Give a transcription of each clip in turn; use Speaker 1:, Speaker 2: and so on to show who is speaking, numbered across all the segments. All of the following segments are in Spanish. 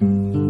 Speaker 1: Mm-hmm.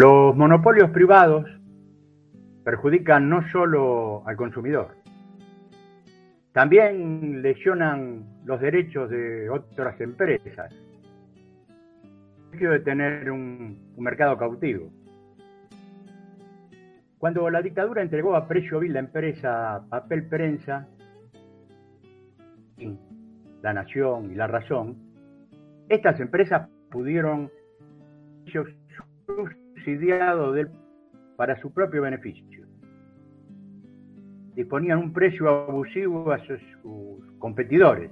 Speaker 1: Los monopolios privados perjudican no solo al consumidor, también lesionan los derechos de otras empresas. de tener un, mercado cautivo. Cuando la dictadura entregó a precio vil la empresa Papel Prensa, La Nación y La Razón, estas empresas pudieron subsidiado para su propio beneficio. Disponían un precio abusivo a sus, competidores.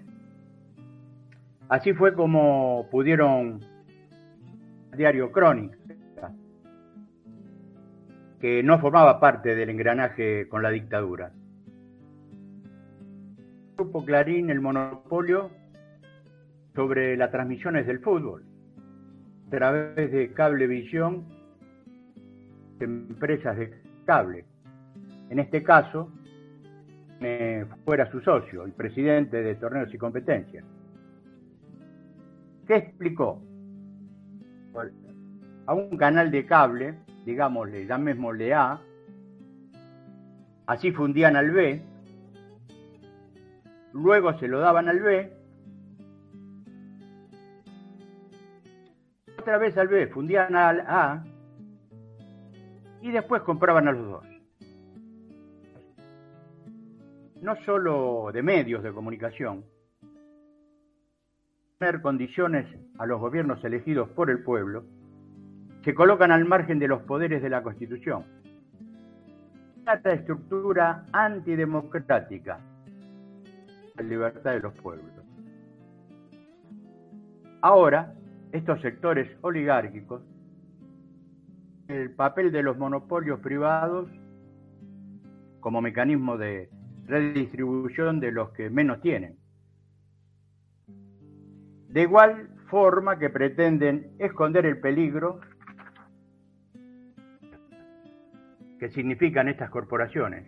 Speaker 1: Así fue como pudieron Diario Crónica, que no formaba parte del engranaje con la dictadura. Grupo Clarín el monopolio sobre las transmisiones del fútbol a través de Cablevisión empresas de cable. En este caso, fuera su socio, el presidente de Torneos y Competencias. ¿Qué explicó? A un canal de cable, digámosle, llamémosle A, así fundían al B, luego se lo daban al B, otra vez al B, fundían al A, y después compraban a los dos. No solo de medios de comunicación, poner condiciones a los gobiernos elegidos por el pueblo, se colocan al margen de los poderes de la Constitución. Esta estructura antidemocrática, la libertad de los pueblos. Ahora, estos sectores oligárquicos el papel de los monopolios privados como mecanismo de redistribución de los que menos tienen. De igual forma que pretenden esconder el peligro que significan estas corporaciones,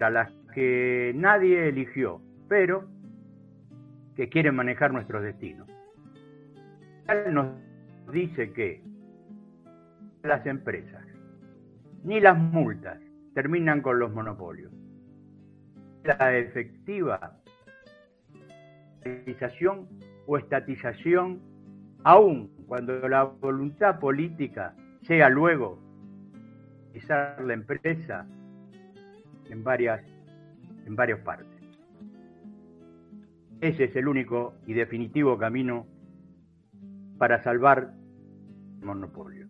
Speaker 1: a las que nadie eligió, pero que quieren manejar nuestros destinos. Nos dice que las empresas, ni las multas terminan con los monopolios. La efectiva estatización o estatización, aun cuando la voluntad política sea luego utilizar la empresa en varias en varias partes. Ese es el único y definitivo camino para salvar el monopolio.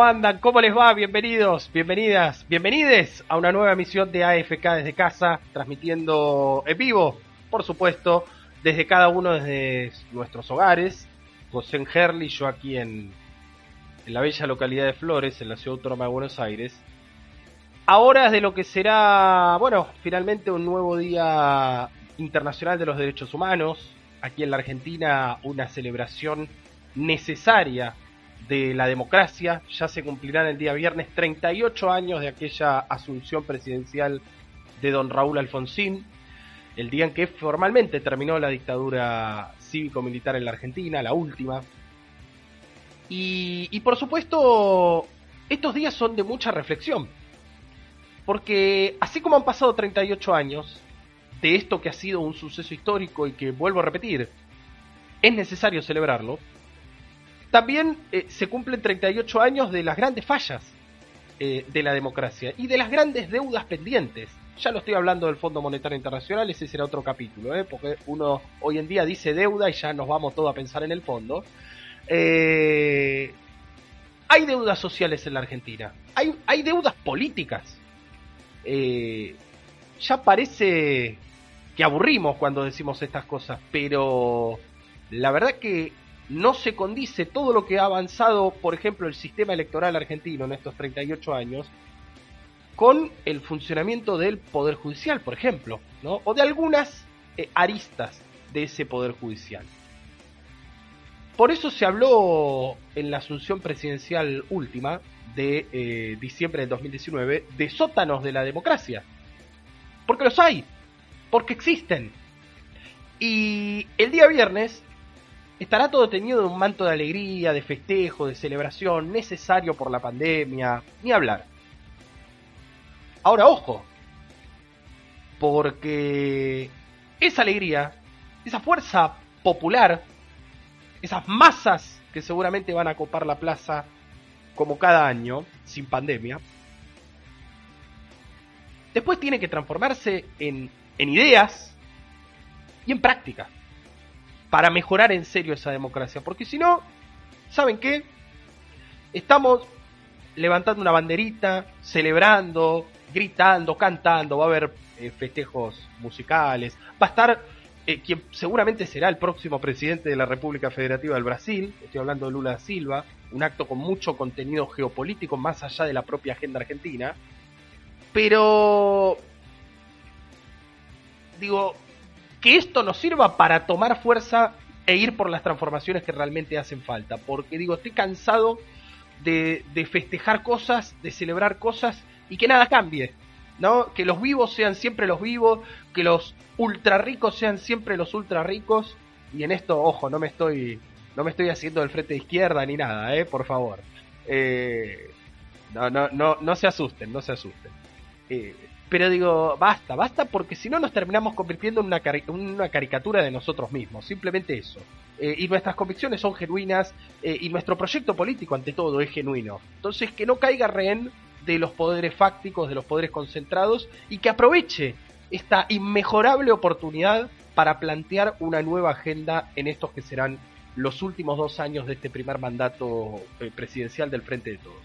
Speaker 2: ¿Cómo andan? ¿Cómo les va? Bienvenidos, bienvenidas, bienvenides a una nueva emisión de AFK desde casa, transmitiendo en vivo, por supuesto, desde cada uno de nuestros hogares. José Herli, yo aquí en, en la bella localidad de Flores, en la ciudad autónoma de Buenos Aires. a horas de lo que será, bueno, finalmente un nuevo Día Internacional de los Derechos Humanos, aquí en la Argentina una celebración necesaria de la democracia, ya se cumplirán el día viernes 38 años de aquella asunción presidencial de don Raúl Alfonsín, el día en que formalmente terminó la dictadura cívico-militar en la Argentina, la última. Y, y por supuesto, estos días son de mucha reflexión porque así como han pasado 38 años de esto que ha sido un suceso histórico y que vuelvo a repetir, es necesario celebrarlo, también eh, se cumplen 38 años de las grandes fallas eh, de la democracia y de las grandes deudas pendientes. Ya lo estoy hablando del Fondo Monetario Internacional, ese será otro capítulo, ¿eh? porque uno hoy en día dice deuda y ya nos vamos todos a pensar en el fondo. hay deudas sociales en la Argentina, hay, hay deudas políticas ya parece que aburrimos cuando decimos estas cosas, pero la verdad que no se condice todo lo que ha avanzado, por ejemplo, el sistema electoral argentino en estos 38 años, con el funcionamiento del Poder Judicial, por ejemplo, ¿no? o de algunas eh, aristas de ese Poder Judicial. Por eso se habló en la asunción presidencial última de eh, diciembre del 2019 de sótanos de la democracia. Porque los hay, porque existen. Y el día viernes estará todo teñido de un manto de alegría, de festejo, de celebración, necesario por la pandemia, ni hablar. Ahora, ojo, porque esa alegría, esa fuerza popular, esas masas que seguramente van a copar la plaza como cada año, sin pandemia, después tiene que transformarse en, en ideas y en práctica para mejorar en serio esa democracia. Porque si no, ¿saben qué? Estamos levantando una banderita, celebrando, gritando, cantando, va a haber eh, festejos musicales, va a estar eh, quien seguramente será el próximo presidente de la República Federativa del Brasil, estoy hablando de Lula da Silva, un acto con mucho contenido geopolítico más allá de la propia agenda argentina, pero digo, que esto nos sirva para tomar fuerza e ir por las transformaciones que realmente hacen falta, porque digo, estoy cansado de, de festejar cosas, de celebrar cosas y que nada cambie. ¿no? Que los vivos sean siempre los vivos, que los ultra ricos sean siempre los ultra ricos. Y en esto, ojo, no me estoy, no me estoy haciendo del frente de izquierda ni nada, eh, por favor. Eh, no, no, no, no se asusten, no se asusten. Eh, pero digo, basta, basta, porque si no nos terminamos convirtiendo en una, una caricatura de nosotros mismos, simplemente eso. Eh, y nuestras convicciones son genuinas eh, y nuestro proyecto político ante todo es genuino. Entonces que no caiga rehén de los poderes fácticos, de los poderes concentrados, y que aproveche esta inmejorable oportunidad para plantear una nueva agenda en estos que serán los últimos dos años de este primer mandato eh, presidencial del Frente de Todos.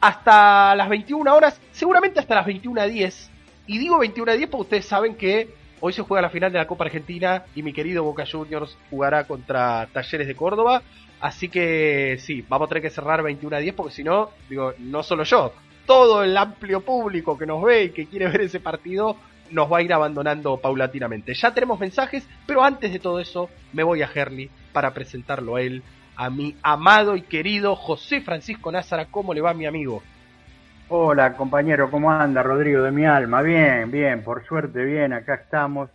Speaker 2: Hasta las 21 horas, seguramente hasta las 21.10, y digo 21.10 porque ustedes saben que hoy se juega la final de la Copa Argentina y mi querido Boca Juniors jugará contra Talleres de Córdoba, así que sí, vamos a tener que cerrar 21.10 porque si no, digo, no solo yo, todo el amplio público que nos ve y que quiere ver ese partido nos va a ir abandonando paulatinamente. Ya tenemos mensajes, pero antes de todo eso me voy a Herli para presentarlo a él, a mi amado y querido José Francisco Názara. ¿Cómo le va mi amigo?
Speaker 1: Hola compañero, ¿cómo anda Rodrigo de mi alma? Bien, bien, por suerte bien, acá estamos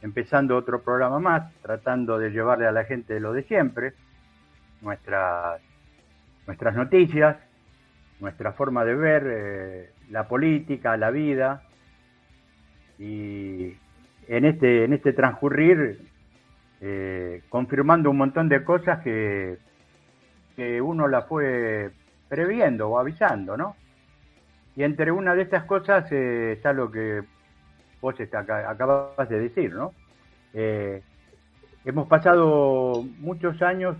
Speaker 1: empezando otro programa más, tratando de llevarle a la gente lo de siempre, nuestras, nuestras noticias, nuestra forma de ver eh, la política, la vida. Y en este, en este transcurrir, eh, confirmando un montón de cosas que, que uno la fue previendo o avisando, ¿no? Y entre una de estas cosas eh, está lo que vos está, acabas de decir, ¿no? hemos pasado muchos años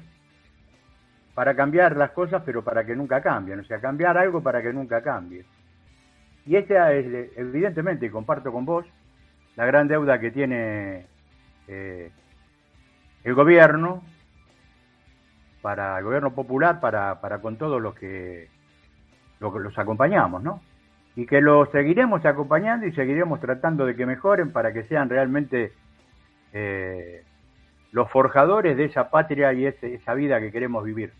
Speaker 1: para cambiar las cosas, pero para que nunca cambien, o sea, cambiar algo para que nunca cambie. Y esta es, evidentemente, y comparto con vos, la gran deuda que tiene eh, el gobierno, para el gobierno popular, para con todos los que los acompañamos, ¿no? y que los seguiremos acompañando y seguiremos tratando de que mejoren para que sean realmente eh, los forjadores de esa patria y esa vida que queremos vivir.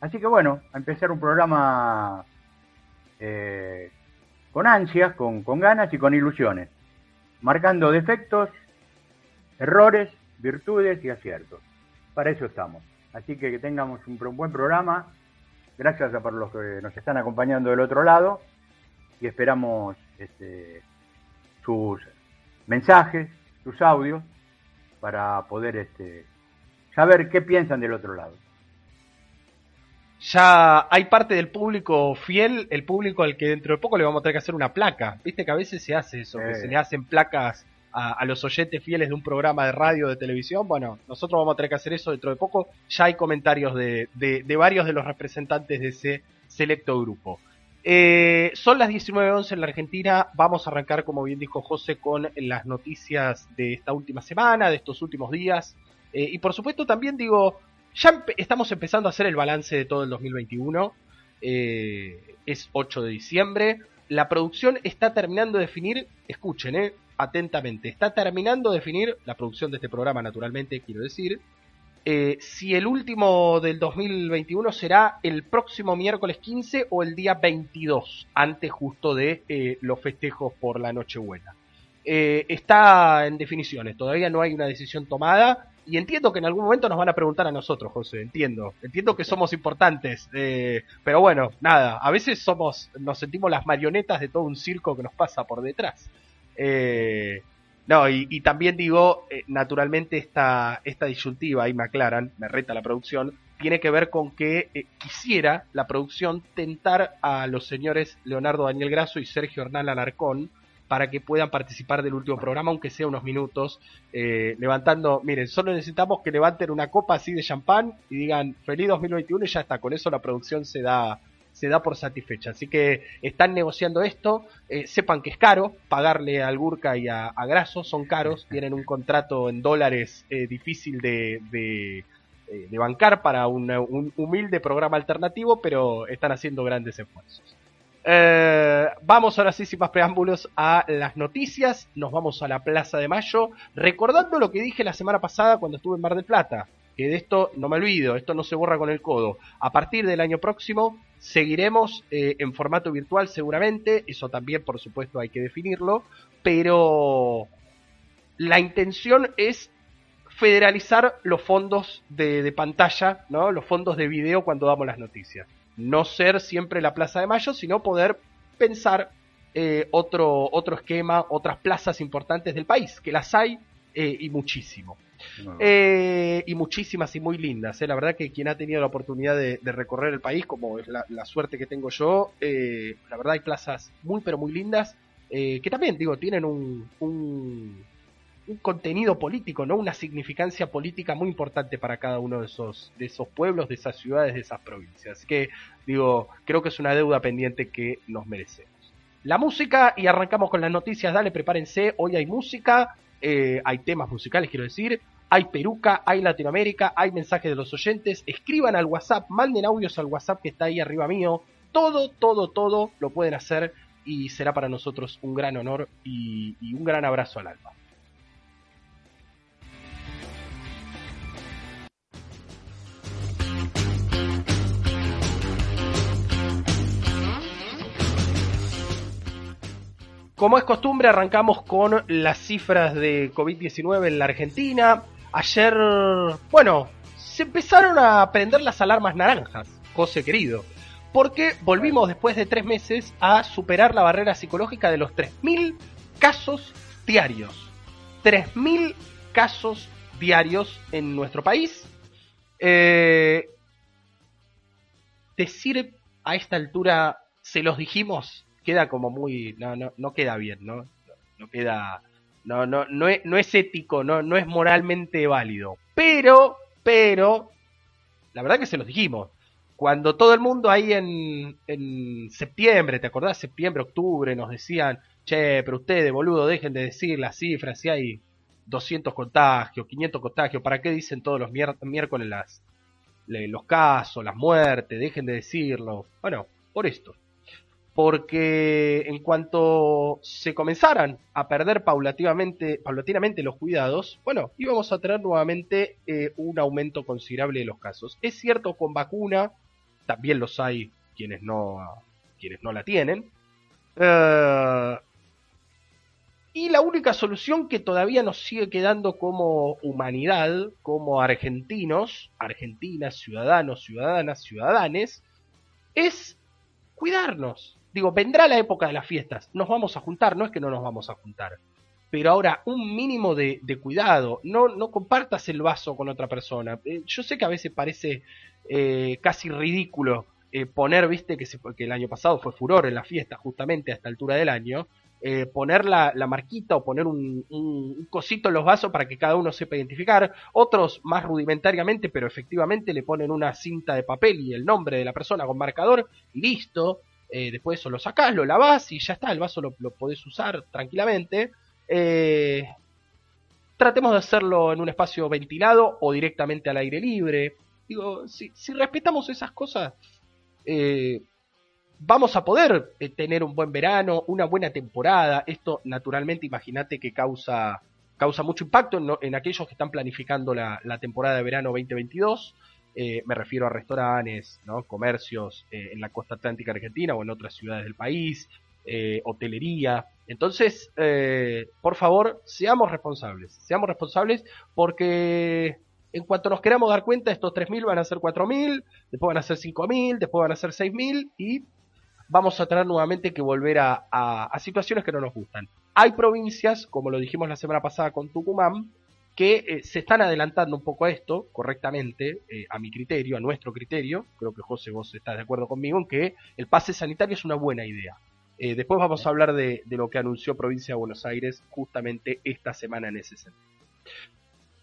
Speaker 1: Así que bueno, a empezar un programa eh, con ansias, con ganas y con ilusiones, marcando defectos, errores, virtudes y aciertos. Para eso estamos. Así que que tengamos un, buen programa. Gracias a por los que nos están acompañando del otro lado y esperamos este, sus mensajes, sus audios para poder este, saber qué piensan del otro lado.
Speaker 2: Ya hay parte del público fiel, el público al que dentro de poco le vamos a tener que hacer una placa. Viste que a veces se hace eso, que se le hacen placas a, los oyentes fieles de un programa de radio de televisión. Bueno, nosotros vamos a tener que hacer eso dentro de poco. Ya hay comentarios de, de, varios de los representantes de ese selecto grupo. Eh, son las 19.11 en la Argentina. Vamos a arrancar, como bien dijo José, con las noticias de esta última semana, de estos últimos días. Eh, y por supuesto también digo, ya estamos empezando a hacer el balance de todo el 2021. Eh, es 8 de diciembre. La producción está terminando de definir, escuchen, eh, atentamente, está terminando de definir la producción de este programa, naturalmente, quiero decir, eh, si el último del 2021 será el próximo miércoles 15 o el día 22, antes justo de eh, los festejos por la Nochebuena. Eh, está en definiciones, todavía no hay una decisión tomada y entiendo que en algún momento nos van a preguntar a nosotros, José, entiendo, entiendo que somos importantes, pero bueno, nada, a veces somos, nos sentimos las marionetas de todo un circo que nos pasa por detrás. Eh, no, y, también digo, eh, naturalmente esta, esta disyuntiva, ahí me aclaran, me reta la producción, tiene que ver con que eh, quisiera la producción tentar a los señores Leonardo Daniel Grasso y Sergio Hernán Alarcón para que puedan participar del último programa, aunque sea unos minutos, levantando, miren, solo necesitamos que levanten una copa así de champán y digan feliz 2021 y ya está, con eso la producción se da, se da por satisfecha. Así que están negociando esto. Eh, sepan que es caro pagarle al Gurka y a, Graso, son caros, tienen un contrato en dólares eh, difícil de, eh, de, bancar para un humilde programa alternativo, pero están haciendo grandes esfuerzos. Vamos ahora sí, sin más preámbulos, a las noticias. Nos vamos a la Plaza de Mayo, recordando lo que dije la semana pasada cuando estuve en Mar del Plata que de esto no me olvido, esto no se borra con el codo. A partir del año próximo seguiremos eh, en formato virtual seguramente, eso también por supuesto hay que definirlo, pero la intención es federalizar los fondos de, pantalla, ¿no? los fondos de video cuando damos las noticias. No ser siempre la Plaza de Mayo, sino poder pensar eh, otro, otro esquema, otras plazas importantes del país, que las hay eh, y muchísimo. Eh, y muchísimas y muy lindas. Eh. La verdad que quien ha tenido la oportunidad de, recorrer el país, como es la, suerte que tengo yo, la verdad hay plazas muy pero muy lindas, que también, digo, tienen un, un, contenido político, ¿no? Una significancia política muy importante para cada uno de esos, de esos pueblos, de esas ciudades, de esas provincias. Así que, digo, creo que es una deuda pendiente que nos merecemos. La música, y arrancamos con las noticias, dale, prepárense, hoy hay música, eh, hay temas musicales, quiero decir, hay peruca, hay Latinoamérica, hay mensajes de los oyentes, escriban al WhatsApp, manden audios al WhatsApp que está ahí arriba mío, todo, todo, todo lo pueden hacer y será para nosotros un gran honor y un gran abrazo al alma. Como es costumbre, arrancamos con las cifras de COVID-19 en la Argentina. Ayer, bueno, se empezaron a prender las alarmas naranjas, José querido, porque volvimos después de tres meses a superar la barrera psicológica de los 3.000 casos diarios. 3.000 casos diarios en nuestro país. Eh, decir a esta altura, se los dijimos, queda como muy, no, no, no queda bien, ¿no? No, queda, no, no, no es, no es ético, no, no es moralmente válido. Pero, pero, la verdad que se los dijimos. Cuando todo el mundo ahí en, en septiembre, ¿te acordás? Septiembre, octubre, nos decían, che, pero ustedes, boludo, dejen de decir las cifras, si hay 200 contagios, 500 contagios, ¿para qué dicen todos los miércoles las, los casos, las muertes? Dejen de decirlo. Bueno, por esto porque en cuanto se comenzaran a perder paulatinamente, los cuidados, bueno, íbamos a tener nuevamente eh, un aumento considerable de los casos. Es cierto, con vacuna, también los hay quienes no, quienes no la tienen. Eh, y la única solución que todavía nos sigue quedando como humanidad, como argentinos, argentinas, ciudadanos, ciudadanas, ciudadanes, es cuidarnos digo, vendrá la época de las fiestas, nos vamos a juntar, no es que no nos vamos a juntar. Pero ahora, un mínimo de, cuidado, no, no compartas el vaso con otra persona. Eh, yo sé que a veces parece eh, casi ridículo eh, poner, viste, que, se, que el año pasado fue furor en la fiesta, justamente a esta altura del año, poner la, marquita o poner un, un, cosito en los vasos para que cada uno sepa identificar. Otros más rudimentariamente, pero efectivamente le ponen una cinta de papel y el nombre de la persona con marcador y listo. Eh, después eso lo sacás, lo lavás y ya está, el vaso lo, podés usar tranquilamente. Eh, tratemos de hacerlo en un espacio ventilado o directamente al aire libre. Digo, si, respetamos esas cosas, eh, vamos a poder tener un buen verano, una buena temporada. Esto, naturalmente, imagínate que causa, causa mucho impacto en, aquellos que están planificando la, la temporada de verano 2022. Eh, me refiero a restaurantes, ¿no? comercios eh, en la costa atlántica argentina o en otras ciudades del país, eh, hotelería. Entonces, por favor, seamos responsables, seamos responsables porque en cuanto nos queramos dar cuenta, estos 3.000 van a ser 4.000, después van a ser 5.000, después van a ser 6.000 y vamos a tener nuevamente que volver a situaciones que no nos gustan. Hay provincias, como lo dijimos la semana pasada con Tucumán, que eh, se están adelantando un poco a esto, correctamente, eh, a mi criterio, a nuestro criterio, creo que José vos estás de acuerdo conmigo en que el pase sanitario es una buena idea. Eh, después vamos a hablar de, lo que anunció Provincia de Buenos Aires justamente esta semana en ese sentido.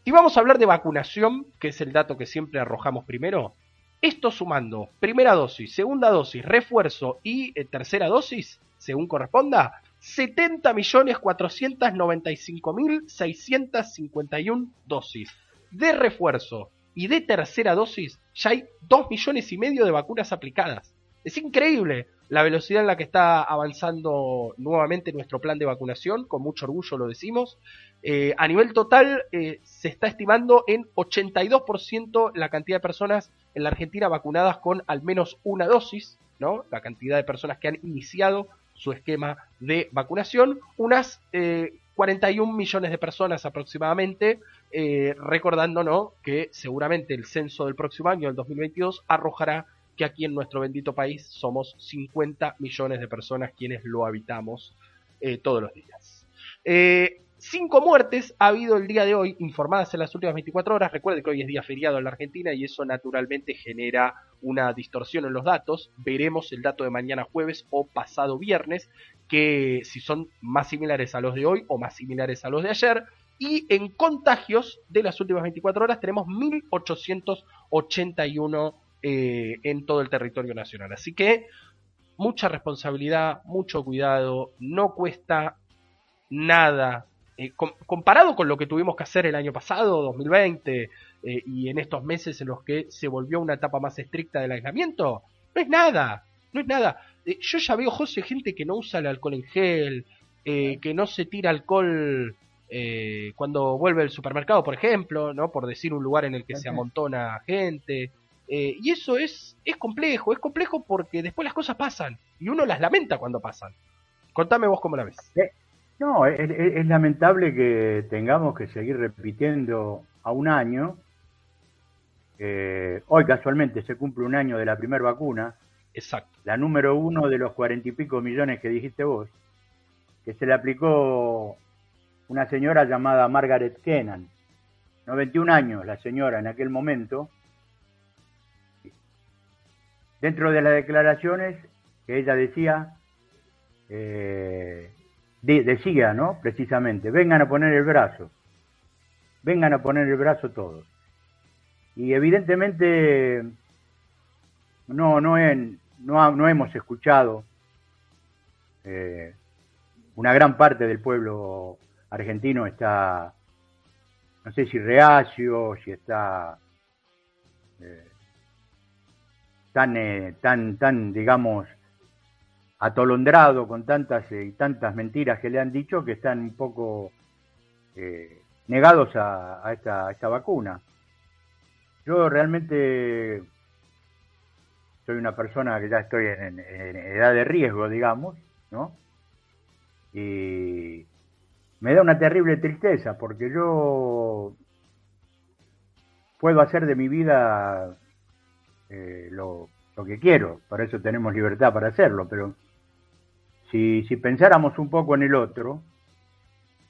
Speaker 2: Y vamos a hablar de vacunación, que es el dato que siempre arrojamos primero. Esto sumando primera dosis, segunda dosis, refuerzo y tercera dosis, según corresponda, 70.495.651 dosis. De refuerzo y de tercera dosis ya hay 2 millones y medio de vacunas aplicadas. Es increíble la velocidad en la que está avanzando nuevamente nuestro plan de vacunación, con mucho orgullo lo decimos. Eh, a nivel total eh, se está estimando en 82% la cantidad de personas en la Argentina vacunadas con al menos una dosis, ¿no? La cantidad de personas que han iniciado su esquema de vacunación, unas 41 eh, millones de personas aproximadamente, eh, recordándonos que seguramente el censo del próximo año, el 2022, arrojará que aquí en nuestro bendito país somos 50 millones de personas quienes lo habitamos eh, todos los días. Cinco muertes ha habido el día de hoy, informadas en las últimas 24 horas. Recuerde que hoy es día feriado en la Argentina y eso naturalmente genera una distorsión en los datos. Veremos el dato de mañana jueves o pasado viernes, que si son más similares a los de hoy o más similares a los de ayer. Y en contagios de las últimas 24 horas tenemos 1881 eh, en todo el territorio nacional. Así que mucha responsabilidad, mucho cuidado, no cuesta nada eh, comparado con lo que tuvimos que hacer el año pasado, 2020, eh, y en estos meses en los que se volvió una etapa más estricta del aislamiento, no es nada, no es nada. Eh, yo ya veo, José, gente que no usa el alcohol en gel, que no se tira alcohol cuando vuelve al supermercado, por ejemplo, ¿no? Por decir un lugar en el que se amontona gente. y eso es, es complejo, es complejo porque después las cosas pasan y uno las lamenta cuando pasan. Contame vos cómo la ves.
Speaker 1: No, es, lamentable que tengamos que seguir repitiendo a un año. hoy casualmente se cumple un año de la primera vacuna.
Speaker 2: Exacto.
Speaker 1: La número uno de los cuarenta y pico millones que dijiste vos, que se le aplicó una señora llamada Margaret Kennan. 91 años la señora en aquel momento. Dentro de las declaraciones que ella decía, eh, decía, ¿no? Precisamente, vengan a poner el brazo, vengan a poner el brazo todos. Y evidentemente no, no, no, hemos escuchado eh, una gran parte del pueblo argentino está, no sé si reacio, si está eh, tan, eh, tan, tan, digamos, atolondrado con tantas y tantas mentiras que le han dicho que están un poco negados a, esta, esta vacuna. Yo realmente soy una persona que ya estoy en, edad de riesgo, digamos, ¿no? Y me da una terrible tristeza porque yo puedo hacer de mi vida eh, lo, que quiero, para eso tenemos libertad para hacerlo, pero si, si pensáramos un poco en el otro,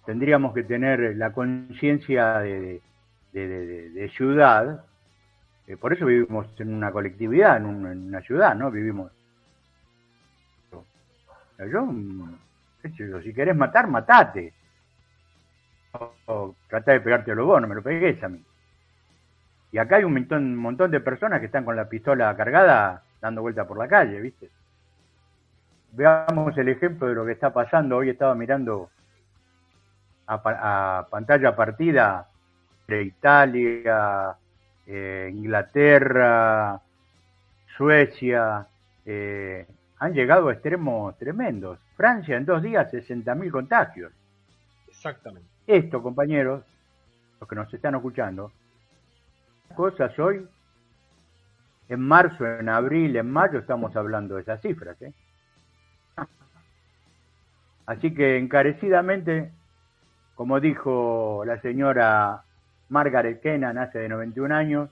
Speaker 1: tendríamos que tener la conciencia de, de, ciudad eh, por eso vivimos en una colectividad, en, una ciudad, ¿no? Vivimos. Yo, si querés matar, matate. O, trata de pegártelo vos, no me lo pegues a mí. Y acá hay un montón, un montón de personas que están con la pistola cargada dando vuelta por la calle, ¿viste? Veamos el ejemplo de lo que está pasando. Hoy estaba mirando a, a pantalla partida de Italia, eh, Inglaterra, Suecia, eh, han llegado a extremos tremendos. Francia en dos días 60.000 contagios.
Speaker 2: Exactamente.
Speaker 1: Esto, compañeros, los que nos están escuchando, cosas hoy, en marzo, en abril, en mayo estamos hablando de esas cifras. ¿eh? Así que encarecidamente, como dijo la señora Margaret Kenan hace de 91 años.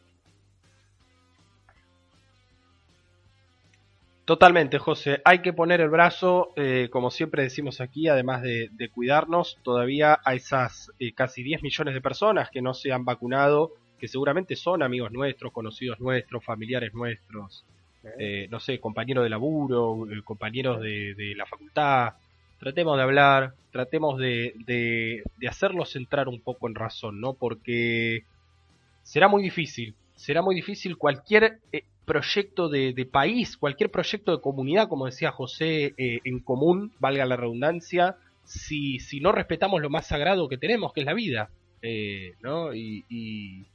Speaker 2: Totalmente, José. Hay que poner el brazo, eh, como siempre decimos aquí, además de, cuidarnos, todavía a esas eh, casi 10 millones de personas que no se han vacunado, que seguramente son amigos nuestros, conocidos nuestros, familiares nuestros, eh, no sé, compañeros de laburo, compañeros de, de la facultad, tratemos de hablar, tratemos de, de, hacerlos entrar un poco en razón, ¿no? Porque será muy difícil, será muy difícil cualquier eh, proyecto de, país, cualquier proyecto de comunidad, como decía José, eh, en común, valga la redundancia, si, si no respetamos lo más sagrado que tenemos, que es la vida, eh, ¿no? y, y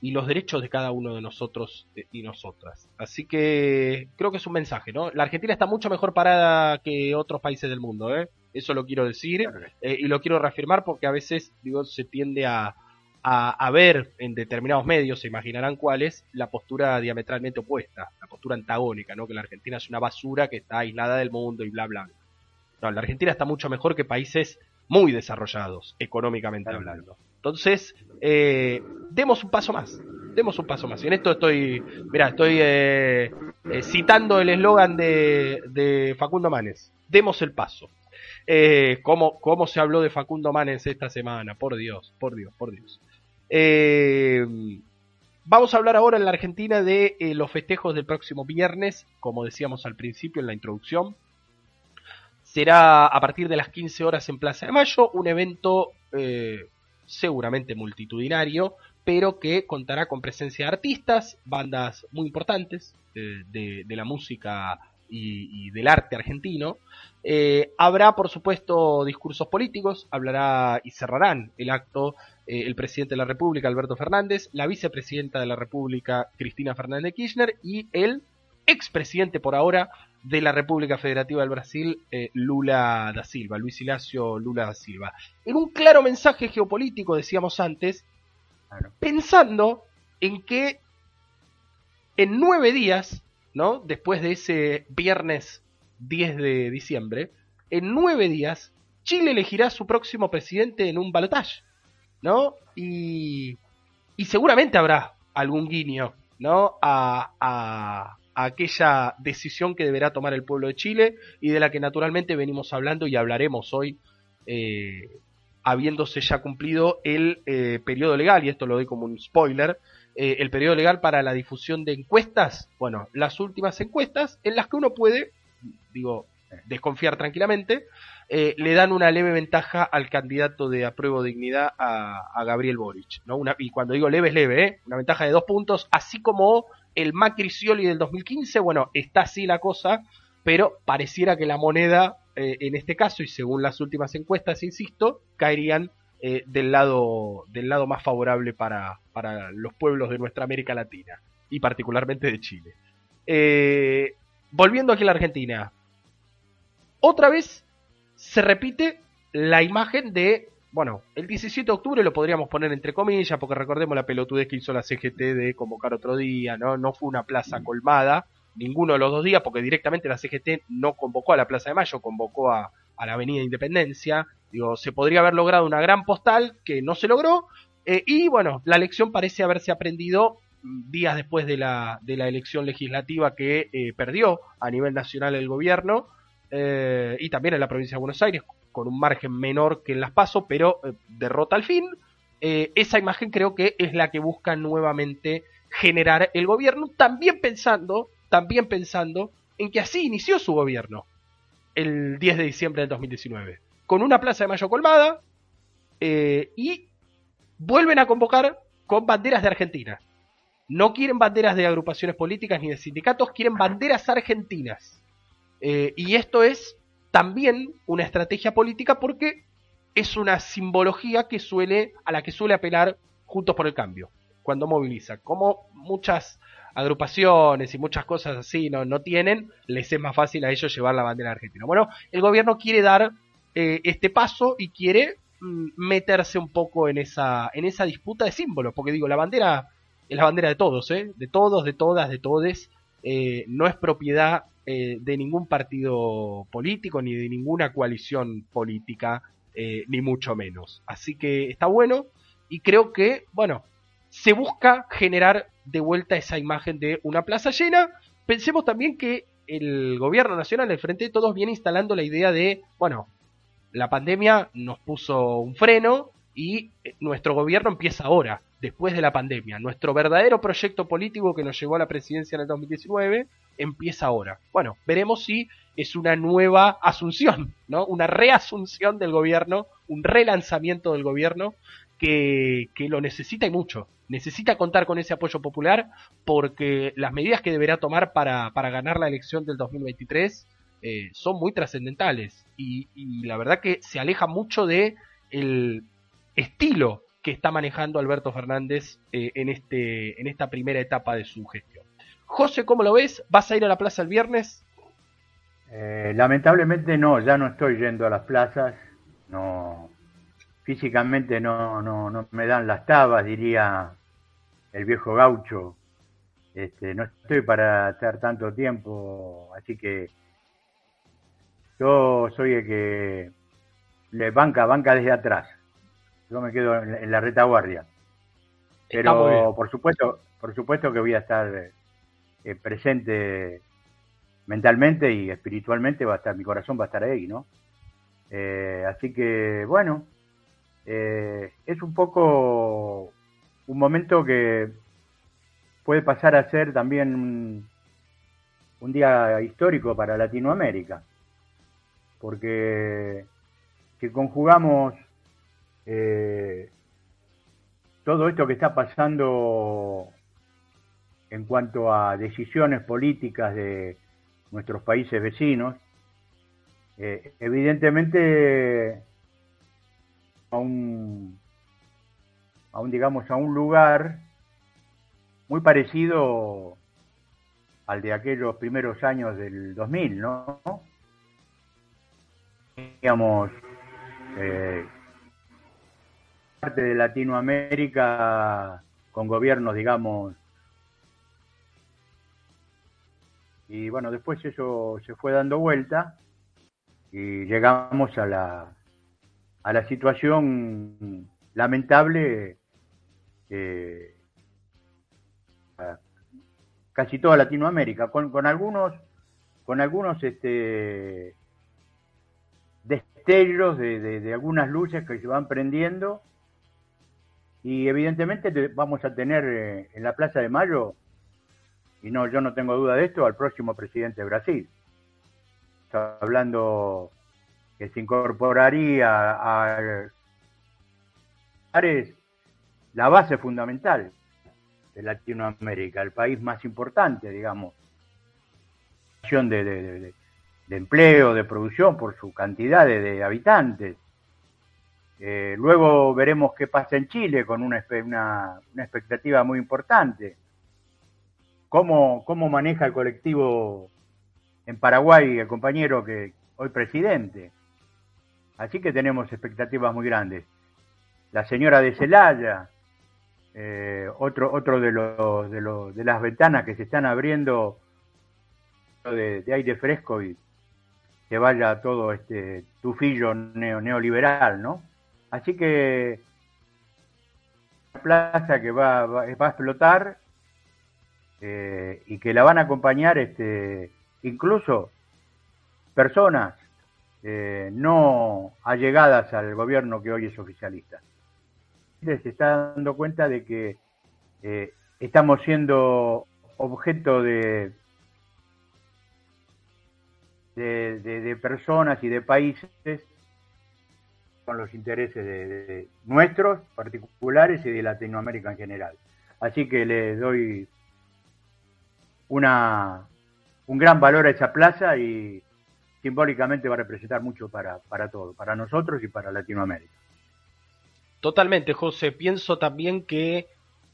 Speaker 2: los derechos de cada uno de nosotros eh, y nosotras. Así que creo que es un mensaje, ¿no? La Argentina está mucho mejor parada que otros países del mundo, ¿eh? Eso lo quiero decir eh, y lo quiero reafirmar porque a veces, digo, se tiende a, a, ver en determinados medios, se imaginarán cuáles, la postura diametralmente opuesta, la postura antagónica, ¿no? Que la Argentina es una basura que está aislada del mundo y bla, bla. No, la Argentina está mucho mejor que países muy desarrollados, económicamente hablando. Entonces, eh, demos un paso más, demos un paso más. Y en esto estoy, mira, estoy eh, eh, citando el eslogan de, Facundo Manes, demos el paso. ¿cómo, ¿Cómo se habló de Facundo Manes esta semana? Por Dios, por Dios, por Dios. vamos a hablar ahora en la Argentina de los festejos del próximo viernes, como decíamos al principio en la introducción. Será a partir de las 15 horas en Plaza de Mayo, un evento seguramente multitudinario, pero que contará con presencia de artistas, bandas muy importantes eh, de, la música y, del arte argentino. Eh, habrá, por supuesto, discursos políticos, hablará y cerrarán el acto eh, el presidente de la República, Alberto Fernández, la vicepresidenta de la República, Cristina Fernández Kirchner, y el expresidente por ahora de la República Federativa del Brasil, eh, Lula da Silva, Luis Ignacio Lula da Silva. En un claro mensaje geopolítico, decíamos antes, pensando en que en nueve días, ¿no? Después de ese viernes 10 de diciembre, en nueve días, Chile elegirá su próximo presidente en un balotaje, ¿no? Y, y seguramente habrá algún guiño, ¿no? a, aquella decisión que deberá tomar el pueblo de Chile y de la que naturalmente venimos hablando y hablaremos hoy, eh, habiéndose ya cumplido el eh, periodo legal, y esto lo doy como un spoiler, eh, el periodo legal para la difusión de encuestas, bueno, las últimas encuestas en las que uno puede, digo, desconfiar tranquilamente, le dan una leve ventaja al candidato de apruebo dignidad a, Gabriel Boric, ¿no? Una, y cuando digo leve es leve, una ventaja de dos puntos, así como el Macri Scioli del 2015, bueno, está así la cosa, pero pareciera que la moneda, eh, en este caso, y según las últimas encuestas, insisto, caerían eh, del, lado, del lado más favorable para, para los pueblos de nuestra América Latina, y particularmente de Chile. Eh, volviendo aquí a la Argentina, otra vez se repite la imagen de, bueno, el 17 de octubre lo podríamos poner entre comillas, porque recordemos la pelotudez que hizo la CGT de convocar otro día, ¿no? No fue una plaza colmada, ninguno de los dos días, porque directamente la CGT no convocó a la Plaza de Mayo, convocó a, la Avenida Independencia. Digo, se podría haber logrado una gran postal que no se logró. Eh, y bueno, la elección parece haberse aprendido mm, días después de la, de la elección legislativa que eh, perdió a nivel nacional el gobierno eh, y también en la provincia de Buenos Aires con un margen menor que en las PASO, pero derrota al fin. esa imagen creo que es la que busca nuevamente generar el gobierno, también pensando, también pensando en que así inició su gobierno el 10 de diciembre del 2019, con una plaza de mayo colmada eh, y vuelven a convocar con banderas de Argentina. No quieren banderas de agrupaciones políticas ni de sindicatos, quieren banderas argentinas. Eh, y esto es también una estrategia política porque es una simbología que suele, a la que suele apelar Juntos por el Cambio, cuando moviliza. Como muchas agrupaciones y muchas cosas así no, no tienen, les es más fácil a ellos llevar la bandera argentina. Bueno, el gobierno quiere dar eh, este paso y quiere mm, meterse un poco en esa, en esa disputa de símbolos, porque digo, la bandera es la bandera de todos, ¿eh? de todos, de todas, de todes, eh, no es propiedad eh, de ningún partido político ni de ninguna coalición política, ni mucho menos. Así que está bueno y creo que, bueno, se busca generar de vuelta esa imagen de una plaza llena. Pensemos también que el gobierno nacional, el Frente de Todos, viene instalando la idea de, bueno, la pandemia nos puso un freno y eh, nuestro gobierno empieza ahora, después de la pandemia. Nuestro verdadero proyecto político que nos llevó a la presidencia en el 2019 empieza ahora. Bueno, veremos si es una nueva asunción, ¿no? Una reasunción del gobierno, un relanzamiento del gobierno que, que lo necesita y mucho necesita contar con ese apoyo popular porque las medidas que deberá tomar para, para ganar la elección del 2023 eh, son muy trascendentales y, la verdad que se aleja mucho de el estilo que está manejando Alberto Fernández eh, en, este, en esta primera etapa de su gestión. José, ¿cómo lo ves? ¿Vas a ir a la plaza el viernes?
Speaker 1: Eh, lamentablemente no, ya no estoy yendo a las plazas, no, físicamente no, no, no me dan las tabas, diría el viejo gaucho. Este, no estoy para estar tanto tiempo, así que yo soy el que le banca, banca desde atrás. Yo me quedo en, la retaguardia. Pero por supuesto, por supuesto que voy a estar eh, presente mentalmente y espiritualmente va a estar, mi corazón va a estar ahí, ¿no? Eh, así que, bueno, eh, es un poco un momento que puede pasar a ser también un, día histórico para Latinoamérica, porque que conjugamos eh, todo esto que está pasando en cuanto a decisiones políticas de nuestros países vecinos, eh, evidentemente a un a un, digamos, a un lugar muy parecido al de aquellos primeros años del 2000, ¿no? Digamos, eh, parte de Latinoamérica con gobiernos, digamos, y bueno, después eso se fue dando vuelta y llegamos a la, a la situación lamentable eh, casi toda Latinoamérica, con, con algunos, con algunos este, destellos de, algunas luces que se van prendiendo y evidentemente vamos a tener eh, en la Plaza de Mayo, y no, yo no tengo duda de esto, al próximo presidente de Brasil. Está hablando que se incorporaría a es la base fundamental de Latinoamérica, el país más importante, digamos, de, de, de empleo, de producción, por su cantidad de, habitantes. Eh, luego veremos qué pasa en Chile con una, expectativa muy importante. ¿Cómo, ¿Cómo, maneja el colectivo en Paraguay, el compañero que, hoy presidente. Así que tenemos expectativas muy grandes. La señora de Celaya, eh, otro, otro de, los, de, los, de las ventanas que se están abriendo de, aire fresco y que vaya todo este tufillo neoliberal, ¿no? Así que la plaza que va, va, a explotar eh, y que la van a acompañar este, incluso personas eh, no allegadas al gobierno que hoy es oficialista. Se está dando cuenta de que eh, estamos siendo objeto de, de, personas y de países con los intereses de, nuestros particulares y de Latinoamérica en general. Así que le doy una, un gran valor a esa plaza y simbólicamente va a representar mucho para, para para nosotros y para Latinoamérica.
Speaker 2: Totalmente, José. Pienso también que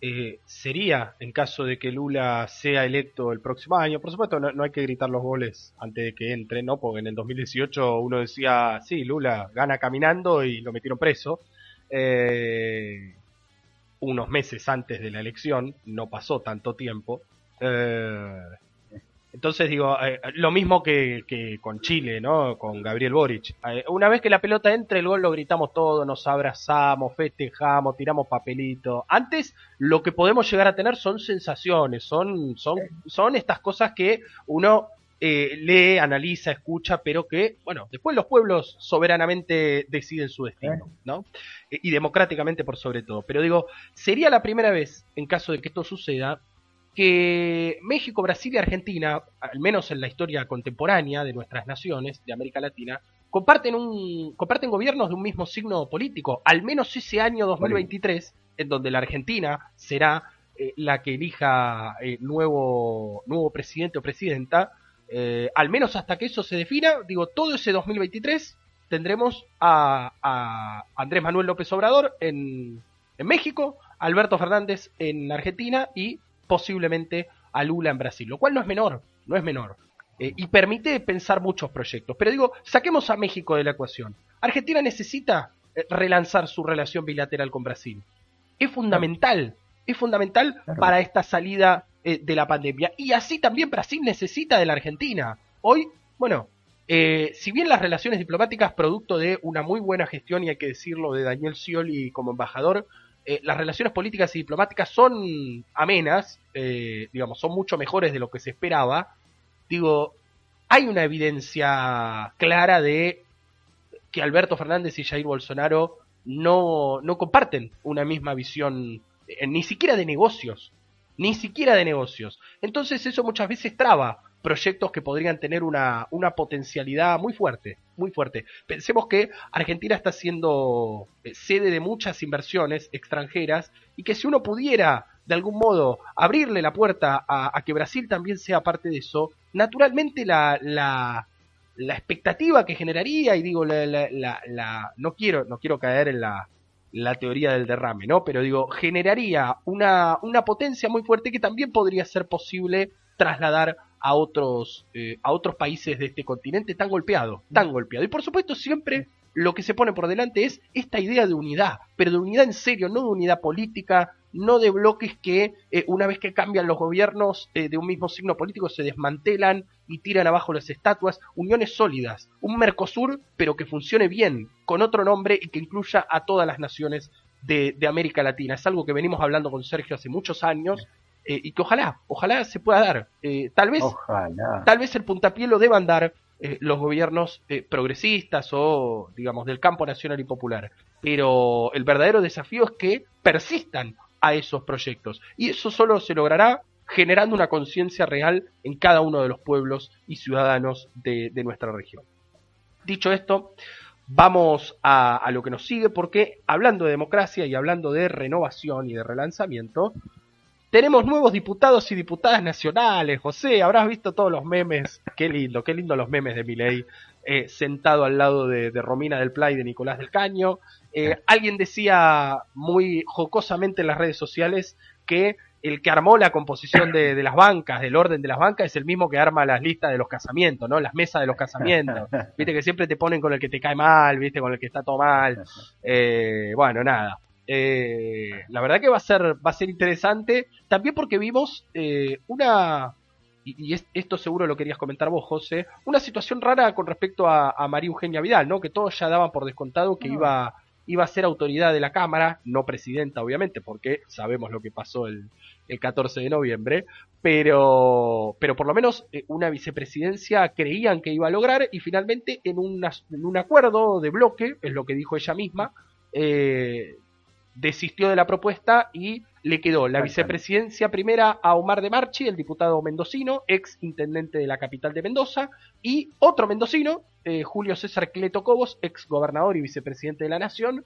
Speaker 2: eh, sería, en caso de que Lula sea electo el próximo año, por supuesto no, hay que gritar los goles antes de que entre, ¿no? Porque en el 2018 uno decía, sí, Lula gana caminando y lo metieron preso. Eh, unos meses antes de la elección, no pasó tanto tiempo. Eh, entonces digo, eh, lo mismo que, con Chile, ¿no? Con Gabriel Boric. Eh, una vez que la pelota entre el gol lo gritamos todo, nos abrazamos, festejamos, tiramos papelito. Antes lo que podemos llegar a tener son sensaciones, son, son, son estas cosas que uno eh, lee, analiza, escucha, pero que, bueno, después los pueblos soberanamente deciden su destino, ¿no? y democráticamente por sobre todo. Pero digo, sería la primera vez, en caso de que esto suceda, que México, Brasil y Argentina, al menos en la historia contemporánea de nuestras naciones de América Latina, comparten, un, comparten gobiernos de un mismo signo político, al menos ese año 2023, en donde la Argentina será eh, la que elija eh, nuevo, nuevo presidente o presidenta, eh, al menos hasta que eso se defina, digo, todo ese 2023 tendremos a, a Andrés Manuel López Obrador en, en México, Alberto Fernández en Argentina y posiblemente a Lula en Brasil, lo cual no es menor, no es menor. Eh, y permite pensar muchos proyectos. Pero digo, saquemos a México de la ecuación. Argentina necesita eh, relanzar su relación bilateral con Brasil. Es fundamental, es fundamental para esta salida eh, de la pandemia. Y así también Brasil necesita de la Argentina. Hoy, bueno, si bien las relaciones diplomáticas, producto de una muy buena gestión, y hay que decirlo, de Daniel Scioli como embajador, eh, las relaciones políticas y diplomáticas son amenas, eh, digamos, son mucho mejores de lo que se esperaba, digo, hay una evidencia clara de que Alberto Fernández y Jair Bolsonaro no, no comparten una misma visión, eh, ni siquiera de negocios, ni siquiera de negocios. Entonces eso muchas veces traba proyectos que podrían tener una, una potencialidad muy fuerte, muy fuerte. Pensemos que Argentina está siendo eh, sede de muchas inversiones extranjeras y que si uno pudiera de algún modo abrirle la puerta a, que Brasil también sea parte de eso, naturalmente la, la, la expectativa que generaría, y digo, la, la, no, quiero, no quiero caer en la, la teoría del derrame, ¿no? Pero digo, generaría una, una potencia muy fuerte que también podría ser posible trasladar a otros, eh, a otros países de este continente tan golpeado, tan golpeado. Y por supuesto siempre lo que se pone por delante es esta idea de unidad, pero de unidad en serio, no de unidad política, no de bloques que eh, una vez que cambian los gobiernos eh, de un mismo signo político se desmantelan y tiran abajo las estatuas, uniones sólidas, un Mercosur pero que funcione bien, con otro nombre y que incluya a todas las naciones de, de América Latina. Es algo que venimos hablando con Sergio hace muchos años eh, y que ojalá, ojalá se pueda dar. Eh, tal vez, tal vez el puntapié lo deban dar eh, los gobiernos progresistas o, digamos, del campo nacional y popular. Pero el verdadero desafío es que persistan a esos proyectos. Y eso solo se logrará generando una conciencia real en cada uno de los pueblos y ciudadanos de, nuestra región. Dicho esto, vamos a, a, lo que nos sigue porque hablando de democracia y hablando de renovación y de relanzamiento, tenemos nuevos diputados y diputadas nacionales, José, habrás visto todos los memes, qué lindo, qué lindo los memes de Milei, eh, sentado al lado de, Romina del Pla y de Nicolás del Caño. Eh, alguien decía muy jocosamente en las redes sociales que el que armó la composición de, las bancas, del orden de las bancas, es el mismo que arma las listas de los casamientos, ¿no? Las mesas de los casamientos. Viste que siempre te ponen con el que te cae mal, viste, con el que está todo mal. Eh, bueno, nada. Eh, la verdad que va a ser, va a ser interesante, también porque vimos eh, una, y, esto seguro lo querías comentar vos, José, una situación rara con respecto a, María Eugenia Vidal, ¿no? Que todos ya daban por descontado que iba iba a ser autoridad de la Cámara, no presidenta obviamente, porque sabemos lo que pasó el, el 14 de noviembre, pero, pero por lo menos eh, una vicepresidencia creían que iba a lograr y finalmente en, en un acuerdo de bloque, es lo que dijo ella misma, eh, desistió de la propuesta y le quedó la vicepresidencia primera a Omar de Marchi, el diputado mendocino, ex intendente de la capital de Mendoza, y otro mendocino, eh, Julio César Cleto Cobos, ex gobernador y vicepresidente de la Nación,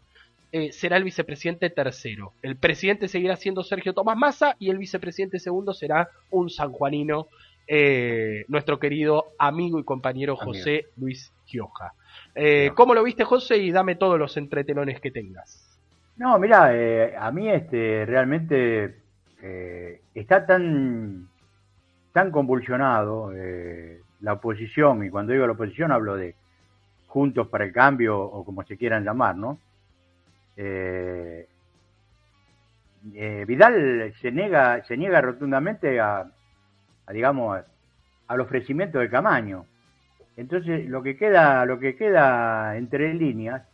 Speaker 2: eh, será el vicepresidente tercero. El presidente seguirá siendo Sergio Tomás Massa y el vicepresidente segundo será un sanjuanino, eh, nuestro querido amigo y compañero José Luis Gioja. ¿Cómo lo viste, José? Y dame todos los entretelones que tengas.
Speaker 1: No, mira, eh, a mí este realmente eh, está tan tan convulsionado eh, la oposición y cuando digo la oposición hablo de Juntos para el Cambio o como se quieran llamar, ¿no? Vidal se niega se niega rotundamente a, a digamos al ofrecimiento de Camaño. Entonces lo que queda lo que queda entre líneas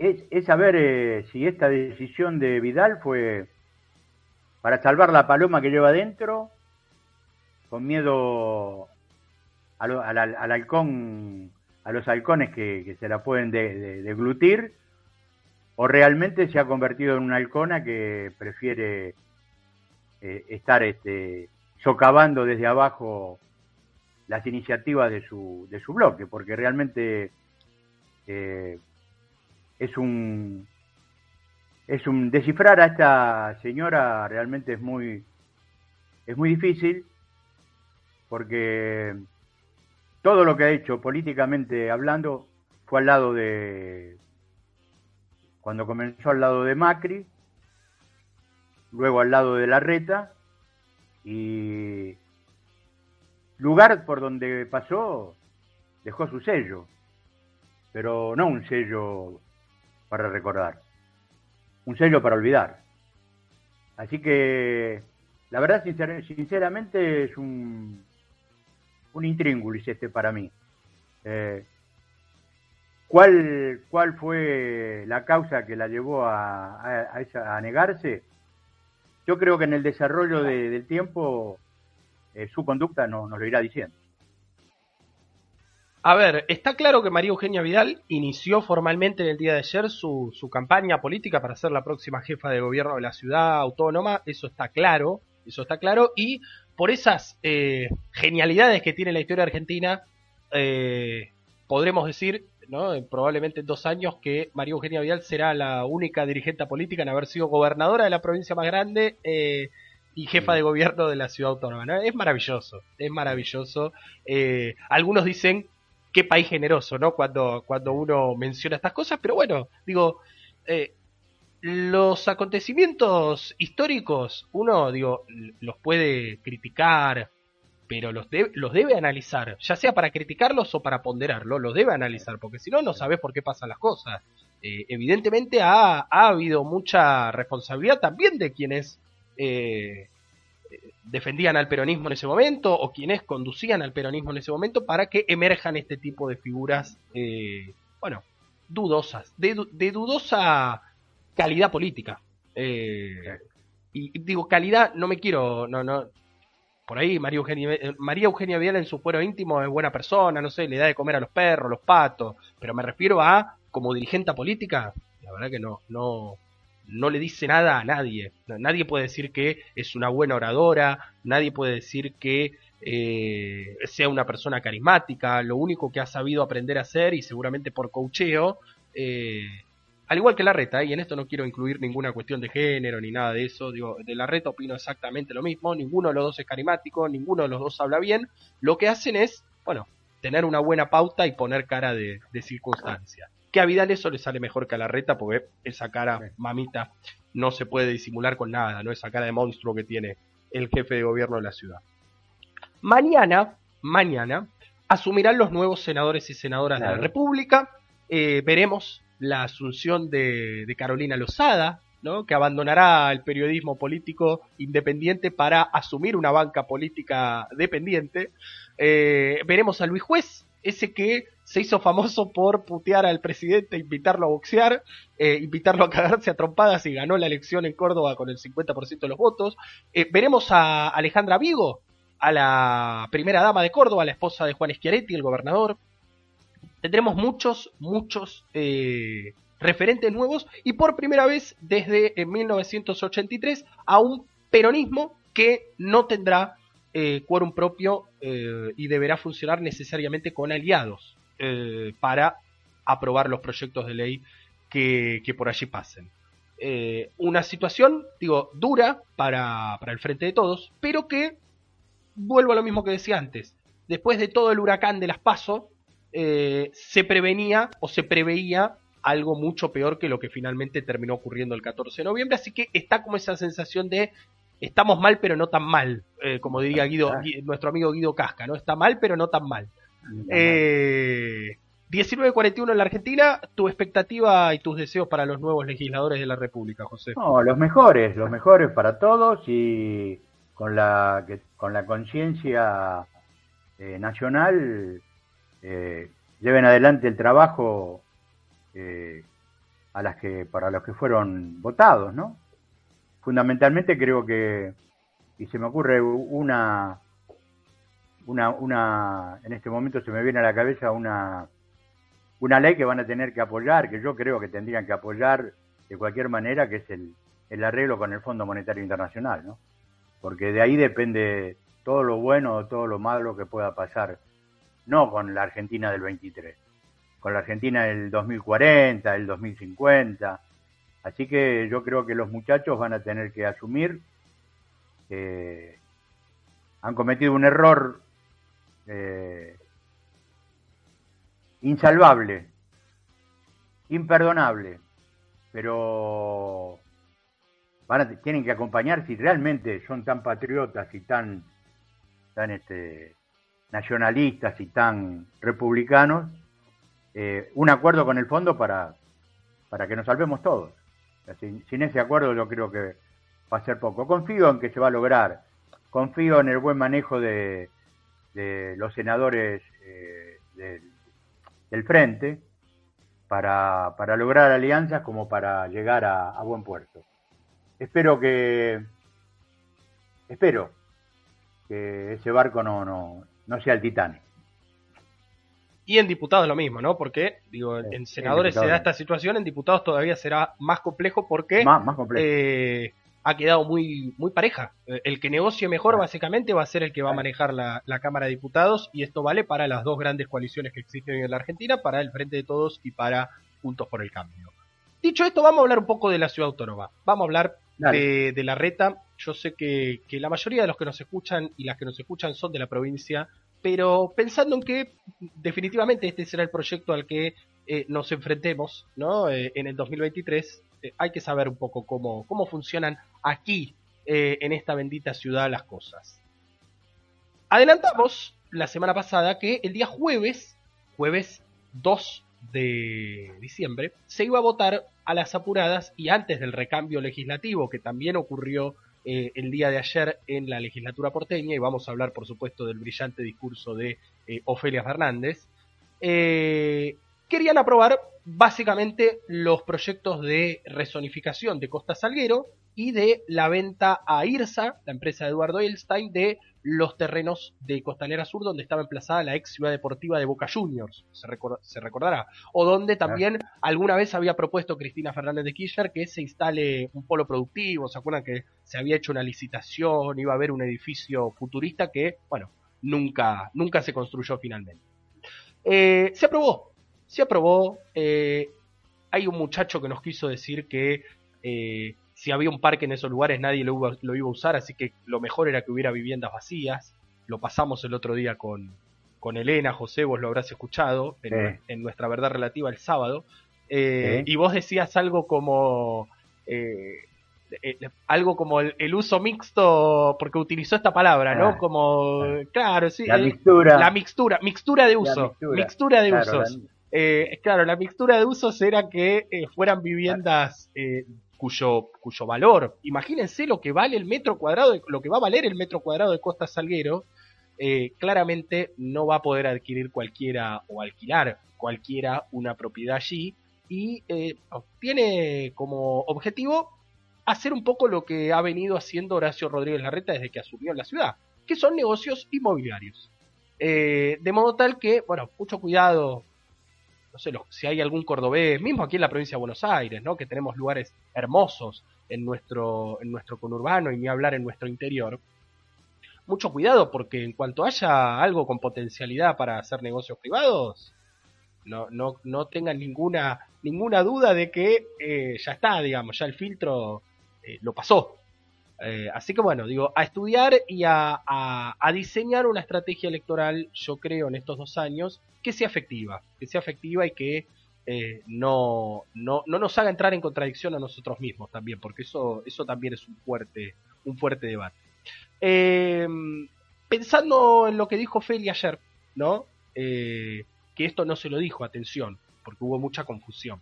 Speaker 1: es, saber eh, si esta decisión de Vidal fue para salvar la paloma que lleva adentro, con miedo al, halcón, a los halcones que, se la pueden deglutir, o realmente se ha convertido en una halcona que prefiere eh, estar este, socavando desde abajo las iniciativas de su, de su bloque, porque realmente eh, es un es un descifrar a esta señora realmente es muy es muy difícil porque todo lo que ha hecho políticamente hablando fue al lado de cuando comenzó al lado de Macri, luego al lado de Larreta y lugar por donde pasó dejó su sello, pero no un sello para recordar, un sello para olvidar. Así que, la verdad, sinceramente, es un, un intríngulis este para mí. Eh, ¿cuál, ¿Cuál fue la causa que la llevó a, a, negarse? Yo creo que en el desarrollo del tiempo eh, su conducta no, nos lo irá diciendo.
Speaker 2: A ver, está claro que María Eugenia Vidal inició formalmente en el día de ayer su, su, campaña política para ser la próxima jefa de gobierno de la ciudad autónoma, eso está claro, eso está claro, y por esas eh, genialidades que tiene la historia argentina, eh, podremos decir, ¿no? probablemente en dos años, que María Eugenia Vidal será la única dirigente política en haber sido gobernadora de la provincia más grande eh, y jefa de gobierno de la ciudad autónoma. Es maravilloso, es maravilloso. algunos dicen qué país generoso, ¿no? Cuando, cuando uno menciona estas cosas, pero bueno, digo, eh, los acontecimientos históricos, uno, digo, los puede criticar, pero los, los debe analizar, ya sea para criticarlos o para ponderarlos, los debe analizar, porque si no, no sabes por qué pasan las cosas. Eh, evidentemente ha, ha, habido mucha responsabilidad también de quienes eh, defendían al peronismo en ese momento o quienes conducían al peronismo en ese momento para que emerjan este tipo de figuras, eh, bueno, dudosas, de, dudosa calidad política. Eh, y digo calidad, no me quiero, no, no, por ahí María Eugenia, María Eugenia Vidal en su fuero íntimo es buena persona, no sé, le da de comer a los perros, los patos, pero me refiero a como dirigente política, la verdad que no, no, no le dice nada a nadie. Nadie puede decir que es una buena oradora, nadie puede decir que eh, sea una persona carismática. Lo único que ha sabido aprender a hacer, y seguramente por cocheo, eh, al igual que la reta, y en esto no quiero incluir ninguna cuestión de género ni nada de eso, digo, de la reta opino exactamente lo mismo, ninguno de los dos es carismático, ninguno de los dos habla bien, lo que hacen es, bueno, tener una buena pauta y poner cara de, de circunstancia. Que a Vidal eso le sale mejor que a la reta, porque esa cara, mamita, no se puede disimular con nada, ¿no? Esa cara de monstruo que tiene el jefe de gobierno de la ciudad. Mañana, mañana, asumirán los nuevos senadores y senadoras de la República. Eh, veremos la asunción de, Carolina Lozada, ¿no? que abandonará el periodismo político independiente para asumir una banca política dependiente. Eh, veremos a Luis Juez, ese que se hizo famoso por putear al presidente, invitarlo a boxear, eh, invitarlo a cagarse a trompadas y ganó la elección en Córdoba con el 50% de los votos. veremos a Alejandra Vigo, a la primera dama de Córdoba, la esposa de Juan Schiaretti, el gobernador. Tendremos muchos, muchos eh, referentes nuevos y por primera vez desde 1983 a un peronismo que no tendrá eh, quórum propio eh, y deberá funcionar necesariamente con aliados para aprobar los proyectos de ley que, que por allí pasen. una situación, digo, dura para, para el frente de todos, pero que vuelvo a lo mismo que decía antes. Después de todo el huracán de las PASO, eh, se prevenía o se preveía algo mucho peor que lo que finalmente terminó ocurriendo el 14 de noviembre. Así que está como esa sensación de estamos mal, pero no tan mal, eh, como diría Guido, nuestro amigo Guido Casca, ¿no? Está mal, pero no tan mal. Eh, 1941 en la Argentina, tu expectativa y tus deseos para los nuevos legisladores de la República, José.
Speaker 1: No, los mejores, los mejores para todos y con la, con la conciencia eh, nacional eh, lleven adelante el trabajo eh, a las que, para los que fueron votados, ¿no? Fundamentalmente creo que, y se me ocurre una, una, una, en este momento se me viene a la cabeza una, una ley que van a tener que apoyar, que yo creo que tendrían que apoyar de cualquier manera, que es el, el arreglo con el Fondo Monetario Internacional, ¿no? porque de ahí depende todo lo bueno o todo lo malo que pueda pasar, no con la Argentina del 23, con la Argentina del 2040, el 2050. Así que yo creo que los muchachos van a tener que asumir que han cometido un error eh, insalvable, imperdonable, pero tienen que acompañar si realmente son tan patriotas y tan, este, nacionalistas y tan republicanos, eh, un acuerdo con el fondo para, para que nos salvemos todos. Sin, ese acuerdo yo creo que va a ser poco. Confío en que se va a lograr, confío en el buen manejo de, de los senadores eh, del, frente para, para lograr alianzas como para llegar a buen puerto espero que espero que ese barco no, no, no sea el Titanic.
Speaker 2: Y en diputados lo mismo, ¿no? Porque, digo, en senadores se da esta situación, en diputados todavía será más complejo porque eh, ha quedado muy, muy pareja. El que negocie mejor, básicamente, va a ser el que va a manejar la, la, Cámara de Diputados, y esto vale para las dos grandes coaliciones que existen en la Argentina, para el Frente de Todos y para Juntos por el Cambio. Dicho esto, vamos a hablar un poco de la ciudad autónoma. Vamos a hablar de, la reta. Yo sé que, la mayoría de los que nos escuchan y las que nos escuchan son de la provincia, pero pensando en que definitivamente este será el proyecto al que eh, nos enfrentemos ¿no? Eh, en el 2023, eh, hay que saber un poco cómo, cómo funcionan aquí, en esta bendita ciudad, las cosas. Adelantamos la semana pasada que el día jueves, jueves 2 de diciembre, se iba a votar a las apuradas y antes del recambio legislativo que también ocurrió eh, el día de ayer en la legislatura porteña, y vamos a hablar por supuesto del brillante discurso de eh, Ofelia Fernández, eh, querían aprobar básicamente los proyectos de resonificación de Costa Salguero y de la venta a IRSA, la empresa de Eduardo Elstein, de los terrenos de Costanera Sur donde estaba emplazada la ex ciudad deportiva de Boca Juniors, se, recordará, o donde también alguna vez había propuesto Cristina Fernández de Kirchner que se instale un polo productivo, se acuerdan que se había hecho una licitación, iba a haber un edificio futurista que, bueno, nunca, nunca se construyó finalmente. Eh, se aprobó, se aprobó, eh, hay un muchacho que nos quiso decir que eh, si había un parque en esos lugares nadie lo, iba a usar, así que lo mejor era que hubiera viviendas vacías. Lo pasamos el otro día con, con Elena, José, vos lo habrás escuchado en, nuestra verdad relativa el sábado, eh, y vos decías algo como... Eh, eh, algo como el, uso mixto, porque utilizó esta palabra, ¿no? Ah, como, claro, sí.
Speaker 1: La mixtura.
Speaker 2: La mixtura, mixtura de uso. Mixtura, de usos. Claro, la mixtura de usos era que fueran viviendas cuyo, cuyo valor, imagínense lo que vale el metro cuadrado, de, lo que va a valer el metro cuadrado de Costa Salguero, eh, claramente no va a poder adquirir cualquiera o alquilar cualquiera una propiedad allí y eh, tiene como objetivo hacer un poco lo que ha venido haciendo Horacio Rodríguez Larreta desde que asumió la ciudad, que son negocios inmobiliarios. Eh, de modo tal que, bueno, mucho cuidado no sé, si hay algún cordobés, mismo aquí en la provincia de Buenos Aires, ¿no? Que tenemos lugares hermosos en nuestro, en nuestro conurbano y ni hablar en nuestro interior. Mucho cuidado porque en cuanto haya algo con potencialidad para hacer negocios privados, no, no, no tengan ninguna, ninguna duda de que eh, ya está, digamos, ya el filtro eh, lo pasó. Eh, así que bueno, digo, a estudiar y a, a, diseñar una estrategia electoral, yo creo, en estos dos años, que sea efectiva, que sea efectiva y que eh, no, no, no, nos haga entrar en contradicción a nosotros mismos también, porque eso, eso también es un fuerte, un fuerte debate. Em, pensando en lo que dijo Feli ayer, ¿no? Eh, que esto no se lo dijo, atención, porque hubo mucha confusión.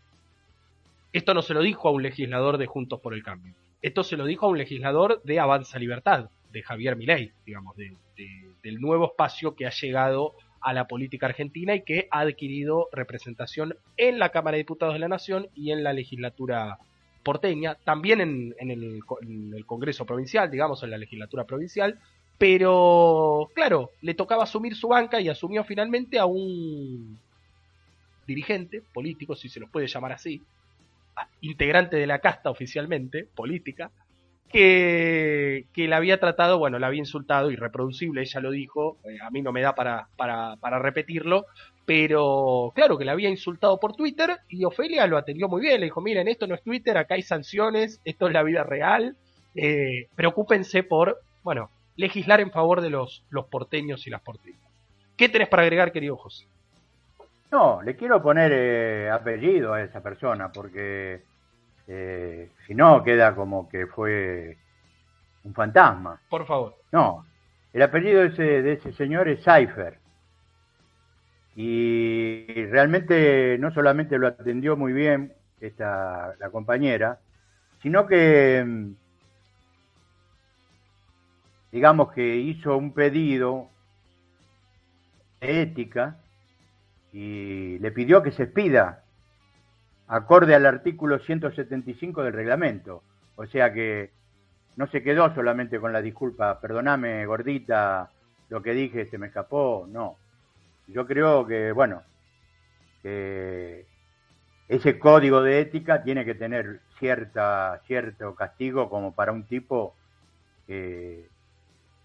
Speaker 2: Esto no se lo dijo a un legislador de Juntos por el Cambio. Esto se lo dijo a un legislador de Avanza Libertad, de Javier Milei, digamos, del nuevo espacio que ha llegado a la política argentina y que ha adquirido representación en la Cámara de Diputados de la Nación y en la legislatura porteña, también en, el, en, el, Congreso provincial, digamos, en la legislatura provincial, pero claro, le tocaba asumir su banca y asumió finalmente a un dirigente político, si se lo puede llamar así, integrante de la casta oficialmente, política, que, que la había tratado, bueno, la había insultado, irreproducible, ella lo dijo, eh, a mí no me da para, para, para, repetirlo, pero claro que la había insultado por Twitter y Ofelia lo atendió muy bien, le dijo, miren, esto no es Twitter, acá hay sanciones, esto es la vida real, eh, preocúpense por, bueno, legislar en favor de los, los porteños y las porteñas. ¿Qué tenés para agregar, querido José?
Speaker 1: No, le quiero poner eh, apellido a esa persona porque eh, si no queda como que fue un fantasma.
Speaker 2: Por favor.
Speaker 1: No, el apellido de ese, de ese señor es Cypher. Y realmente no solamente lo atendió muy bien esta, la compañera, sino que mm, digamos que hizo un pedido de ética y le pidió que se pida acorde al artículo 175 del reglamento. O sea que no se quedó solamente con la disculpa, perdoname gordita, lo que dije se me escapó, no. Yo creo que, bueno, que ese código de ética tiene que tener cierta, cierto castigo como para un tipo que,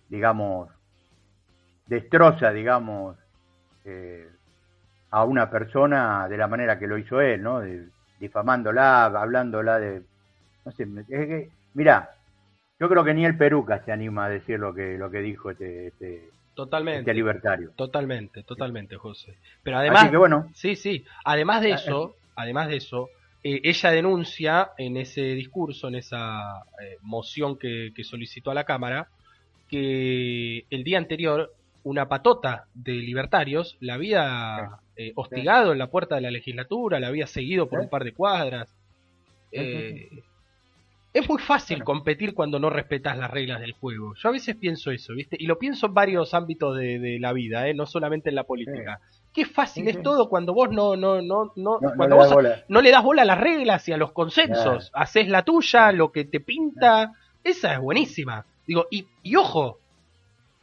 Speaker 1: digamos, destroza, digamos, eh, a una persona de la manera que lo hizo él, ¿no? difamándola, hablándola de... No sé, es que, mirá, yo creo que ni el Peruca se anima a decir lo que, lo que dijo este, este,
Speaker 2: totalmente,
Speaker 1: este libertario.
Speaker 2: Totalmente, totalmente, José. Pero además...
Speaker 1: que bueno.
Speaker 2: Sí, sí. Además de ah, eso, además de eso, eh, ella denuncia en ese discurso, en esa eh, moción que, que solicitó a la Cámara, que el día anterior una patota de libertarios la había eh, hostigado en la puerta de la legislatura, la había seguido por un par de cuadras. Eh, es muy fácil competir cuando no respetas las reglas del juego. Yo a veces pienso eso, ¿viste? Y lo pienso en varios ámbitos de, la vida, ¿eh? No solamente en la política. Qué fácil es todo cuando vos no, no, no, no, cuando vos no le das bola a las reglas y a los consensos. Haces la tuya, lo que te pinta. Esa es buenísima. Digo, y, y ojo,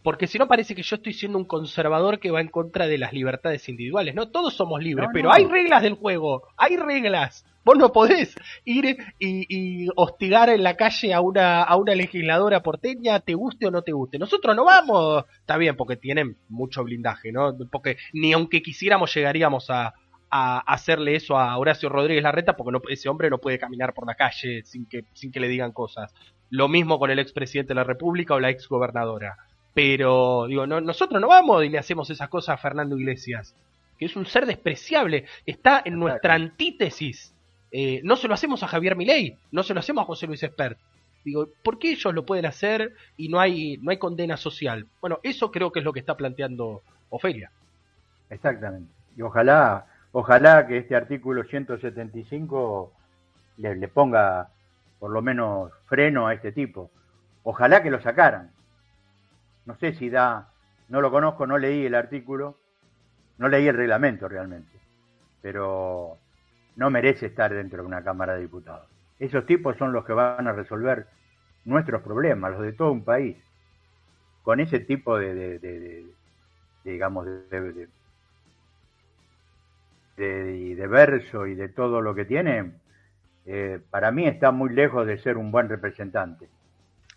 Speaker 2: porque si no parece que yo estoy siendo un conservador que va en contra de las libertades individuales. No, todos somos libres, pero hay reglas del juego, hay reglas. Vos no podés ir y, hostigar en la calle a una, a una legisladora porteña, te guste o no te guste. Nosotros no vamos, está bien, porque tienen mucho blindaje, ¿no? Porque ni aunque quisiéramos llegaríamos a, a hacerle eso a Horacio Rodríguez Larreta, porque no, ese hombre no puede caminar por la calle sin que, sin que le digan cosas. Lo mismo con el expresidente de la República o la exgobernadora Pero, digo, no, nosotros no vamos y le hacemos esas cosas a Fernando Iglesias, que es un ser despreciable, está en nuestra antítesis. Eh, no se lo hacemos a Javier Milei, no se lo hacemos a José Luis Espert. Digo, ¿por qué ellos lo pueden hacer y no hay, no hay condena social? Bueno, eso creo que es lo que está planteando Ofelia.
Speaker 1: Exactamente. Y ojalá, ojalá que este artículo 175 le, le ponga por lo menos freno a este tipo. Ojalá que lo sacaran. No sé si da, no lo conozco, no leí el artículo, no leí el reglamento realmente, pero no merece estar dentro de una Cámara de Diputados. Esos tipos son los que van a resolver nuestros problemas, los de todo un país. Con ese tipo de, de, digamos, de, verso y de todo lo que tiene, eh, para mí está muy lejos de ser un buen representante.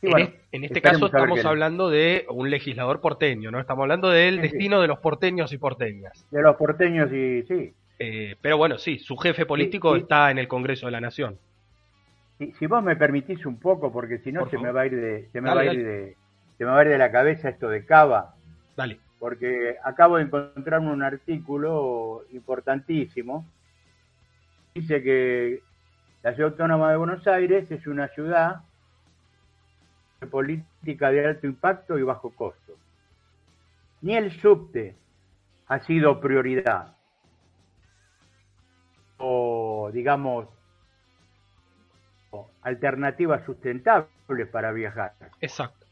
Speaker 2: En, este caso estamos hablando de un legislador porteño, ¿no? Estamos hablando del destino de los porteños y porteñas.
Speaker 1: De los porteños y sí.
Speaker 2: Eh, pero bueno, sí, su jefe político está en el Congreso de la Nación.
Speaker 1: Si, vos me permitís un poco, porque si no se me va a ir de, se me va a ir de, se me va a ir de la cabeza esto de Cava.
Speaker 2: Dale.
Speaker 1: Porque acabo de encontrar un artículo importantísimo. Dice que la ciudad autónoma de Buenos Aires es una ciudad política de alto impacto y bajo costo. Ni el subte ha sido prioridad o, digamos, alternativa sustentable para viajar.
Speaker 2: Exacto.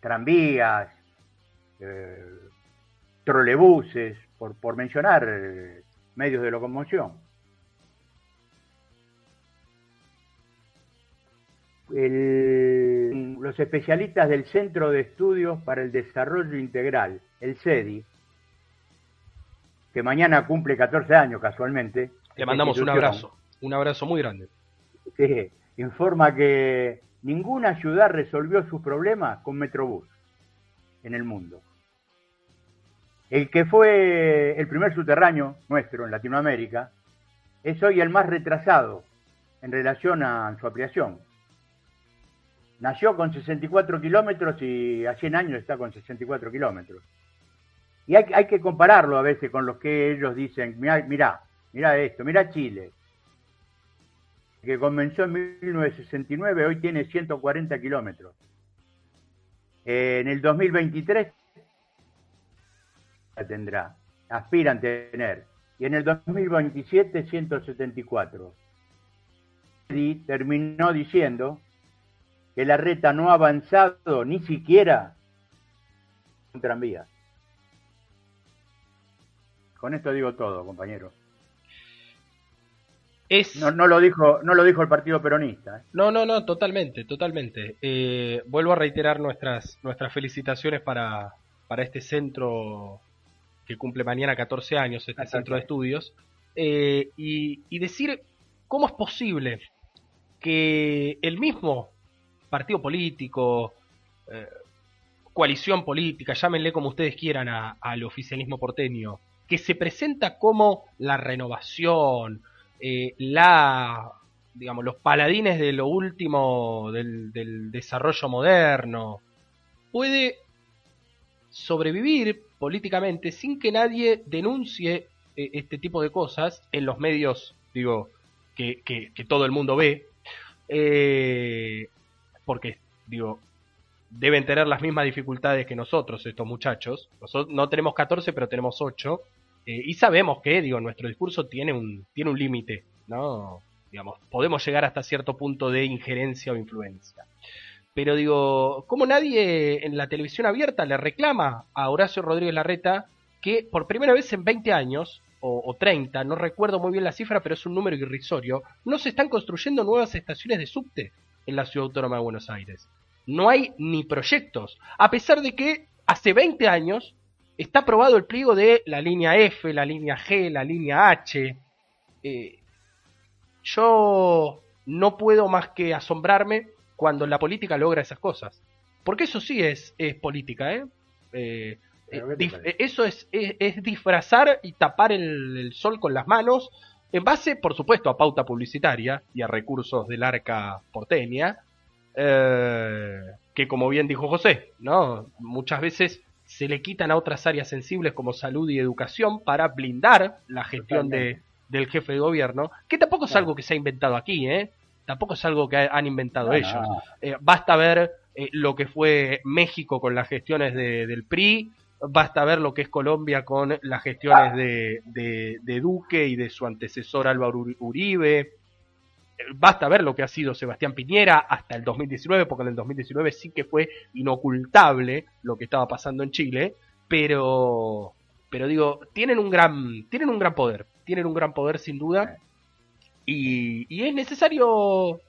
Speaker 1: Tranvías, eh, trolebuses, por, por mencionar eh, medios de locomoción. Los especialistas del Centro de Estudios para el Desarrollo Integral, el CEDI, que mañana cumple 14 años casualmente.
Speaker 2: Le mandamos un abrazo, un abrazo muy grande.
Speaker 1: Sí, informa que ninguna ciudad resolvió sus problemas con Metrobús en el mundo. El que fue el primer subterráneo nuestro en Latinoamérica es hoy el más retrasado en relación a su ampliación. Nació con 64 kilómetros y a 100 años está con 64 kilómetros. Y hay, hay, que compararlo a veces con lo que ellos dicen, mira, mira, mira esto, mira Chile, que comenzó en 1969, hoy tiene 140 kilómetros. en el 2023 la tendrá, aspiran tener. Y en el 2027, 174. Y terminó diciendo que la reta no ha avanzado ni siquiera un tranvía. Con esto digo todo, compañero. Es... No, no, lo dijo, no lo dijo el Partido Peronista. ¿eh?
Speaker 2: No, no, no, totalmente, totalmente. Eh, vuelvo a reiterar nuestras, nuestras felicitaciones para, para este centro que cumple mañana 14 años, este centro de estudios, eh, y, y decir cómo es posible que el mismo partido político, eh, coalición política, llámenle como ustedes quieran al oficialismo porteño, que se presenta como la renovación, eh, la digamos, los paladines de lo último del, desarrollo moderno, puede sobrevivir políticamente sin que nadie denuncie eh, este tipo de cosas en los medios, digo, que, todo el mundo ve, porque, digo, deben tener las mismas dificultades que nosotros, estos muchachos. Nosotros no tenemos 14, pero tenemos 8. Eh, y sabemos que, digo, nuestro discurso tiene un, tiene un límite, ¿no? Digamos, podemos llegar hasta cierto punto de injerencia o influencia. Pero digo, ¿cómo nadie en la televisión abierta le reclama a Horacio Rodríguez Larreta que por primera vez en 20 años, o, o 30, no recuerdo muy bien la cifra, pero es un número irrisorio, no se están construyendo nuevas estaciones de subte en la Ciudad Autónoma de Buenos Aires. No hay ni proyectos, a pesar de que hace 20 años está aprobado el pliego de la línea F, la línea G, la línea H. Eh, yo no puedo más que asombrarme cuando la política logra esas cosas. Porque eso sí es, es política, ¿eh? eh, eh eso es, es, disfrazar y tapar el, sol con las manos en base, por supuesto, a pauta publicitaria y a recursos del arca porteña, eh, que como bien dijo José, ¿no? Muchas veces se le quitan a otras áreas sensibles como salud y educación para blindar la gestión de, del jefe de gobierno, que tampoco es algo que se ha inventado aquí, ¿eh? Tampoco es algo que han inventado ellos. Eh, basta ver eh, lo que fue México con las gestiones de, del PRI, basta ver lo que es Colombia con las gestiones de, de, de Duque y de su antecesor Álvaro Uribe, basta ver lo que ha sido Sebastián Piñera hasta el 2019, porque en el 2019 sí que fue inocultable lo que estaba pasando en Chile, pero pero digo, tienen un gran tienen un gran poder, tienen un gran poder sin duda y, y es necesario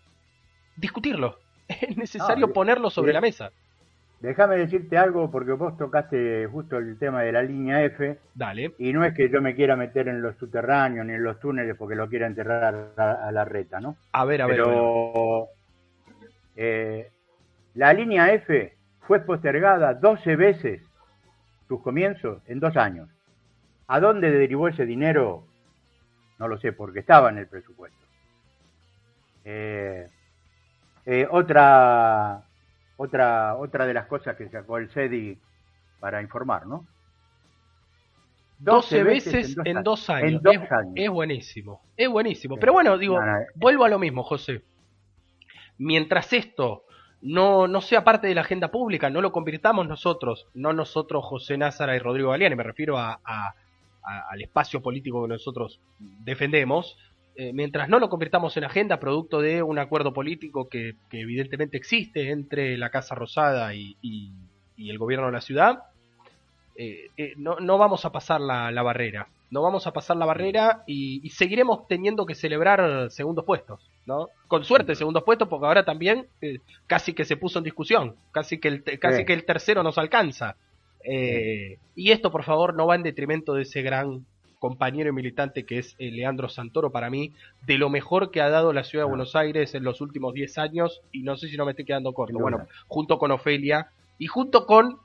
Speaker 2: discutirlo, es necesario ponerlo sobre la mesa.
Speaker 1: Déjame decirte algo porque vos tocaste justo el tema de la línea F.
Speaker 2: Dale.
Speaker 1: Y no es que yo me quiera meter en los subterráneos ni en los túneles porque lo quiera enterrar a, la reta, ¿no?
Speaker 2: A ver, a ver.
Speaker 1: Pero eh, la línea F fue postergada 12 veces sus comienzos en dos años. ¿A dónde derivó ese dinero? No lo sé, porque estaba en el presupuesto. Eh, eh, otra otra, otra de las cosas que sacó el CEDI para informar, ¿no?
Speaker 2: 12, veces, en, dos, años. es, buenísimo, es buenísimo. Pero bueno, digo, vuelvo a lo mismo, José. Mientras esto no, no sea parte de la agenda pública, no lo convirtamos nosotros, no nosotros, José Názara y Rodrigo Galeani, me refiero a, al espacio político que nosotros defendemos, eh, mientras no lo convirtamos en agenda, producto de un acuerdo político que, evidentemente existe entre la Casa Rosada y, el gobierno de la ciudad, eh, eh, no, no, vamos a pasar la, barrera. No vamos a pasar la barrera y, seguiremos teniendo que celebrar segundos puestos, ¿no? Con suerte segundos puestos, porque ahora también casi que se puso en discusión, casi que el, casi que el tercero nos alcanza. y esto, por favor, no va en detrimento de ese gran compañero y militante que es eh, Leandro Santoro, para mí, de lo mejor que ha dado la ciudad de Buenos Aires en los últimos 10 años, y no sé si no me estoy quedando corto, bueno, junto con Ofelia, y junto con,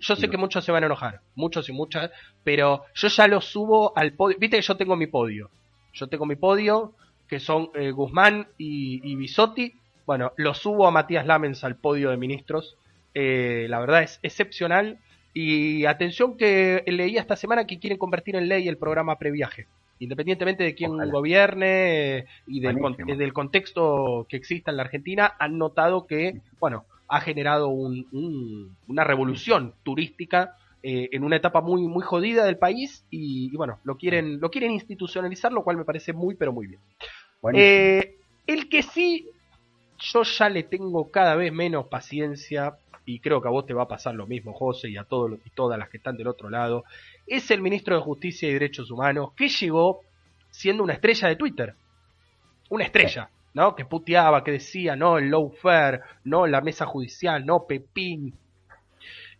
Speaker 2: yo sé que muchos se van a enojar, muchos y muchas, pero yo ya lo subo al podio, viste que yo tengo mi podio, yo tengo mi podio, que son eh, Guzmán y, y Bisotti, bueno, lo subo a Matías Lamens al podio de ministros, eh, la verdad es excepcional, y atención que leí esta semana que quieren convertir en ley el programa previaje. Independientemente de quién gobierne y del, del, contexto que exista en la Argentina, han notado que, bueno, ha generado una revolución turística eh, en una etapa muy muy jodida del país y, bueno, lo quieren lo quieren institucionalizar, lo cual me parece muy pero muy bien. Eh, el que sí yo ya le tengo cada vez menos paciencia y creo que a vos te va a pasar lo mismo, José, y a todos y todas las que están del otro lado, es el ministro de Justicia y Derechos Humanos que llegó siendo una estrella de Twitter. Una estrella, ¿no? Que puteaba, que decía, no, el fair, no, la mesa judicial, no, Pepín.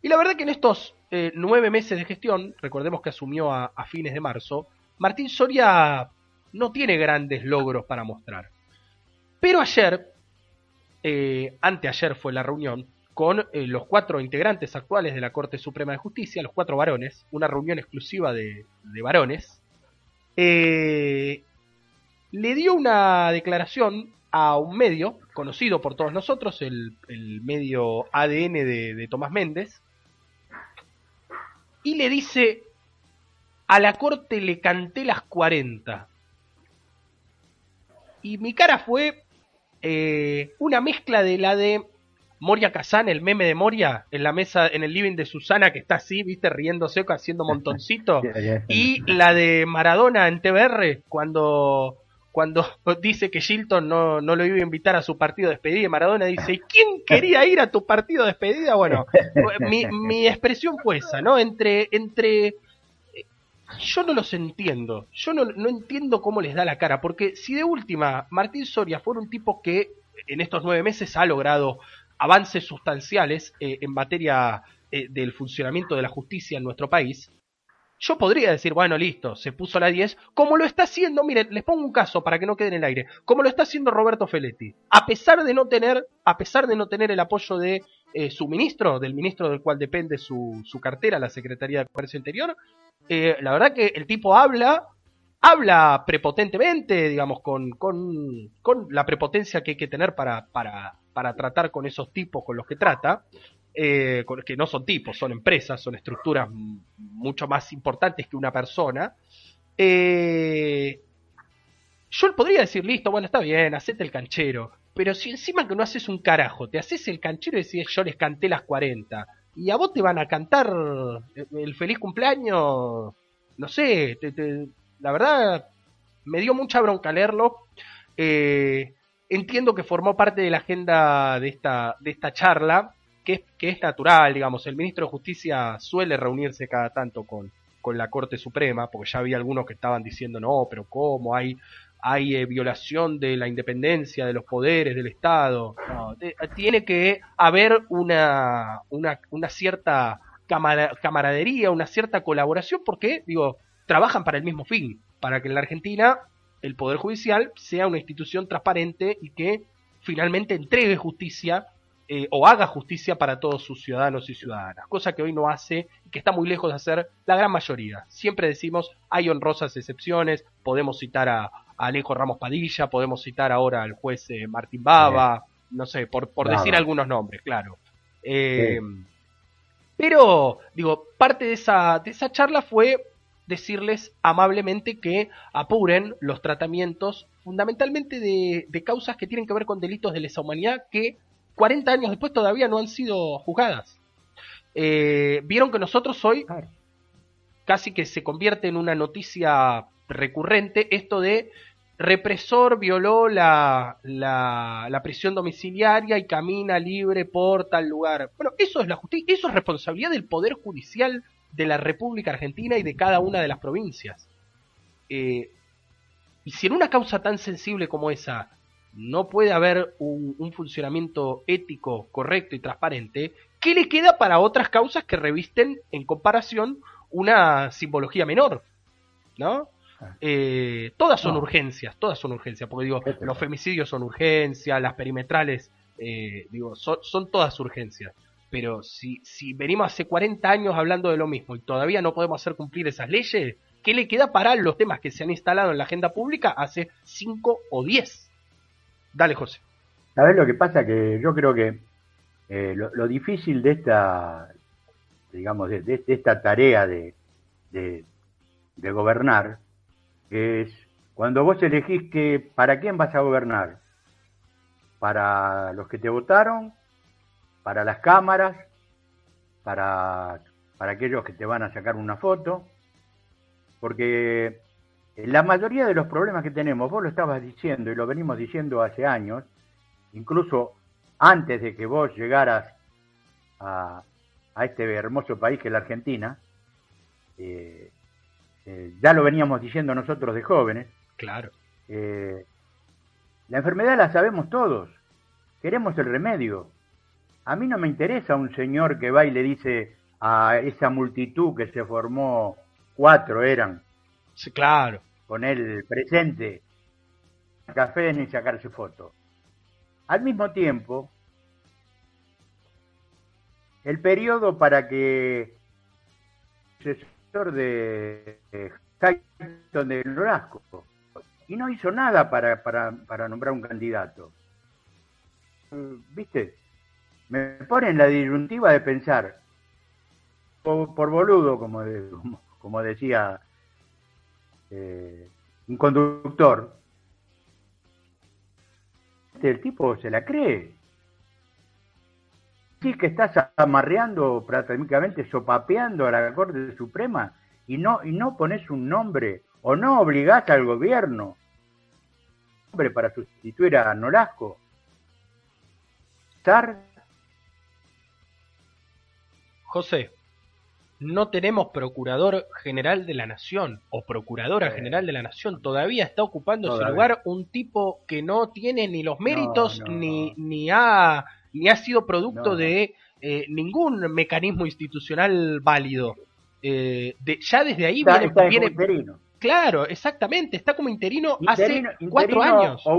Speaker 2: Y la verdad que en estos eh, nueve meses de gestión, recordemos que asumió a, fines de marzo, Martín Soria no tiene grandes logros para mostrar. Pero ayer, eh, anteayer fue la reunión, con eh, los cuatro integrantes actuales de la Corte Suprema de Justicia, los cuatro varones, una reunión exclusiva de, varones, eh, le dio una declaración a un medio conocido por todos nosotros, el, medio ADN de, de Tomás Méndez, y le dice, a la Corte le canté las 40. Y mi cara fue eh, una mezcla de la de Moria Kazan, el meme de Moria, en la mesa, en el living de Susana, que está así, viste, riéndose, haciendo montoncito. y la de Maradona en TBR, cuando, cuando dice que Shilton no, no lo iba a invitar a su partido de despedida. Y Maradona dice, ¿y quién quería ir a tu partido de despedida? Bueno, mi, mi expresión fue esa, ¿no? Entre, entre yo no los entiendo. Yo no, no, entiendo cómo les da la cara. Porque si de última Martín Soria fuera un tipo que en estos nueve meses ha logrado avances sustanciales eh, en materia eh, del funcionamiento de la justicia en nuestro país, yo podría decir, bueno, listo, se puso la 10, como lo está haciendo, miren, les pongo un caso para que no quede en el aire, como lo está haciendo Roberto Feletti, a pesar de no tener, a pesar de no tener el apoyo de eh, su ministro, del ministro del cual depende su, su cartera, la Secretaría de Comercio Interior, la verdad que el tipo habla, habla prepotentemente, digamos, con, con, con la prepotencia que hay que tener para, para para tratar con esos tipos con los que trata, eh, que no son tipos, son empresas, son estructuras mucho más importantes que una persona, eh, yo podría decir, listo, bueno, está bien, hacete el canchero, pero si encima que no haces un carajo, te haces el canchero y decís, yo les canté las 40, y a vos te van a cantar el feliz cumpleaños, no sé, la verdad me dio mucha bronca leerlo. Eh, entiendo que formó parte de la agenda de esta, de esta charla, que es, que es natural, digamos. El ministro de Justicia suele reunirse cada tanto con, con la Corte Suprema, porque ya había algunos que estaban diciendo, no, pero ¿cómo? Hay, hay eh, violación de la independencia de los poderes del Estado. tiene que haber una, una, una cierta camaradería, una cierta colaboración, porque, digo, trabajan para el mismo fin, para que en la Argentina el Poder Judicial sea una institución transparente y que finalmente entregue justicia eh, o haga justicia para todos sus ciudadanos y ciudadanas, cosa que hoy no hace y que está muy lejos de hacer la gran mayoría. Siempre decimos, hay honrosas excepciones, podemos citar a, Alejo Ramos Padilla, podemos citar ahora al juez eh, Martín Baba, no sé, por, por decir algunos nombres, claro. Eh, pero, digo, parte de esa, de esa charla fue decirles amablemente que apuren los tratamientos fundamentalmente de, de, causas que tienen que ver con delitos de lesa humanidad que 40 años después todavía no han sido juzgadas. Eh, Vieron que nosotros hoy casi que se convierte en una noticia recurrente esto de represor violó la, la, la, prisión domiciliaria y camina libre por tal lugar. Bueno, eso es la justicia, eso es responsabilidad del Poder Judicial de la República Argentina y de cada una de las provincias. Eh, y si en una causa tan sensible como esa no puede haber un, funcionamiento ético correcto y transparente, ¿qué le queda para otras causas que revisten en comparación una simbología menor? ¿No? Ah. Eh, todas son urgencias, todas son urgencias, porque digo, los femicidios son urgencias, las perimetrales, eh, digo, son, son, todas urgencias. Pero si, si venimos hace 40 años hablando de lo mismo y todavía no podemos hacer cumplir esas leyes, ¿qué le queda para los temas que se han instalado en la agenda pública hace 5 o 10? Dale, José.
Speaker 1: ¿Sabes lo que pasa? Que yo creo que eh, lo, difícil de esta, digamos, de, esta tarea de, de, gobernar es cuando vos elegís que para quién vas a gobernar, para los que te votaron, para las cámaras, para, para aquellos que te van a sacar una foto, porque la mayoría de los problemas que tenemos, vos lo estabas diciendo y lo venimos diciendo hace años, incluso antes de que vos llegaras a, este hermoso país que es la Argentina, eh, eh, ya lo veníamos diciendo nosotros de jóvenes.
Speaker 2: Claro.
Speaker 1: Eh, la enfermedad la sabemos todos, queremos el remedio. A mí no me interesa un señor que va y le dice a esa multitud que se formó, cuatro eran,
Speaker 2: Sí, claro.
Speaker 1: Con el presente, café ni sacarse foto. Al mismo tiempo, el periodo para que el sucesor de Hayton de Norasco y no hizo nada para, para, para nombrar un candidato. ¿Viste? Me pone en la disyuntiva de pensar, por, por boludo, como, como, decía eh, un conductor, el tipo se la cree. Sí que estás amarreando prácticamente, sopapeando a la Corte Suprema y no, y no pones un nombre o no obligás al gobierno nombre para sustituir a Nolasco.
Speaker 2: José, no tenemos procurador general de la nación o procuradora general de la nación. Todavía está ocupando ese lugar un tipo que no tiene ni los méritos ni, ni, ha, ni ha sido producto de eh, ningún mecanismo institucional válido. Eh, de, ya desde ahí viene, Claro, exactamente, está como interino, hace cuatro años.
Speaker 1: O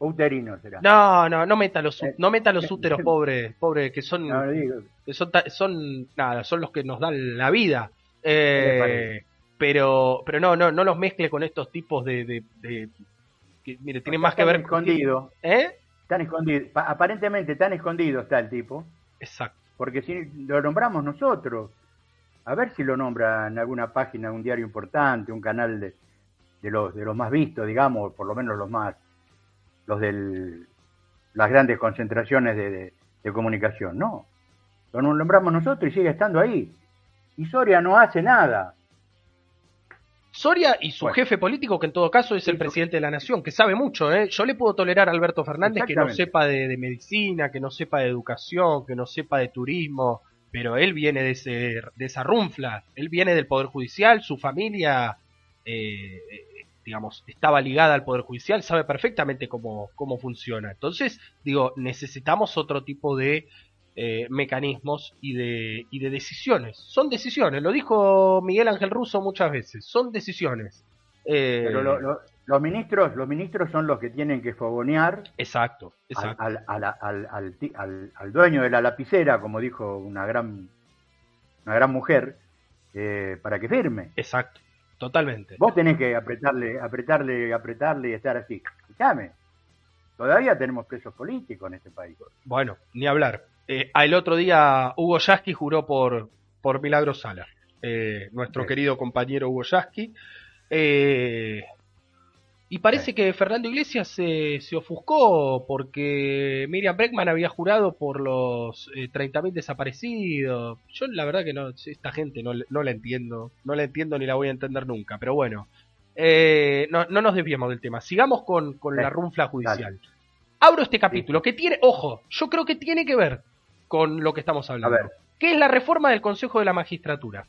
Speaker 1: uterino, será.
Speaker 2: No, no, no meta los, eh, no meta los úteros, pobre, pobre, que son, son, son, nada, son los que nos dan la vida. Eh, pero, pero no, no, no los mezcle con estos tipos de, de, que, mire, tiene más que ver
Speaker 1: escondido.
Speaker 2: ¿Eh?
Speaker 1: Tan escondido, aparentemente tan escondido está el tipo.
Speaker 2: Exacto.
Speaker 1: Porque si lo nombramos nosotros, a ver si lo nombra en alguna página, un diario importante, un canal de, de los de los más vistos, digamos, por lo menos los más los de las grandes concentraciones de, de, comunicación, no. Lo nombramos nosotros y sigue estando ahí. Y Soria no hace nada.
Speaker 2: Soria y su jefe político, que en todo caso es el presidente de la nación, que sabe mucho, ¿eh? Yo le puedo tolerar a Alberto Fernández que no sepa de, medicina, que no sepa de educación, que no sepa de turismo, pero él viene de, ese, de esa runfla, él viene del Poder Judicial, su familia, eh, digamos, estaba ligada al Poder Judicial, sabe perfectamente cómo, cómo funciona. Entonces, digo, necesitamos otro tipo de eh, mecanismos y de, y de decisiones. Son decisiones, lo dijo Miguel Ángel Russo muchas veces, son decisiones.
Speaker 1: Eh, Pero los ministros los ministros son los que tienen que fogonear
Speaker 2: exacto,
Speaker 1: Al, al, dueño de la lapicera, como dijo una gran, una gran mujer, eh, para que firme.
Speaker 2: Exacto, totalmente.
Speaker 1: Vos tenés que apretarle, apretarle, apretarle y estar así. Escuchame, todavía tenemos presos políticos en este país.
Speaker 2: Bueno, ni hablar. Eh, el otro día Hugo Yasky juró por, por Milagro Sala, eh, nuestro querido compañero Hugo Yasky. Eh, y parece que Fernando Iglesias se, se, ofuscó porque Miriam Breckman había jurado por los 30.000 desaparecidos. Yo la verdad que no, esta gente no, no, la entiendo, no la entiendo ni la voy a entender nunca, pero bueno, no, no, nos desviemos del tema. Sigamos con, con la runfla judicial. Abro este capítulo que tiene, ojo, yo creo que tiene que ver con lo que estamos hablando. ¿Qué es la reforma del Consejo de la Magistratura?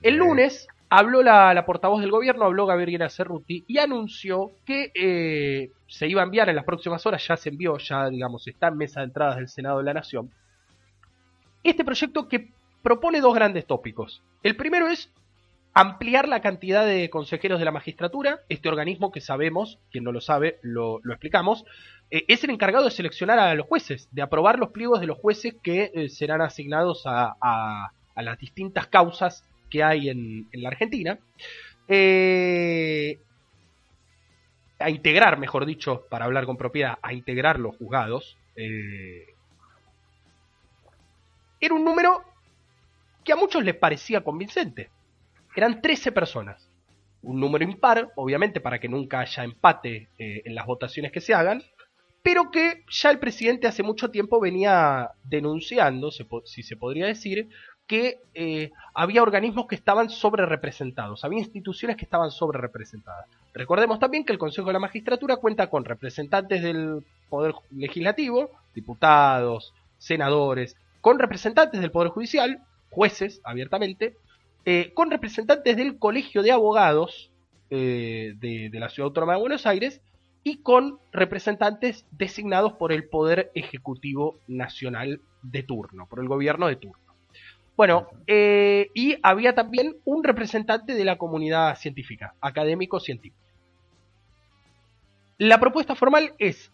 Speaker 2: El lunes habló la, portavoz del gobierno, habló Gabriela Cerruti y anunció que eh, se iba a enviar en las próximas horas, ya se envió, ya digamos está en mesa de entradas del Senado de la Nación, este proyecto que propone dos grandes tópicos. El primero es ampliar la cantidad de consejeros de la magistratura, este organismo que sabemos, quien no lo sabe, lo, explicamos, eh, es el encargado de seleccionar a los jueces, de aprobar los pliegos de los jueces que eh, serán asignados a, las distintas causas que hay en, la Argentina. Eh, a integrar, mejor dicho, para hablar con propiedad, a integrar los juzgados. era un número que a muchos les parecía convincente. Eran 13 personas. Un número impar, obviamente, para que nunca haya empate en las votaciones que se hagan pero que ya el presidente hace mucho tiempo venía denunciando, si se podría decir, que eh, había organismos que estaban sobre representados, había instituciones que estaban sobre representadas. Recordemos también que el Consejo de la Magistratura cuenta con representantes del Poder Legislativo, diputados, senadores, con representantes del Poder Judicial, jueces abiertamente, eh, con representantes del Colegio de Abogados eh, de la Ciudad Autónoma de Buenos Aires y con representantes designados por el Poder Ejecutivo Nacional de turno, por el gobierno de turno. Bueno, eh, y había también un representante de la comunidad científica, académico científico. La propuesta formal es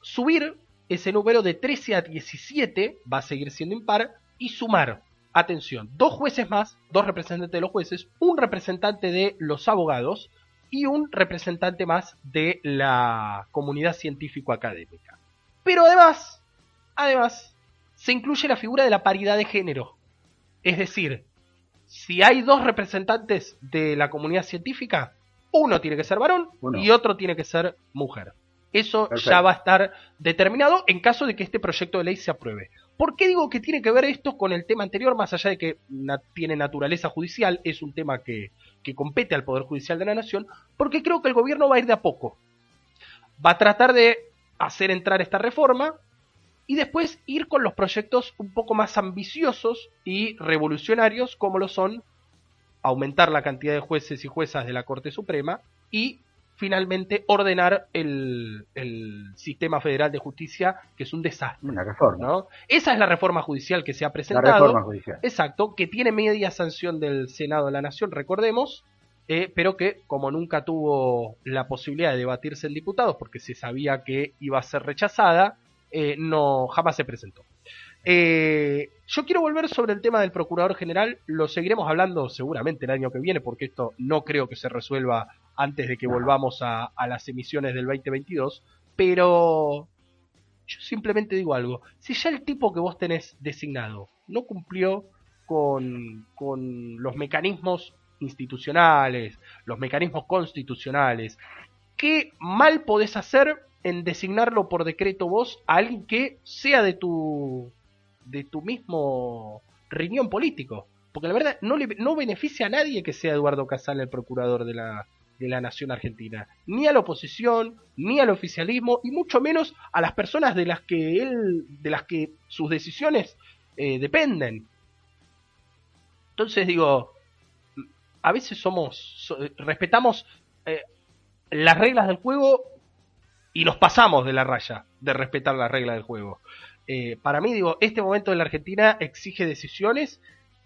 Speaker 2: subir ese número de 13 a 17, va a seguir siendo impar, y sumar, atención, dos jueces más, dos representantes de los jueces, un representante de los abogados, y un representante más de la comunidad científico-académica. Pero además, además, se incluye la figura de la paridad de género. Es decir, si hay dos representantes de la comunidad científica, uno tiene que ser varón y otro tiene que ser mujer. Eso ya va a estar determinado en caso de que este proyecto de ley se apruebe. ¿Por qué digo que tiene que ver esto con el tema anterior, más allá de que tiene naturaleza judicial, es un tema que, que compete al Poder Judicial de la Nación? Porque creo que el gobierno va a ir de a poco. Va a tratar de hacer entrar esta reforma y después ir con los proyectos un poco más ambiciosos y revolucionarios como lo son aumentar la cantidad de jueces y juezas de la Corte Suprema y finalmente ordenar el, sistema federal de justicia, que es un desastre.
Speaker 1: Una reforma.
Speaker 2: ¿no? Esa es la reforma judicial que se ha presentado. La reforma judicial. Exacto, que tiene media sanción del Senado de la Nación, recordemos, eh, pero que como nunca tuvo la posibilidad de debatirse en diputados, porque se sabía que iba a ser rechazada, eh, no jamás se presentó. Eh, yo quiero volver sobre el tema del Procurador General, lo seguiremos hablando seguramente el año que viene, porque esto no creo que se resuelva antes de que volvamos a, las emisiones del 2022, pero Yo simplemente digo algo. Si ya el tipo que vos tenés designado no cumplió con, con los mecanismos institucionales, los mecanismos constitucionales, ¿qué mal podés hacer en designarlo por decreto vos a alguien que sea de tu de tu mismo riñón político? Porque la verdad no, le, no beneficia a nadie que sea Eduardo Casal el procurador de la, de la nación argentina, ni a la oposición, ni al oficialismo, y mucho menos a las personas de las que él, de las que sus decisiones eh, dependen. Entonces digo, a veces somos, respetamos eh, las reglas del juego y nos pasamos de la raya de respetar las reglas del juego. Eh, para mí, digo, este momento de la Argentina exige decisiones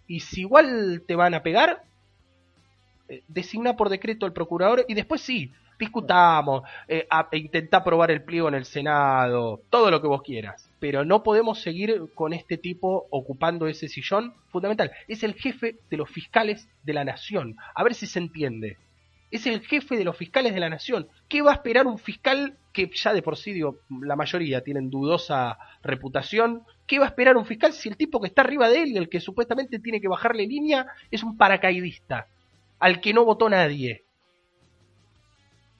Speaker 2: y si igual te van a pegar, eh, designa por decreto el procurador y después sí, discutamos, eh, e intenta aprobar el pliego en el Senado, todo lo que vos quieras. Pero no podemos seguir con este tipo ocupando ese sillón fundamental. Es el jefe de los fiscales de la nación. A ver si se entiende. Es el jefe de los fiscales de la nación. ¿Qué va a esperar un fiscal que ya de por sí, digo, la mayoría tienen dudosa reputación? ¿Qué va a esperar un fiscal si el tipo que está arriba de él y el que supuestamente tiene que bajarle línea es un paracaidista? al que no votó nadie.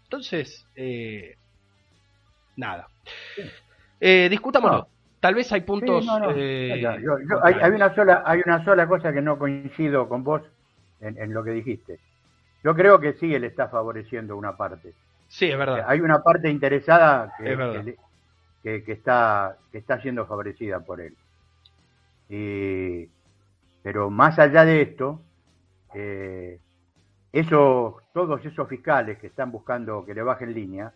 Speaker 2: Entonces, eh, nada. Eh, discutámoslo. Tal vez hay puntos.
Speaker 1: Eh, hay, una sola, hay una sola cosa que no coincido con vos en, lo que dijiste. Yo creo que sí él está favoreciendo una parte.
Speaker 2: Sí, es verdad.
Speaker 1: Hay una parte interesada que, que, está, que está siendo favorecida por él. pero más allá de esto, eh, esos, todos esos fiscales que están buscando que le bajen línea,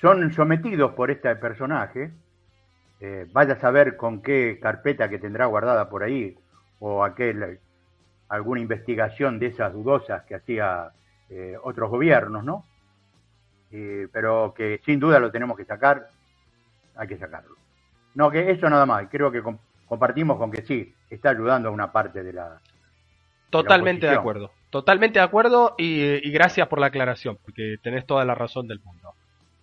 Speaker 1: son sometidos por este personaje, eh, vaya a saber con qué carpeta que tendrá guardada por ahí, o aquel, alguna investigación de esas dudosas que hacía eh, otros gobiernos, ¿no? Eh, pero que sin duda lo tenemos que sacar, hay que sacarlo. No, que eso nada más, creo que compartimos con que sí, está ayudando a una parte de la...
Speaker 2: Totalmente de acuerdo. Totalmente de acuerdo y, gracias por la aclaración, porque tenés toda la razón del mundo.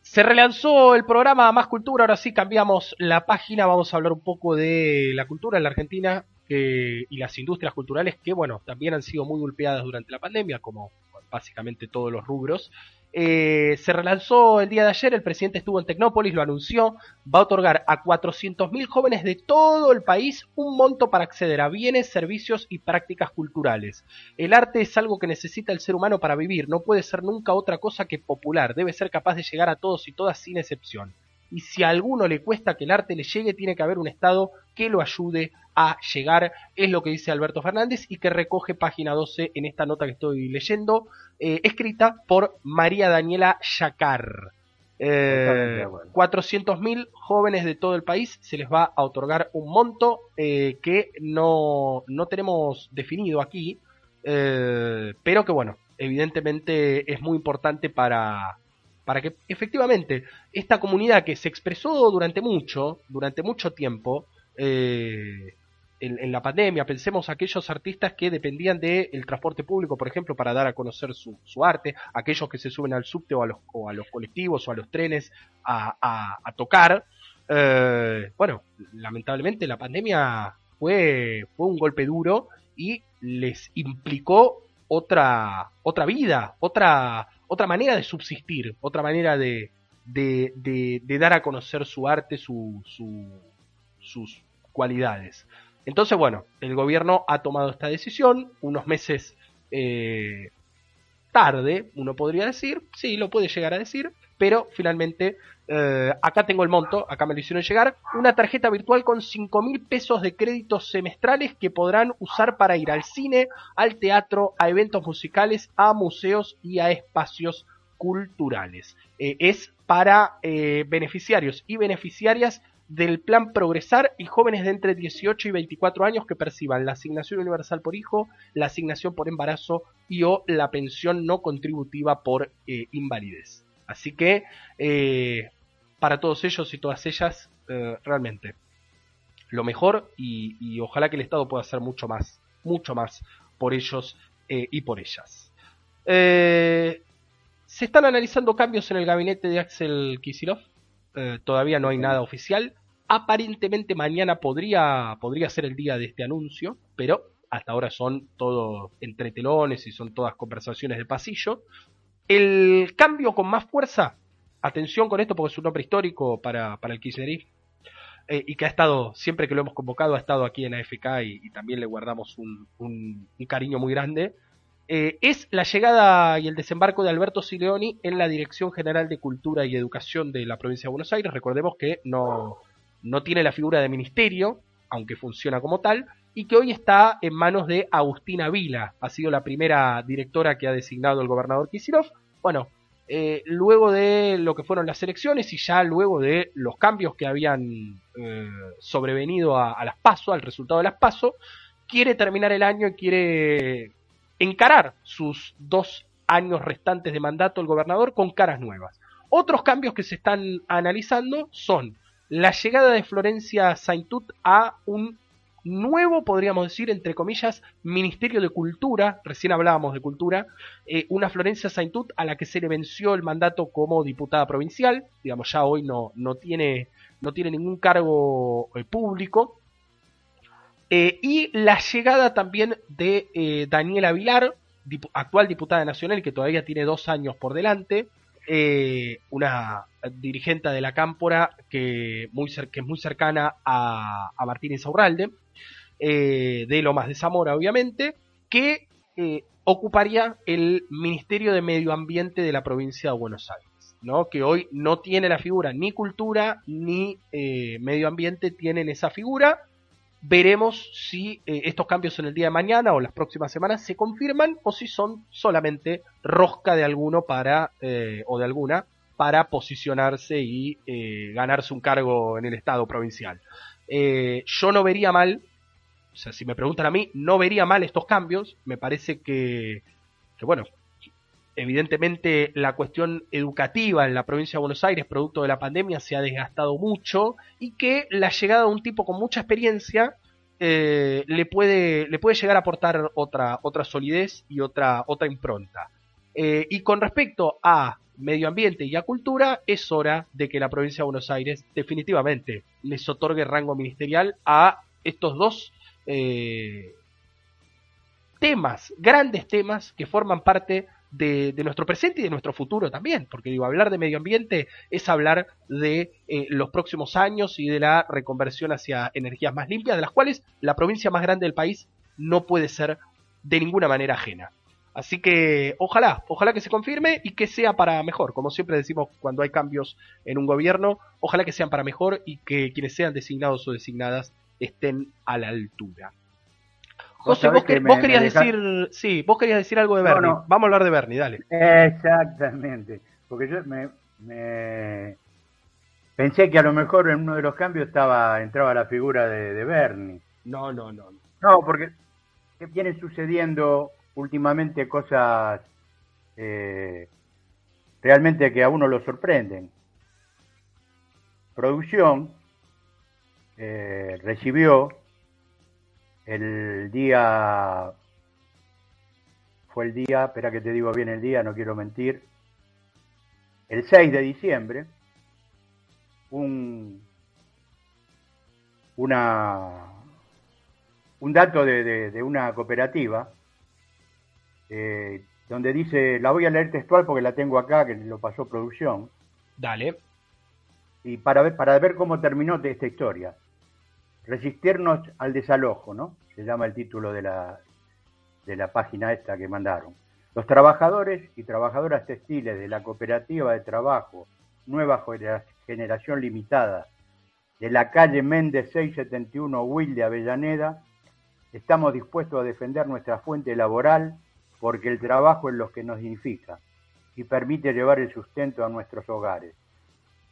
Speaker 2: Se relanzó el programa Más Cultura, ahora sí cambiamos la página, vamos a hablar un poco de la cultura en la Argentina y las industrias culturales que, bueno, también han sido muy golpeadas durante la pandemia, como básicamente todos los rubros. Eh, se relanzó el día de ayer, el presidente estuvo en Tecnópolis, lo anunció, va a otorgar a 400.000 jóvenes de todo el país un monto para acceder a bienes, servicios y prácticas culturales. El arte es algo que necesita el ser humano para vivir, no puede ser nunca otra cosa que popular, debe ser capaz de llegar a todos y todas sin excepción y si a alguno le cuesta que el arte le llegue, tiene que haber un Estado que lo ayude a llegar, es lo que dice Alberto Fernández y que recoge página 12 en esta nota que estoy leyendo, eh, escrita por María Daniela Yacar. Eh, 400.000 jóvenes de todo el país se les va a otorgar un monto eh, que no, no, tenemos definido aquí, eh, pero que bueno, evidentemente es muy importante para, para que efectivamente esta comunidad que se expresó durante mucho, durante mucho tiempo, eh, en, la pandemia, pensemos aquellos artistas que dependían del transporte público, por ejemplo, para dar a conocer su, arte, aquellos que se suben al subte o a los, colectivos o a los trenes a, tocar. Eh, bueno, lamentablemente la pandemia fue, fue un golpe duro y les implicó otra, otra vida, otra, otra manera de subsistir, otra manera de, de, dar a conocer su arte, su, sus cualidades. Entonces, bueno, el gobierno ha tomado esta decisión unos meses eh, tarde, uno podría decir, sí, lo puede llegar a decir, pero finalmente eh, acá tengo el monto, acá me lo hicieron llegar, una tarjeta virtual con 5 mil pesos de créditos semestrales que podrán usar para ir al cine, al teatro, a eventos musicales, a museos y a espacios culturales. Eh, es para eh, beneficiarios y beneficiarias del plan Progresar y jóvenes de entre 18 y 24 años que perciban la asignación universal por hijo, la asignación por embarazo y o la pensión no contributiva por invalidez. Así que para todos ellos y todas ellas eh, realmente lo mejor y, ojalá que el Estado pueda hacer mucho más, mucho más por ellos eh, y por ellas. Eh, se están analizando cambios en el gabinete de Axel Kisilov. eh, todavía no hay nada oficial. Aparentemente mañana podría, podría ser el día de este anuncio, pero hasta ahora son todos entretelones y son todas conversaciones de pasillo. El cambio con más fuerza, atención con esto porque es un nombre histórico para, para el kirchnerismo, eh, y que ha estado, siempre que lo hemos convocado, ha estado aquí en AFK y, y también le guardamos un, cariño muy grande, eh, es la llegada y el desembarco de Alberto Sileoni en la Dirección General de Cultura y Educación de la provincia de Buenos Aires. Recordemos que no, no tiene la figura de ministerio, aunque funciona como tal, y que hoy está en manos de Agustina Vila. Ha sido la primera directora que ha designado el gobernador Kisilov. Bueno, eh, luego de lo que fueron las elecciones y ya luego de los cambios que habían eh, sobrevenido a, a, las PASO, al resultado de las PASO, quiere terminar el año y quiere encarar sus dos años restantes de mandato el gobernador con caras nuevas. Otros cambios que se están analizando son la llegada de Florencia Saintut a un nuevo, podríamos decir, entre comillas, Ministerio de Cultura, recién hablábamos de cultura, eh, una Florencia Saintut a la que se le venció el mandato como diputada provincial, digamos, ya hoy no, no, tiene, no tiene ningún cargo eh, público, eh, y la llegada también de Daniela Vilar, dip actual diputada nacional, que todavía tiene dos años por delante, una dirigente de la Cámpora que, muy que es muy cercana a, a Martín Insaurralde, eh, de Lomas de Zamora, obviamente, que eh, ocuparía el Ministerio de Medio Ambiente de la provincia de Buenos Aires, ¿no? que hoy no tiene la figura ni cultura ni eh, medio ambiente tienen esa figura. Veremos si eh, estos cambios en el día de mañana o las próximas semanas se confirman o si son solamente rosca de alguno para o de alguna para posicionarse y ganarse un cargo en el Estado provincial. yo no vería mal o sea, si me preguntan a mí, no vería mal estos cambios. Me parece que, que, bueno, evidentemente la cuestión educativa en la provincia de Buenos Aires, producto de la pandemia, se ha desgastado mucho y que la llegada de un tipo con mucha experiencia eh, le, puede, le puede llegar a aportar otra, otra solidez y otra, otra impronta. Eh, y con respecto a medio ambiente y a cultura, es hora de que la provincia de Buenos Aires definitivamente les otorgue rango ministerial a estos dos eh, temas, grandes temas que forman parte de, nuestro presente y de nuestro futuro también, porque digo, hablar de medio ambiente es hablar de eh, los próximos años y de la reconversión hacia energías más limpias, de las cuales la provincia más grande del país no puede ser de ninguna manera ajena. Así que ojalá, ojalá que se confirme y que sea para mejor. Como siempre decimos cuando hay cambios en un gobierno, ojalá que sean para mejor y que quienes sean designados o designadas estén a la altura. José, vos, que, vos querías decir, sí, vos querías decir algo de Bernie. No, no. Vamos a hablar de Bernie, dale.
Speaker 1: Exactamente, porque yo me, me, pensé que a lo mejor en uno de los cambios estaba entraba la figura de, de Bernie.
Speaker 2: No, no, no.
Speaker 1: No, porque vienen sucediendo últimamente cosas eh, realmente que a uno lo sorprenden. Producción eh, recibió el día, fue el día, espera que te digo bien el día, no quiero mentir, el 6 de diciembre, un, una, un dato de, de, de una cooperativa eh, donde dice, la voy a leer textual porque la tengo acá, que lo pasó producción.
Speaker 2: Dale.
Speaker 1: Y para ver, para ver cómo terminó esta historia resistirnos al desalojo, ¿no? Se llama el título de la, de la página esta que mandaron. Los trabajadores y trabajadoras textiles de la cooperativa de trabajo Nueva Generación Limitada de la calle Méndez 671 Will de Avellaneda, estamos dispuestos a defender nuestra fuente laboral porque el trabajo es lo que nos dignifica y permite llevar el sustento a nuestros hogares.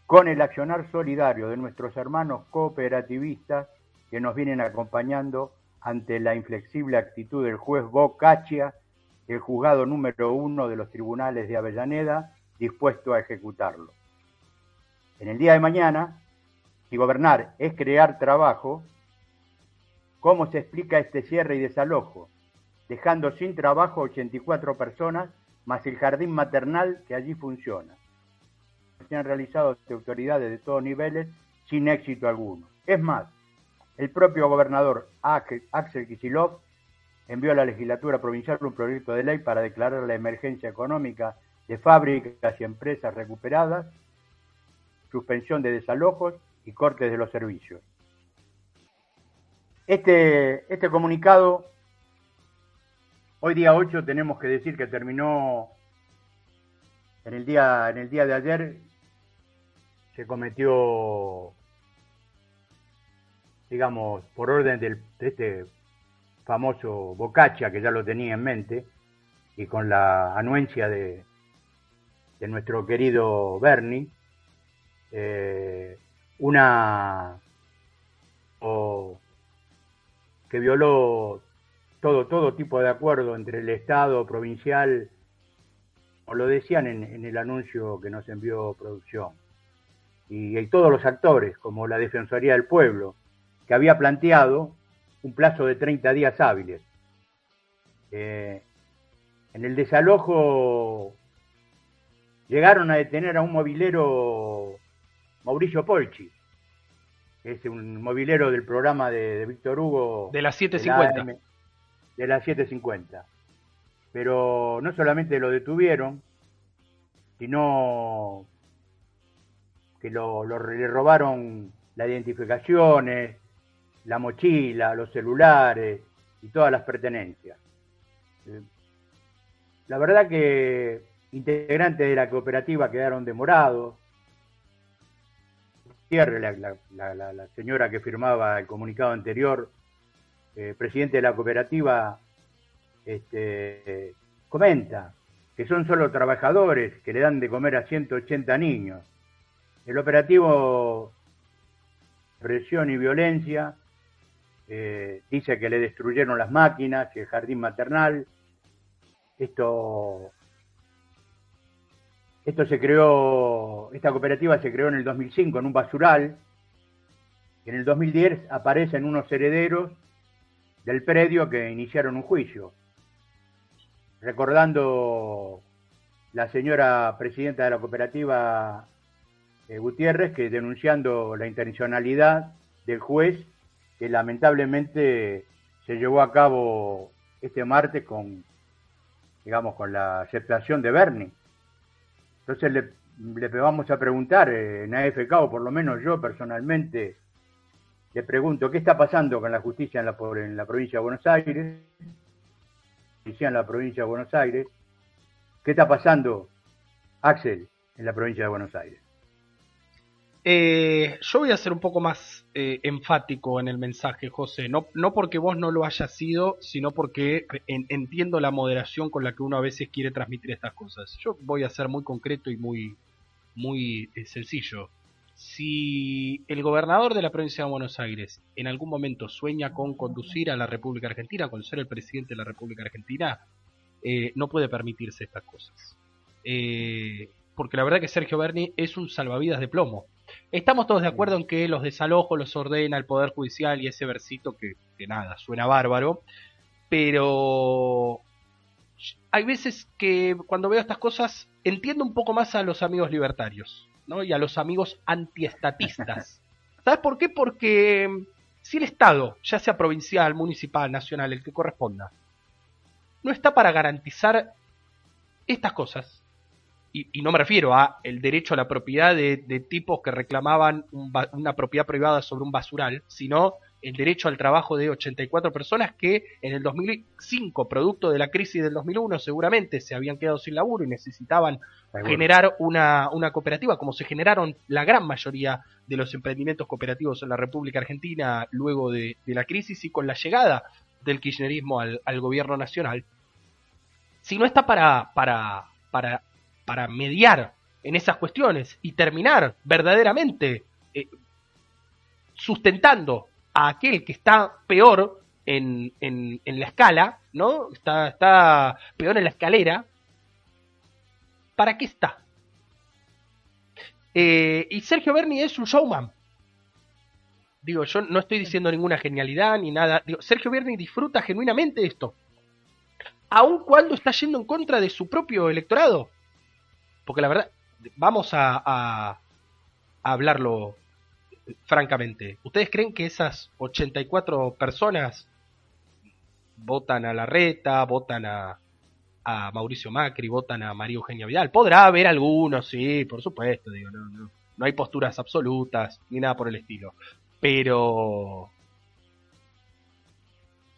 Speaker 1: Con el accionar solidario de nuestros hermanos cooperativistas, que nos vienen acompañando ante la inflexible actitud del juez Bocaccia, el juzgado número uno de los tribunales de Avellaneda, dispuesto a ejecutarlo. En el día de mañana, si gobernar es crear trabajo, ¿cómo se explica este cierre y desalojo? Dejando sin trabajo 84 personas, más el jardín maternal que allí funciona. se han realizado de autoridades de todos niveles sin éxito alguno. Es más, el propio gobernador Axel Kisilov envió a la legislatura provincial un proyecto de ley para declarar la emergencia económica de fábricas y empresas recuperadas, suspensión de desalojos y cortes de los servicios. Este, este comunicado, hoy día 8 tenemos que decir que terminó en el día, en el día de ayer, se cometió, digamos, por orden del, de este famoso Bocacha, que ya lo tenía en mente, y con la anuencia de, de nuestro querido Bernie, eh, una que violó todo, todo tipo de acuerdo entre el Estado provincial, o lo decían en, el anuncio que nos envió producción, y, todos los actores, como la Defensoría del Pueblo, que había planteado un plazo de 30 días hábiles. Eh, en el desalojo llegaron a detener a un movilero Mauricio Polchi, es un movilero del programa de, Víctor Hugo.
Speaker 2: De las 750.
Speaker 1: De, las 750. Pero no solamente lo detuvieron, sino que lo, le robaron las identificaciones, la mochila, los celulares y todas las pertenencias. La verdad que integrantes de la cooperativa quedaron demorados. La, la, señora que firmaba el comunicado anterior, eh, presidente de la cooperativa, este, comenta que son solo trabajadores que le dan de comer a 180 niños. El operativo presión y violencia eh, dice que le destruyeron las máquinas y el jardín maternal. Esto, esto se creó, esta cooperativa se creó en el 2005 en un basural. En el 2010 aparecen unos herederos del predio que iniciaron un juicio. Recordando la señora presidenta de la cooperativa eh, Gutiérrez que denunciando la intencionalidad del juez que lamentablemente se llevó a cabo este martes con, digamos, con la aceptación de Bernie. Entonces le, le vamos a preguntar eh, en AFK, o por lo menos yo personalmente, le pregunto, ¿qué está pasando con la justicia en la, en la provincia de Buenos Aires? en la provincia de Buenos Aires. ¿Qué está pasando, Axel, en la provincia de Buenos Aires?
Speaker 2: Eh, yo voy a ser un poco más eh, enfático en el mensaje, José. No, no porque vos no lo hayas sido, sino porque entiendo la moderación con la que uno a veces quiere transmitir estas cosas. Yo voy a ser muy concreto y muy, muy eh, sencillo. Si el gobernador de la provincia de Buenos Aires en algún momento sueña con conducir a la República Argentina, con ser el presidente de la República Argentina, no puede permitirse estas cosas. porque la verdad que Sergio Berni es un salvavidas de plomo Estamos todos de acuerdo en que los desalojos los ordena el Poder Judicial y ese versito que, nada, suena bárbaro, pero hay veces que cuando veo estas cosas entiendo un poco más a los amigos libertarios ¿no? y a los amigos antiestatistas. ¿Sabes por qué? Porque si el Estado, ya sea provincial, municipal, nacional, el que corresponda, no está para garantizar estas cosas, y, no me refiero a el derecho a la propiedad de, tipos que reclamaban una propiedad privada sobre un basural, sino el derecho al trabajo de 84 personas que en el 2005, producto de la crisis del 2001, seguramente se habían quedado sin laburo y necesitaban generar una, una, cooperativa, como se generaron la gran mayoría de los emprendimientos cooperativos en la República Argentina luego de, la crisis y con la llegada del kirchnerismo al, al gobierno nacional. Si no está para, para, para para mediar en esas cuestiones y terminar verdaderamente eh, sustentando a aquel que está peor en, en, la escala, ¿no? Está, está peor en la escalera. ¿Para qué está? Eh, y Sergio Berni es un showman. Digo, yo no estoy diciendo ninguna genialidad ni nada. Digo, Sergio Berni disfruta genuinamente esto. Aun cuando está yendo en contra de su propio electorado. Porque la verdad, vamos a, hablarlo francamente. ¿Ustedes creen que esas 84 personas votan a la reta, votan a, a Mauricio Macri, votan a María Eugenia Vidal? Podrá haber algunos, sí, por supuesto, digo, no, no, no hay posturas absolutas ni nada por el estilo. Pero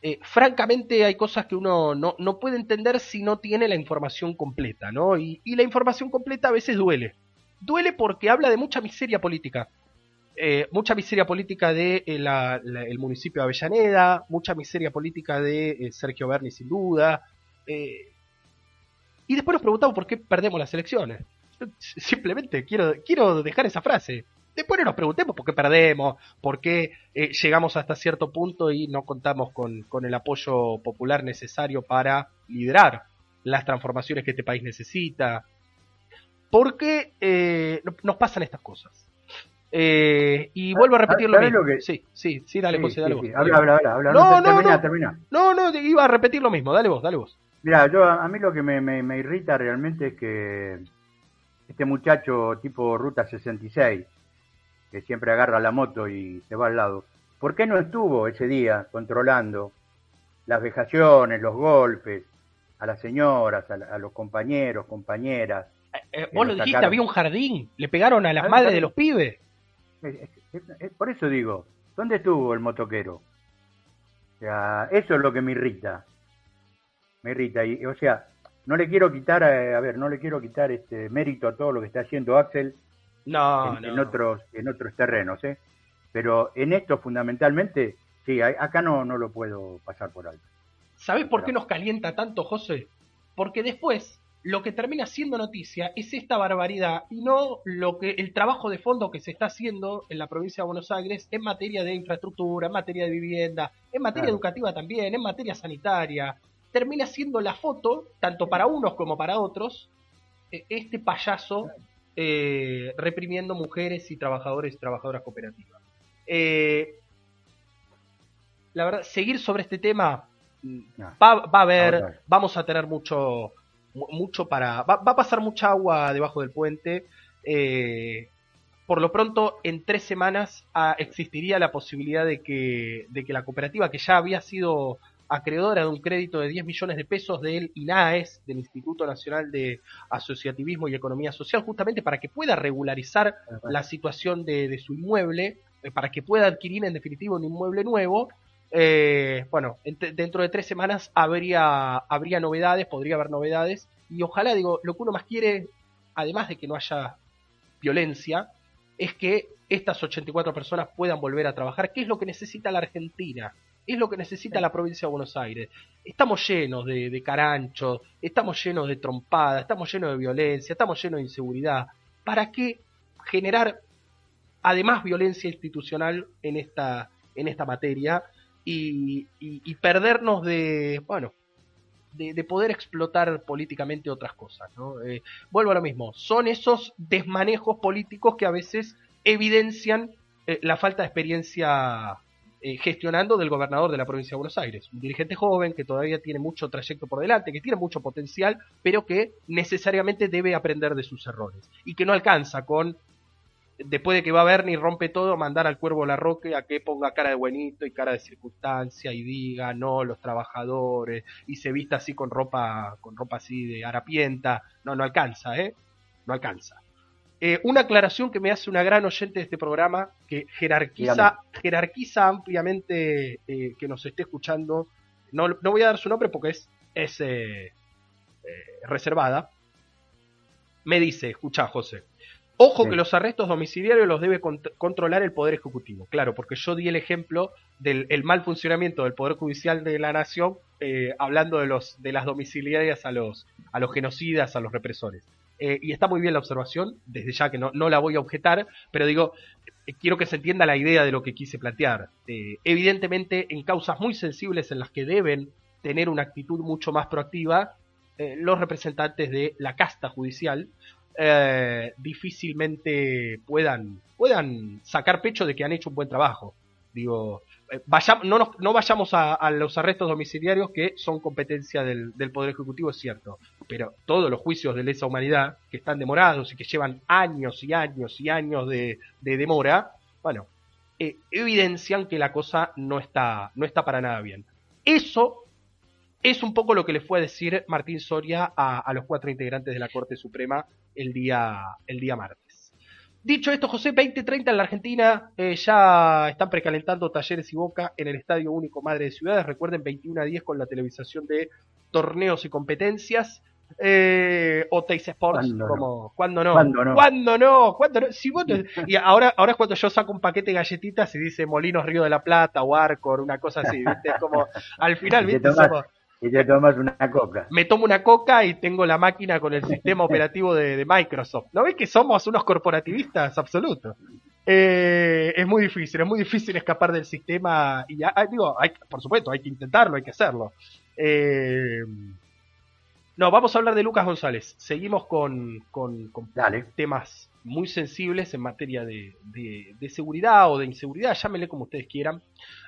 Speaker 2: eh, francamente hay cosas que uno no, no, puede entender si no tiene la información completa, ¿no? Y, la información completa a veces duele. Duele porque habla de mucha miseria política. Eh, mucha miseria política de eh, el municipio de Avellaneda, mucha miseria política de Sergio Berni sin duda. y después nos preguntamos por qué perdemos las elecciones. Simplemente quiero, quiero dejar esa frase. Después no nos preguntemos por qué perdemos, por qué eh, llegamos hasta cierto punto y no contamos con, con el apoyo popular necesario para liderar las transformaciones que este país necesita. ¿Por qué eh, nos pasan estas cosas? Eh, y vuelvo a repetir lo mismo.
Speaker 1: Que...
Speaker 2: Sí, sí, sí, dale,
Speaker 1: sí,
Speaker 2: vos, dale
Speaker 1: sí,
Speaker 2: vos.
Speaker 1: Sí. Habla, habla, habla, habla.
Speaker 2: No, no,
Speaker 1: termina,
Speaker 2: no.
Speaker 1: termina.
Speaker 2: No, no, iba a repetir lo mismo. Dale vos, dale vos.
Speaker 1: Mira, yo a mí lo que me, me, me irrita realmente es que este muchacho tipo Ruta 66, que siempre agarra la moto y se va al lado, ¿por qué no estuvo ese día controlando las vejaciones, los golpes a las señoras, a, a los compañeros, compañeras?
Speaker 2: Eh, eh, vos lo dijiste, había un jardín, le pegaron a las madres de los pibes.
Speaker 1: Es, es, es, por eso digo, ¿dónde estuvo el motoquero? O sea, eso es lo que me irrita. Me irrita. Y, o sea, no le quiero quitar, a, a ver, no le quiero quitar este mérito a todo lo que está haciendo Axel
Speaker 2: no,
Speaker 1: en,
Speaker 2: no.
Speaker 1: en otros en otros terrenos, ¿eh? Pero en esto fundamentalmente, sí, acá no, no lo puedo pasar por alto.
Speaker 2: ¿Sabés por qué nos calienta tanto, José? Porque después lo que termina siendo noticia es esta barbaridad y no lo que el trabajo de fondo que se está haciendo en la provincia de Buenos Aires en materia de infraestructura, en materia de vivienda, en materia
Speaker 1: Claro.
Speaker 2: educativa también, en materia sanitaria. Termina siendo la foto, tanto para unos como para otros, eh, este payaso eh, reprimiendo mujeres y trabajadores y trabajadoras cooperativas. Eh, la verdad, seguir sobre este tema
Speaker 1: No.
Speaker 2: va, va a haber, vamos a tener mucho, mu- mucho para, va, va a pasar mucha agua debajo del puente. eh, por lo pronto, en tres semanas ah, existiría la posibilidad de que, de que la cooperativa, que ya había sido acreedora de un crédito de 10 millones de pesos del INAES, del Instituto Nacional de Asociativismo y Economía Social, justamente para que pueda regularizar la situación de, de su inmueble, eh, para que pueda adquirir en definitiva un inmueble nuevo. Eh, bueno, ent- dentro de tres semanas habría, habría novedades, podría haber novedades, y ojalá, digo, lo que uno más quiere, además de que no haya violencia, es que estas 84 personas puedan volver a trabajar, que es lo que necesita la Argentina, es lo que necesita la provincia de Buenos Aires. Estamos llenos de, de caranchos, estamos llenos de trompadas, estamos llenos de violencia, estamos llenos de inseguridad. ¿Para qué generar además violencia institucional en esta, en esta materia y, y- y perdernos de, bueno, de, de poder explotar políticamente otras cosas. ¿no? Eh, vuelvo a lo mismo, son esos desmanejos políticos que a veces evidencian eh, la falta de experiencia eh, gestionando del gobernador de la provincia de Buenos Aires. Un dirigente joven que todavía tiene mucho trayecto por delante, que tiene mucho potencial, pero que necesariamente debe aprender de sus errores y que no alcanza con después de que va a Bernie y rompe todo, mandar al cuervo Larroque a que ponga cara de buenito y cara de circunstancia y diga no, los trabajadores, y se vista así con ropa, con ropa así de harapienta. No, no alcanza, ¿eh? No alcanza. Eh, una aclaración que me hace una gran oyente de este programa, que jerarquiza, jerarquiza ampliamente eh, que nos esté escuchando. No, no voy a dar su nombre porque es, es eh, eh, reservada. Me dice, escucha José, Ojo
Speaker 1: Sí.
Speaker 2: que los arrestos domiciliarios los debe cont- controlar el Poder Ejecutivo. Claro, porque yo di el ejemplo del el mal funcionamiento del Poder Judicial de la Nación, hablando de los de las domiciliarias a los a los genocidas, a los represores. Eh, y está muy bien la observación, desde ya que no, no la voy a objetar, pero digo, eh, quiero que se entienda la idea de lo que quise plantear. Eh, evidentemente, en causas muy sensibles en las que deben tener una actitud mucho más proactiva, los representantes de la casta judicial difícilmente puedan, puedan sacar pecho de que han hecho un buen trabajo. Digo, vayamos, no, no vayamos a, los arrestos domiciliarios que son competencia del, Poder Ejecutivo, es cierto, pero todos los juicios de lesa humanidad que están demorados y que llevan años y años y años de, demora, bueno, eh, evidencian que la cosa no está, no está para nada bien. Eso es un poco lo que le fue a decir Martín Soria a, a los cuatro integrantes de la Corte Suprema el día, el día martes. Dicho esto, José, 2030 en la Argentina eh, ya están precalentando talleres y boca en el Estadio Único Madre de Ciudades. Recuerden, 21 a 10 con la televisación de torneos y competencias. Eh, o Teis Sports, como, ¿cuándo no? ¿Cuándo no? ¿Cuándo no? ¿Cuándo no? Si vos y ahora, ahora es cuando yo saco un paquete de galletitas y dice Molinos Río de la Plata o Arcor, una cosa así, ¿viste? Como, al final, ¿viste? Somos,
Speaker 1: y te tomas una coca.
Speaker 2: Me tomo una coca y tengo la máquina con el sistema operativo de, Microsoft. ¿No ves que somos unos corporativistas absolutos? Eh, es muy difícil, es muy difícil escapar del sistema. Y ya, digo, hay, por supuesto, hay que intentarlo, hay que hacerlo. Eh, no, vamos a hablar de Lucas González. Seguimos con, con, temas muy sensibles en materia de, de, seguridad o de inseguridad, llámenle como ustedes quieran,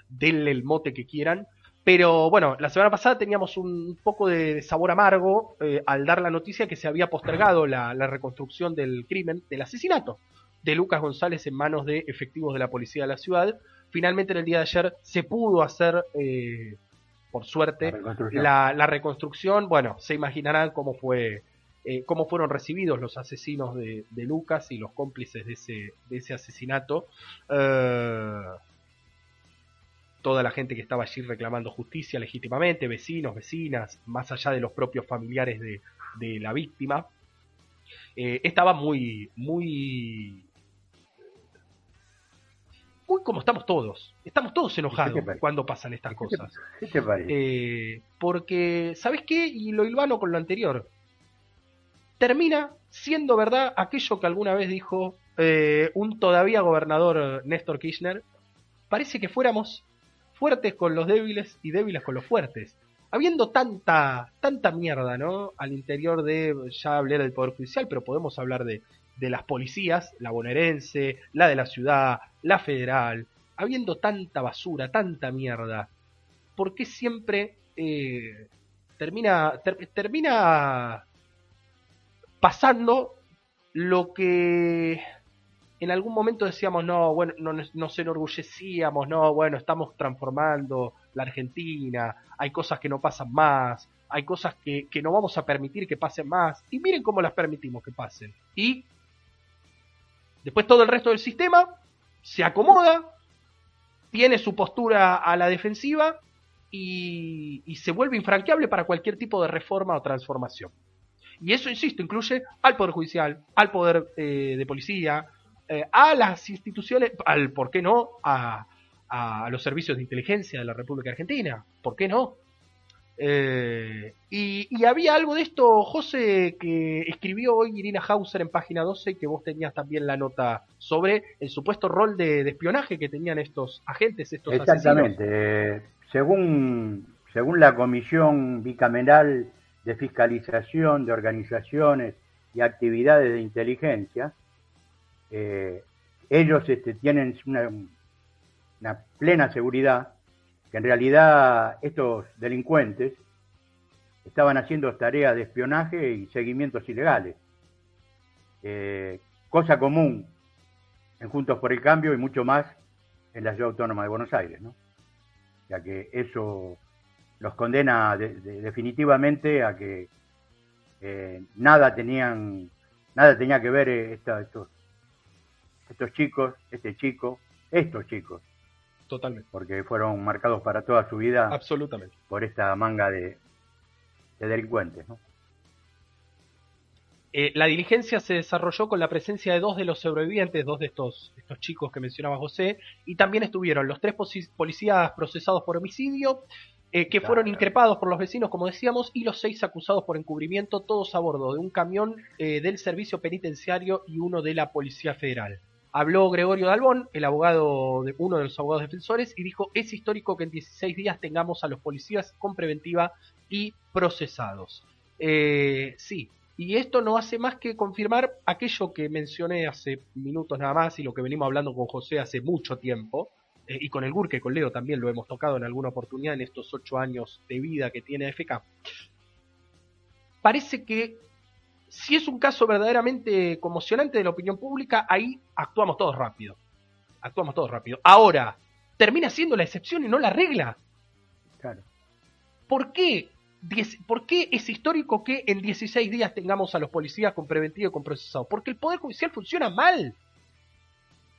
Speaker 2: denle el mote que quieran. Pero bueno, la semana pasada teníamos un poco de sabor amargo eh, al dar la noticia que se había postergado la, reconstrucción del crimen, del asesinato de Lucas González en manos de efectivos de la policía de la ciudad. Finalmente en el día de ayer se pudo hacer, eh, por suerte, la reconstrucción. Bueno, se imaginarán cómo fue, eh, cómo fueron recibidos los asesinos de, Lucas y los cómplices de ese, de ese asesinato toda la gente que estaba allí reclamando justicia legítimamente, vecinos, vecinas, más allá de los propios familiares de, la víctima, eh, estaba muy, muy, muy como estamos todos. Estamos todos enojados cuando pasan estas cosas.
Speaker 1: ¿Qué te parece?
Speaker 2: Eh, porque, ¿sabes qué? Y lo hilvano con lo anterior. Termina siendo verdad aquello que alguna vez dijo eh, un todavía gobernador Néstor Kirchner. Parece que fuéramos fuertes con los débiles y débiles con los fuertes. Habiendo tanta, tanta mierda, ¿no? Al interior de, ya hablé del Poder Judicial, pero podemos hablar de, de las policías, la bonaerense, la de la ciudad, la federal, habiendo tanta basura, tanta mierda, ¿por qué siempre eh, termina, termina pasando lo que en algún momento decíamos, no, bueno, no, nos enorgullecíamos, no, bueno, estamos transformando la Argentina, hay cosas que no pasan más, hay cosas que, no vamos a permitir que pasen más, y miren cómo las permitimos que pasen. Y después todo el resto del sistema se acomoda, tiene su postura a la defensiva y, se vuelve infranqueable para cualquier tipo de reforma o transformación. Y eso, insisto, incluye al Poder Judicial, al Poder eh, de Policía, eh, a las instituciones, al, ¿por qué no? A, a, los servicios de inteligencia de la República Argentina, ¿por qué no? Eh, y, había algo de esto, José, que escribió hoy Irina Hauser en página 12, que vos tenías también la nota sobre el supuesto rol de, espionaje que tenían estos agentes, estos
Speaker 1: Exactamente. Eh, según, según la Comisión Bicameral de Fiscalización de Organizaciones y Actividades de Inteligencia, eh, ellos este, tienen una, plena seguridad que en realidad estos delincuentes estaban haciendo tareas de espionaje y seguimientos ilegales. Eh, cosa común en Juntos por el Cambio y mucho más en la ciudad autónoma de Buenos Aires, ¿no? Ya que eso los condena definitivamente a que eh, nada tenían, nada tenía que ver estos estos chicos, este chico, estos chicos.
Speaker 2: Totalmente.
Speaker 1: Porque fueron marcados para toda su vida.
Speaker 2: Absolutamente.
Speaker 1: Por esta manga de, delincuentes, ¿no?
Speaker 2: Eh, la diligencia se desarrolló con la presencia de dos de los sobrevivientes, dos de estos, estos chicos que mencionaba José, y también estuvieron los tres policías procesados por homicidio, eh, que fueron increpados por los vecinos, como decíamos, y los seis acusados por encubrimiento, todos a bordo de un camión eh, del servicio penitenciario y uno de la Policía Federal. Habló Gregorio Dalbón, el abogado de uno de los abogados defensores, y dijo, es histórico que en 16 días tengamos a los policías con preventiva y procesados. Eh, sí, y esto no hace más que confirmar aquello que mencioné hace minutos nada más y lo que venimos hablando con José hace mucho tiempo, eh, y con el Gurke, con Leo también lo hemos tocado en alguna oportunidad en estos ocho años de vida que tiene AFK, parece que si es un caso verdaderamente conmocionante de la opinión pública, ahí actuamos todos rápido. Actuamos todos rápido. Ahora, termina siendo la excepción y no la regla.
Speaker 1: Claro.
Speaker 2: ¿Por qué? ¿Por qué es histórico que en 16 días tengamos a los policías con preventivo y con procesado? Porque el Poder Judicial funciona mal.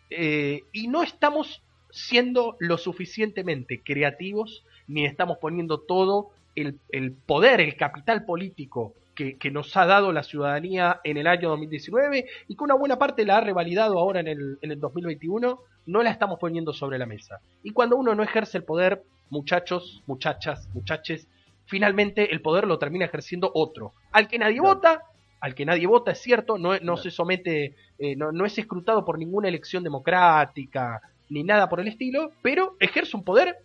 Speaker 2: Eh, y no estamos siendo lo suficientemente creativos ni estamos poniendo todo el, poder, el capital político que, nos ha dado la ciudadanía en el año 2019 y que una buena parte la ha revalidado ahora en el, en el 2021, no la estamos poniendo sobre la mesa. Y cuando uno no ejerce el poder, muchachos, muchachas, muchaches, finalmente el poder lo termina ejerciendo otro, al que nadie vota, al que nadie vota, es cierto, no, no se somete, eh, no, no es escrutado por ninguna elección democrática, ni nada por el estilo, pero ejerce un poder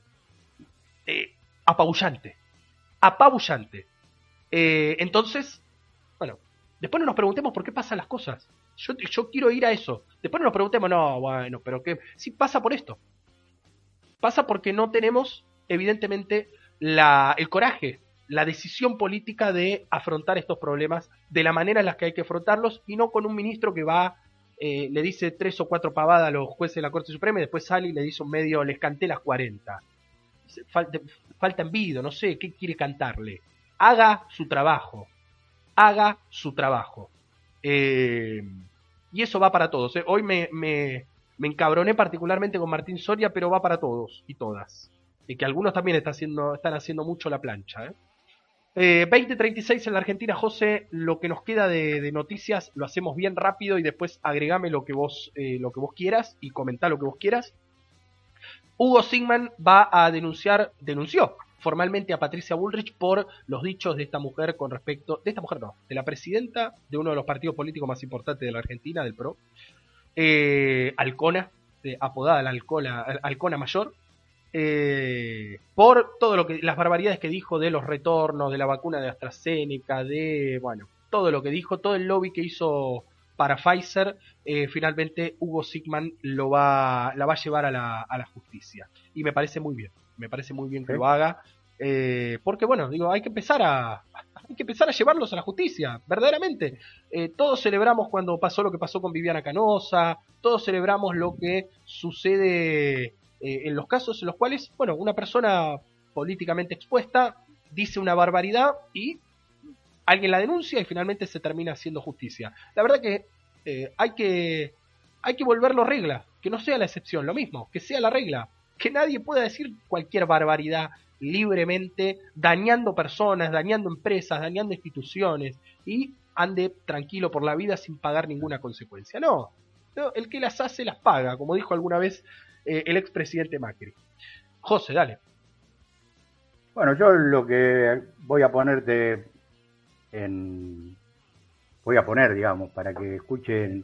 Speaker 2: eh, apabullante. Apabullante. Eh, entonces, bueno, después no nos preguntemos por qué pasan las cosas. Yo, quiero ir a eso. Después no nos preguntemos, no, bueno, pero qué. Sí, pasa por esto. Pasa porque no tenemos, evidentemente, la, el coraje, la decisión política de afrontar estos problemas de la manera en la que hay que afrontarlos y no con un ministro que va eh, le dice tres o cuatro pavadas a los jueces de la Corte Suprema y después sale y le dice un medio, les canté las 40. Falta, falta envido, no sé, ¿qué quiere cantarle? Haga su trabajo, haga su trabajo. Eh, y eso va para todos. ¿eh? Hoy me, me, me, encabroné particularmente con Martín Soria, pero va para todos y todas. Y que algunos también están haciendo, están haciendo mucho la plancha. ¿eh? Eh, 2036 en la Argentina, José, lo que nos queda de, noticias lo hacemos bien rápido y después agregame lo que vos, eh, lo que vos quieras y comentá lo que vos quieras. Hugo Sigman va a denunciar, denunció formalmente a Patricia Bullrich por los dichos de esta mujer con respecto, de esta mujer no, de la presidenta de uno de los partidos políticos más importantes de la Argentina, del PRO, eh, Alcona, apodada la Alcona, Alcona Mayor, eh, por todo lo que las barbaridades que dijo de los retornos de la vacuna de AstraZeneca, de bueno, todo lo que dijo, todo el lobby que hizo para Pfizer, eh, finalmente Hugo Sigman lo va, la va a llevar a la, a la justicia. Y me parece muy bien, me parece muy bien que lo haga. Eh, porque bueno, digo, hay que empezar a hay que empezar a llevarlos a la justicia, verdaderamente. Eh, todos celebramos cuando pasó lo que pasó con Viviana Canosa, todos celebramos lo que sucede eh, en los casos en los cuales, bueno, una persona políticamente expuesta dice una barbaridad y alguien la denuncia y finalmente se termina haciendo justicia. La verdad que eh, hay que hay que volverlo regla, que no sea la excepción, lo mismo, que sea la regla, que nadie pueda decir cualquier barbaridad libremente, dañando personas, dañando empresas, dañando instituciones y ande tranquilo por la vida sin pagar ninguna consecuencia. No, el que las hace las paga, como dijo alguna vez eh, el expresidente Macri. José, dale.
Speaker 1: Bueno, yo lo que voy a ponerte en... Voy a poner, digamos, para que escuchen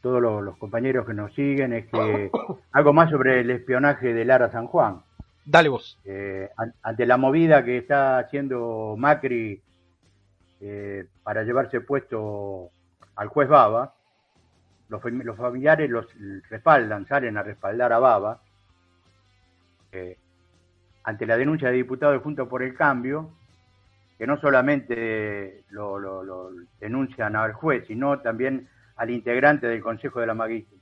Speaker 1: todos los, compañeros que nos siguen, es que algo más sobre el espionaje de Lara San Juan.
Speaker 2: Dale vos.
Speaker 1: Eh, ante la movida que está haciendo Macri eh, para llevarse puesto al juez Baba, los, familiares los respaldan, salen a respaldar a Baba, eh, ante la denuncia de diputados de Juntos por el Cambio, que no solamente lo, denuncian al juez, sino también al integrante del Consejo de la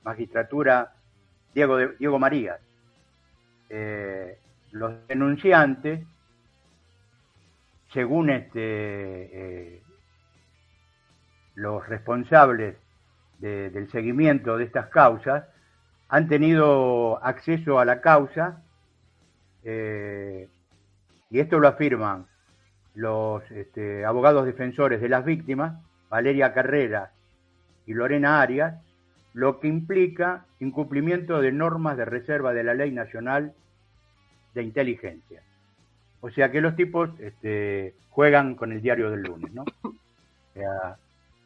Speaker 1: Magistratura, Diego, Diego Marías. Eh, los denunciantes, según este, eh, los responsables del seguimiento de estas causas han tenido acceso a la causa eh, y esto lo afirman los este, abogados defensores de las víctimas, Valeria Carrera y Lorena Arias, lo que implica incumplimiento de normas de reserva de la Ley Nacional de Inteligencia. O sea que los tipos este, juegan con el diario del lunes, ¿no?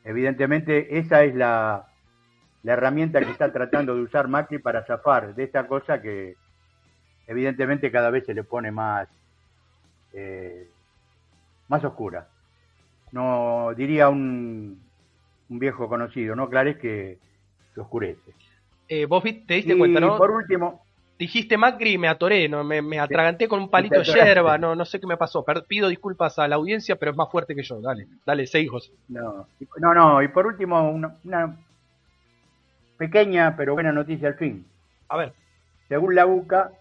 Speaker 1: Evidentemente, esa es la, herramienta que está tratando de usar Macri para zafar de esta cosa que evidentemente cada vez se le pone más, eh, más oscura. No diría un, un viejo conocido, ¿no? Claro, es que se oscurece.
Speaker 2: Eh, vos te diste cuenta, ¿no?
Speaker 1: Por último,
Speaker 2: dijiste Macri y me atoré, no, me, me atraganté con un palito de yerba, no, no sé qué me pasó. pido disculpas a la audiencia, pero es más fuerte que yo. Dale, dale, seis hijos.
Speaker 1: No, no, no, y por último, una, pequeña pero buena noticia al fin.
Speaker 2: A ver.
Speaker 1: Según la UCA,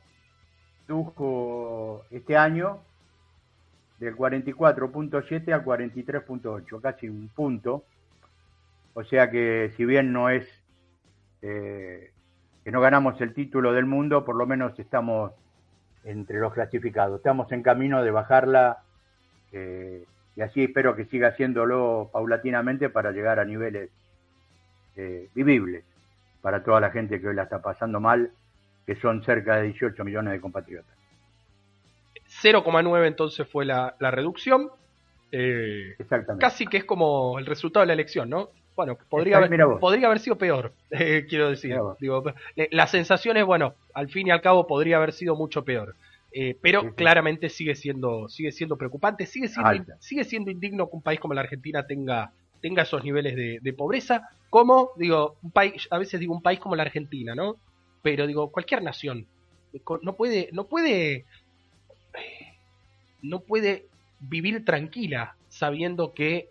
Speaker 1: tuvo este año del 44.7 al 43.8, casi un punto. O sea que si bien no es eh, que no ganamos el título del mundo, por lo menos estamos entre los clasificados. Estamos en camino de bajarla eh, y así espero que siga haciéndolo paulatinamente para llegar a niveles eh, vivibles para toda la gente que hoy la está pasando mal, que son cerca de 18 millones de compatriotas.
Speaker 2: 0,9 entonces fue la, reducción. Eh, casi que es como el resultado de la elección, ¿no? Bueno, podría, haber, podría haber sido peor, eh, quiero decir. Digo, la sensación es, bueno, al fin y al cabo podría haber sido mucho peor. Eh, pero claramente sigue siendo, sigue siendo preocupante, sigue siendo, sigue siendo indigno que un país como la Argentina tenga, tenga esos niveles de, pobreza, como, digo, un país, a veces digo un país como la Argentina, ¿no? Pero digo, cualquier nación no puede, no puede, no puede vivir tranquila sabiendo que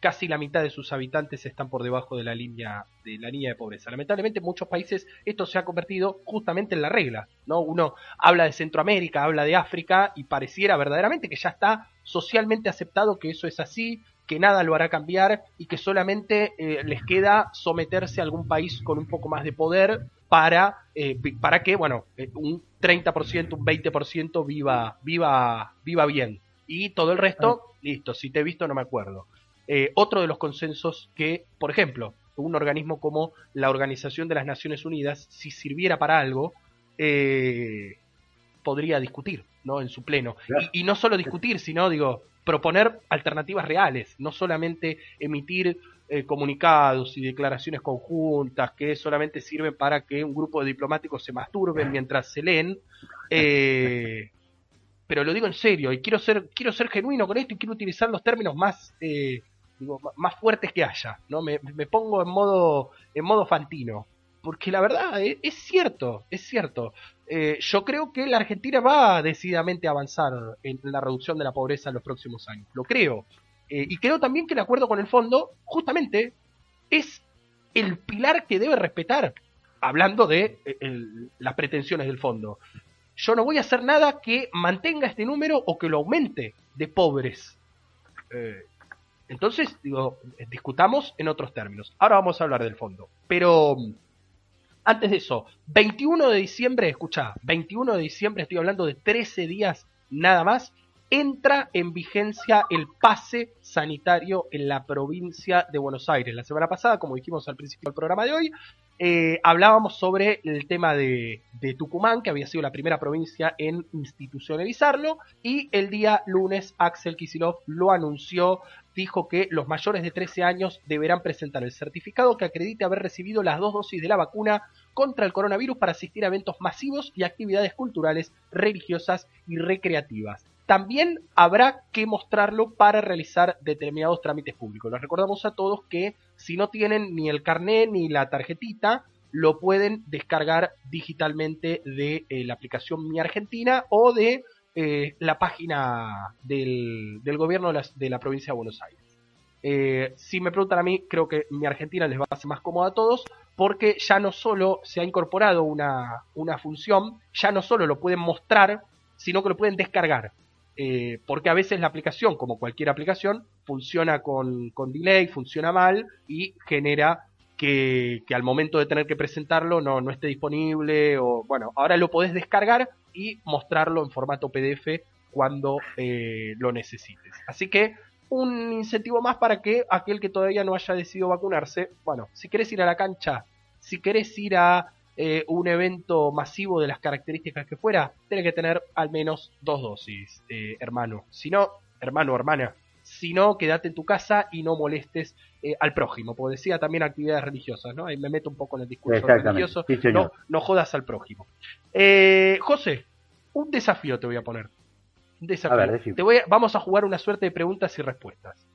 Speaker 2: casi la mitad de sus habitantes están por debajo de la línea de la línea de pobreza. Lamentablemente en muchos países esto se ha convertido justamente en la regla, ¿no? Uno habla de Centroamérica, habla de África y pareciera verdaderamente que ya está socialmente aceptado que eso es así, que nada lo hará cambiar y que solamente eh, les queda someterse a algún país con un poco más de poder para, eh, para que, bueno, eh, un 30%, un 20% viva, viva, viva bien. Y todo el resto, listo, si te he visto no me acuerdo. Eh, otro de los consensos que, por ejemplo, un organismo como la Organización de las Naciones Unidas, si sirviera para algo, eh, podría discutir, ¿no? En su pleno. Y, no solo discutir, sino, digo, proponer alternativas reales, no solamente emitir eh, comunicados y declaraciones conjuntas que solamente sirven para que un grupo de diplomáticos se masturben mientras se leen. pero lo digo en serio y quiero ser quiero ser genuino con esto y quiero utilizar los términos más digo, más fuertes que haya, ¿no? Me, pongo en modo, en modo fantino. Porque la verdad, eh, es, cierto, es cierto. Eh, yo creo que la Argentina va decididamente a avanzar en la reducción de la pobreza en los próximos años. Lo creo. Eh, y creo también que el acuerdo con el fondo, justamente, es el pilar que debe respetar, hablando de las pretensiones del fondo. Yo no voy a hacer nada que mantenga este número o que lo aumente de pobres. Entonces, digo, discutamos en otros términos. Ahora vamos a hablar del fondo. Pero antes de eso, 21 de diciembre, escucha, 21 de diciembre, estoy hablando de 13 días nada más, entra en vigencia el pase sanitario en la provincia de Buenos Aires. La semana pasada, como dijimos al principio del programa de hoy, eh, hablábamos sobre el tema de, Tucumán, que había sido la primera provincia en institucionalizarlo, y el día lunes Axel Kisilov lo anunció, dijo que los mayores de 13 años deberán presentar el certificado que acredite haber recibido las dos dosis de la vacuna contra el coronavirus para asistir a eventos masivos y actividades culturales, religiosas y recreativas también habrá que mostrarlo para realizar determinados trámites públicos. Les recordamos a todos que si no tienen ni el carnet ni la tarjetita, lo pueden descargar digitalmente de eh, la aplicación Mi Argentina o de eh, la página del, gobierno de la, provincia de Buenos Aires. Eh, si me preguntan a mí, creo que Mi Argentina les va a ser más cómodo a todos porque ya no solo se ha incorporado una, una función, ya no solo lo pueden mostrar, sino que lo pueden descargar. Eh, porque a veces la aplicación, como cualquier aplicación, funciona con, delay, funciona mal y genera que, al momento de tener que presentarlo no, no esté disponible o bueno, ahora lo podés descargar y mostrarlo en formato PDF cuando eh, lo necesites. Así que un incentivo más para que aquel que todavía no haya decidido vacunarse, bueno, si querés ir a la cancha, si querés ir a eh, un evento masivo de las características que fuera, tiene que tener al menos dos dosis, eh, hermano. Si no, hermano hermana, si no, quédate en tu casa y no molestes eh, al prójimo, porque decía también actividades religiosas, ¿no? Ahí me meto un poco en el discurso religioso, no, no jodas al prójimo. José, un desafío te voy a poner. Un desafío. te voy vamos a jugar una suerte de preguntas y respuestas.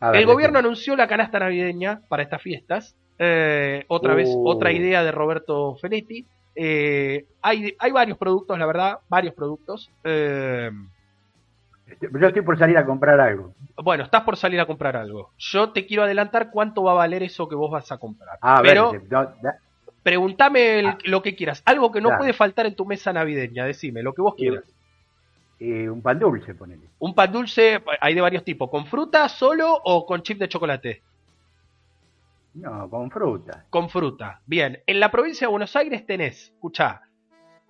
Speaker 2: el gobierno anunció la canasta navideña para estas fiestas eh, otra vez, otra oh. idea de Roberto Feletti. Eh, hay, hay varios productos, la verdad, varios productos. Eh,
Speaker 1: Yo estoy por salir a comprar algo.
Speaker 2: bueno, estás por salir a comprar algo. Yo te quiero adelantar cuánto va a valer eso que vos vas a comprar.
Speaker 1: Ah, a
Speaker 2: Pero
Speaker 1: ver, no,
Speaker 2: el-
Speaker 1: Ah.
Speaker 2: lo que quieras. Algo que no
Speaker 1: Claro.
Speaker 2: puede faltar en tu mesa navideña. Decime, lo que vos quieras.
Speaker 1: eh, un pan dulce, ponele.
Speaker 2: Un pan dulce, hay de varios tipos. ¿Con fruta solo o con chip de chocolate?
Speaker 1: No, con fruta.
Speaker 2: Con fruta. Bien. En la provincia de Buenos Aires tenés, escuchá,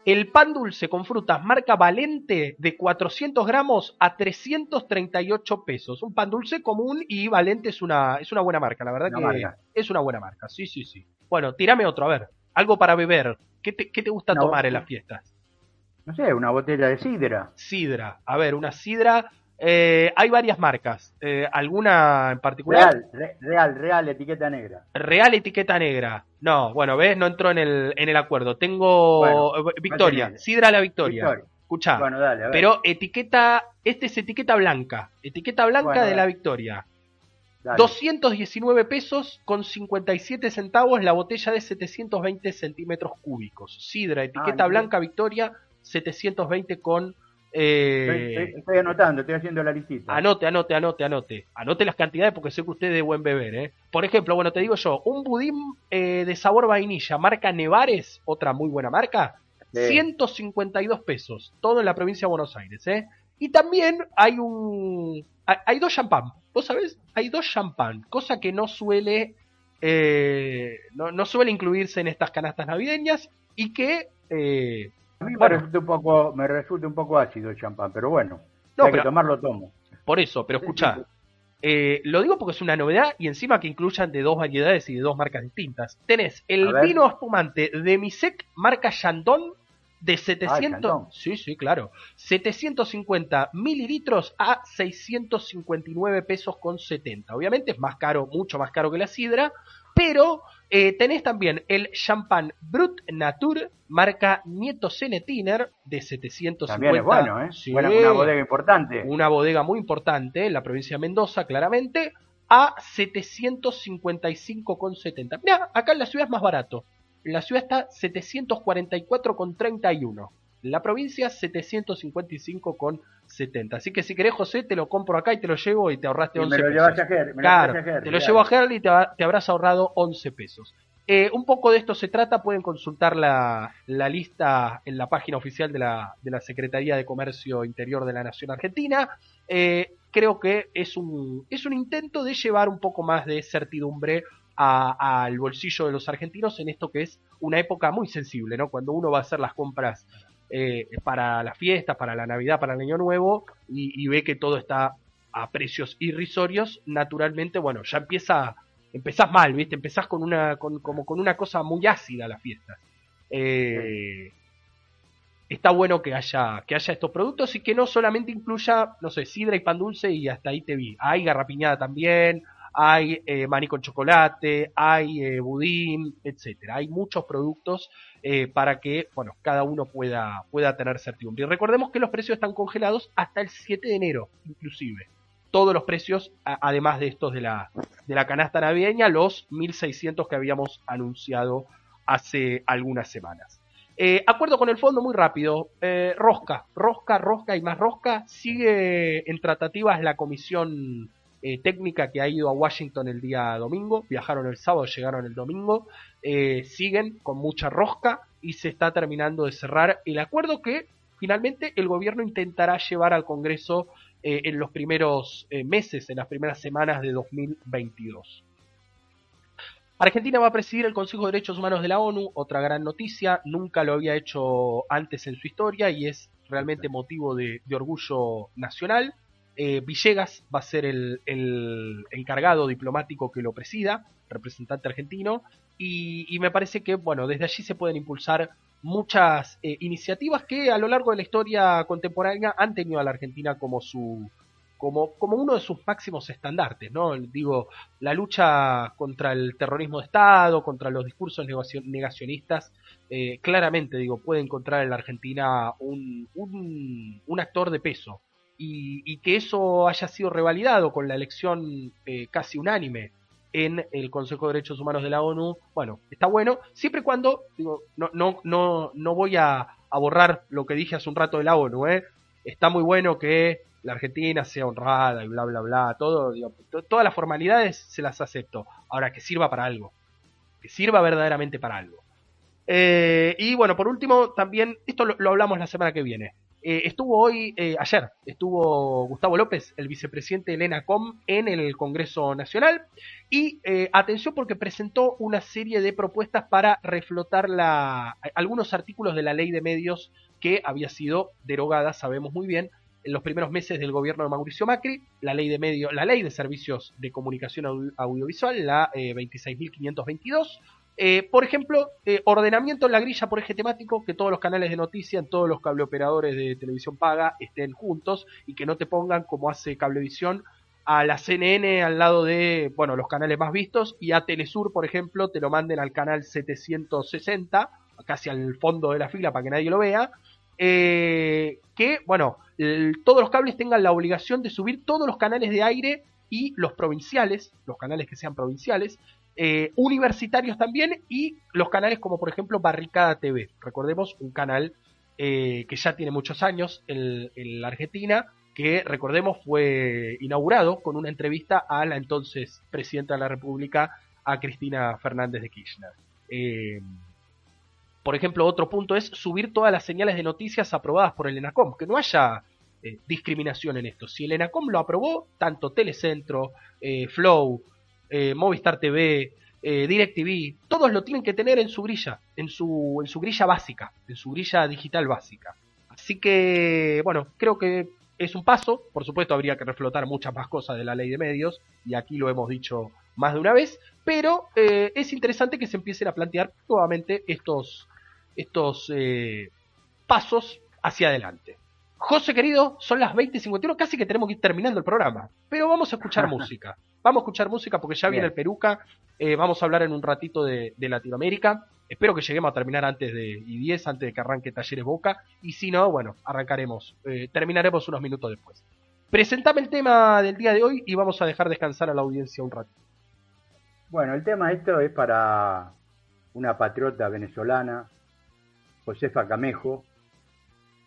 Speaker 2: el pan dulce con frutas marca Valente de 400 gramos a 338 pesos. Un pan dulce común y Valente es una, es una buena marca, la verdad
Speaker 1: Una
Speaker 2: que
Speaker 1: marca.
Speaker 2: es una buena marca. Sí, sí, sí. Bueno, tirame otro, a ver. Algo para beber. ¿Qué te, qué te gusta tomar en las fiestas?
Speaker 1: No sé, una botella de sidra.
Speaker 2: Sidra. A ver, una sidra. Eh, hay varias marcas. Eh, ¿Alguna en particular?
Speaker 1: Real, re- real, real, etiqueta negra.
Speaker 2: Real etiqueta negra. No, bueno, ves, no entró en el, en el acuerdo. Tengo
Speaker 1: Bueno,
Speaker 2: eh, Victoria. Sidra la Victoria.
Speaker 1: Victoria.
Speaker 2: Escuchá,
Speaker 1: Bueno, dale, a ver.
Speaker 2: pero etiqueta, este es etiqueta blanca. Etiqueta blanca
Speaker 1: Bueno,
Speaker 2: de
Speaker 1: dale.
Speaker 2: la Victoria.
Speaker 1: Dale.
Speaker 2: 219 pesos con 57 centavos la botella de 720 centímetros cúbicos. Sidra, etiqueta
Speaker 1: Ah,
Speaker 2: blanca Victoria, 720 con...
Speaker 1: Estoy,
Speaker 2: Eh,
Speaker 1: estoy- estoy anotando, estoy haciendo la listita.
Speaker 2: Anote, anote, anote, anote. Anote las cantidades porque sé que usted es de buen beber, ¿eh? Por ejemplo, bueno, te digo yo, un budín eh, de sabor vainilla, marca Nevares, otra muy buena marca,
Speaker 1: Sí.
Speaker 2: 152 pesos, todo en la provincia de Buenos Aires, ¿eh? Y también hay un... Hay, dos champán, ¿vos sabés? Hay dos champán, cosa que no suele... eh, no, no suele incluirse en estas canastas navideñas y que...
Speaker 1: A mí
Speaker 2: Bueno.
Speaker 1: me, resulta un poco, me resulta un poco ácido el champán, pero bueno.
Speaker 2: No,
Speaker 1: hay
Speaker 2: pero-
Speaker 1: que tomarlo, tomo.
Speaker 2: Por eso, pero escucha, eh, lo digo porque es una novedad y encima que incluyan de dos variedades y de dos marcas distintas. Tenés el vino espumante de Misec, marca Chandon, de 700,
Speaker 1: Chandon.
Speaker 2: sí, sí, claro, 750 mililitros a 659 pesos con 70. Obviamente es más caro, mucho más caro que la sidra, pero eh, tenés también el champán Brut Nature, marca Nieto Senetiner, de 750.
Speaker 1: También es bueno, ¿eh?
Speaker 2: Sí,
Speaker 1: una bodega importante.
Speaker 2: una bodega muy importante en la provincia de Mendoza, claramente, a 755,70. Mira, acá en la ciudad es más barato. En la ciudad está 744,31. En la provincia 755,70. Así que si querés, José, te lo compro acá y te lo llevo y te ahorraste
Speaker 1: Y
Speaker 2: 11
Speaker 1: me lo
Speaker 2: pesos.
Speaker 1: llevas a Ger, me lo
Speaker 2: Claro,
Speaker 1: llevas a Ger,
Speaker 2: te lo
Speaker 1: claro.
Speaker 2: llevo a Herley y te, te habrás ahorrado 11 pesos. Eh, un poco de esto se trata, pueden consultar la, la lista en la página oficial de la, de la Secretaría de Comercio Interior de la Nación Argentina. Eh, creo que es un, es un intento de llevar un poco más de certidumbre al bolsillo de los argentinos en esto que es una época muy sensible, ¿no? Cuando uno va a hacer las compras eh, para las fiestas, para la Navidad, para el Año Nuevo y, ve que todo está a precios irrisorios, naturalmente, bueno, ya empieza, empezás mal, ¿viste? Empezás con una, con, como con una cosa muy ácida las fiestas. Eh, está bueno que haya, que haya estos productos y que no solamente incluya, no sé, sidra y pan dulce y hasta ahí te vi. Hay garrapiñada también, hay eh, maní con chocolate, hay budín, etcétera. Hay muchos productos eh, para que, bueno, cada uno pueda, pueda tener certidumbre. Y recordemos que los precios están congelados hasta el 7 de enero, inclusive. Todos los precios, además de estos de la, de la canasta navideña, los 1.600 que habíamos anunciado hace algunas semanas. Eh, acuerdo con el fondo muy rápido. Eh, rosca, rosca, rosca y más rosca. Sigue en tratativas la comisión eh, técnica que ha ido a Washington el día domingo. Viajaron el sábado, llegaron el domingo. Eh, siguen con mucha rosca y se está terminando de cerrar el acuerdo que finalmente el gobierno intentará llevar al Congreso eh, en los primeros meses, en las primeras semanas de 2022. Argentina va a presidir el Consejo de Derechos Humanos de la ONU, otra gran noticia, nunca lo había hecho antes en su historia y es realmente motivo de orgullo nacional. Eh, Villegas va a ser el, encargado diplomático que lo presida, representante argentino, y, me parece que, bueno, desde allí se pueden impulsar muchas eh, iniciativas que a lo largo de la historia contemporánea han tenido a la Argentina como su como, uno de sus máximos estandartes, ¿no? Digo, la lucha contra el terrorismo de Estado, contra los discursos negacion- negacionistas, eh, claramente, digo, puede encontrar en la Argentina un actor de peso. Y, y que eso haya sido revalidado con la elección eh, casi unánime en el Consejo de Derechos Humanos de la ONU, bueno, está bueno, siempre y cuando, digo, no, no, no, no voy a, borrar lo que dije hace un rato de la ONU, ¿eh? Está muy bueno que la Argentina sea honrada y bla, bla, bla, todo, digo, todas las formalidades se las acepto. Ahora, que sirva para algo, que sirva verdaderamente para algo. Eh, y bueno, por último, también, esto lo hablamos la semana que viene, eh, estuvo hoy, eh, ayer, estuvo Gustavo López, el vicepresidente de Elena Com, en el Congreso Nacional. Y eh, atención porque presentó una serie de propuestas para reflotar la, algunos artículos de la ley de medios que había sido derogada, sabemos muy bien, en los primeros meses del gobierno de Mauricio Macri, la ley de medios, la ley de servicios de comunicación audiovisual, la 26.522, eh, por ejemplo, eh, ordenamiento en la grilla por eje temático, que todos los canales de noticia en todos los cableoperadores de televisión paga estén juntos y que no te pongan como hace Cablevisión a la CNN al lado de, bueno, los canales más vistos y a Telesur, por ejemplo, te lo manden al canal 760, casi al fondo de la fila para que nadie lo vea. Eh, que, bueno, todos los cables tengan la obligación de subir todos los canales de aire y los provinciales, los canales que sean provinciales, eh, universitarios también y los canales como por ejemplo Barricada TV. Recordemos un canal eh, que ya tiene muchos años en, la Argentina, que recordemos fue inaugurado con una entrevista a la entonces presidenta de la República, a Cristina Fernández de Kirchner. Eh, por ejemplo, otro punto es subir todas las señales de noticias aprobadas por el ENACOM, que no haya discriminación en esto. Si el ENACOM lo aprobó, tanto Telecentro, Flow, eh, Movistar TV, eh, DirecTV, todos lo tienen que tener en su grilla, en su, en su grilla básica, en su grilla digital básica. Así que, bueno, creo que es un paso, por supuesto habría que reflotar muchas más cosas de la ley de medios, y aquí lo hemos dicho más de una vez, pero eh, es interesante que se empiecen a plantear nuevamente estos, estos eh, pasos hacia adelante. José querido, son las 20.51, casi que tenemos que ir terminando el programa, pero vamos a escuchar música. Vamos a escuchar música porque ya viene el Peruca, eh, vamos a hablar en un ratito de, Latinoamérica. Espero que lleguemos a terminar antes de I10, antes de que arranque Talleres Boca, y si no, bueno, arrancaremos, eh, terminaremos unos minutos después. Presentame el tema del día de hoy y vamos a dejar descansar a la audiencia un ratito.
Speaker 1: Bueno, el tema esto es para una patriota venezolana, Josefa Camejo,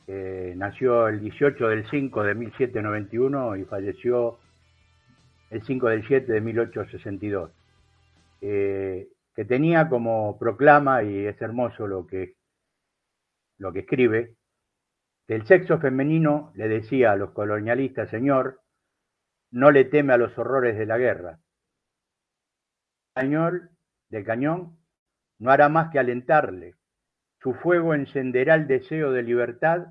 Speaker 1: nació el 18 del 5 de 1791 y falleció el 5 del 7 de 1862, eh, que tenía como proclama, y es hermoso lo que, lo que escribe, que el sexo femenino le decía a los colonialistas, señor, no le teme a los horrores de la guerra. El señor del cañón no hará más que alentarle. Su fuego encenderá el deseo de libertad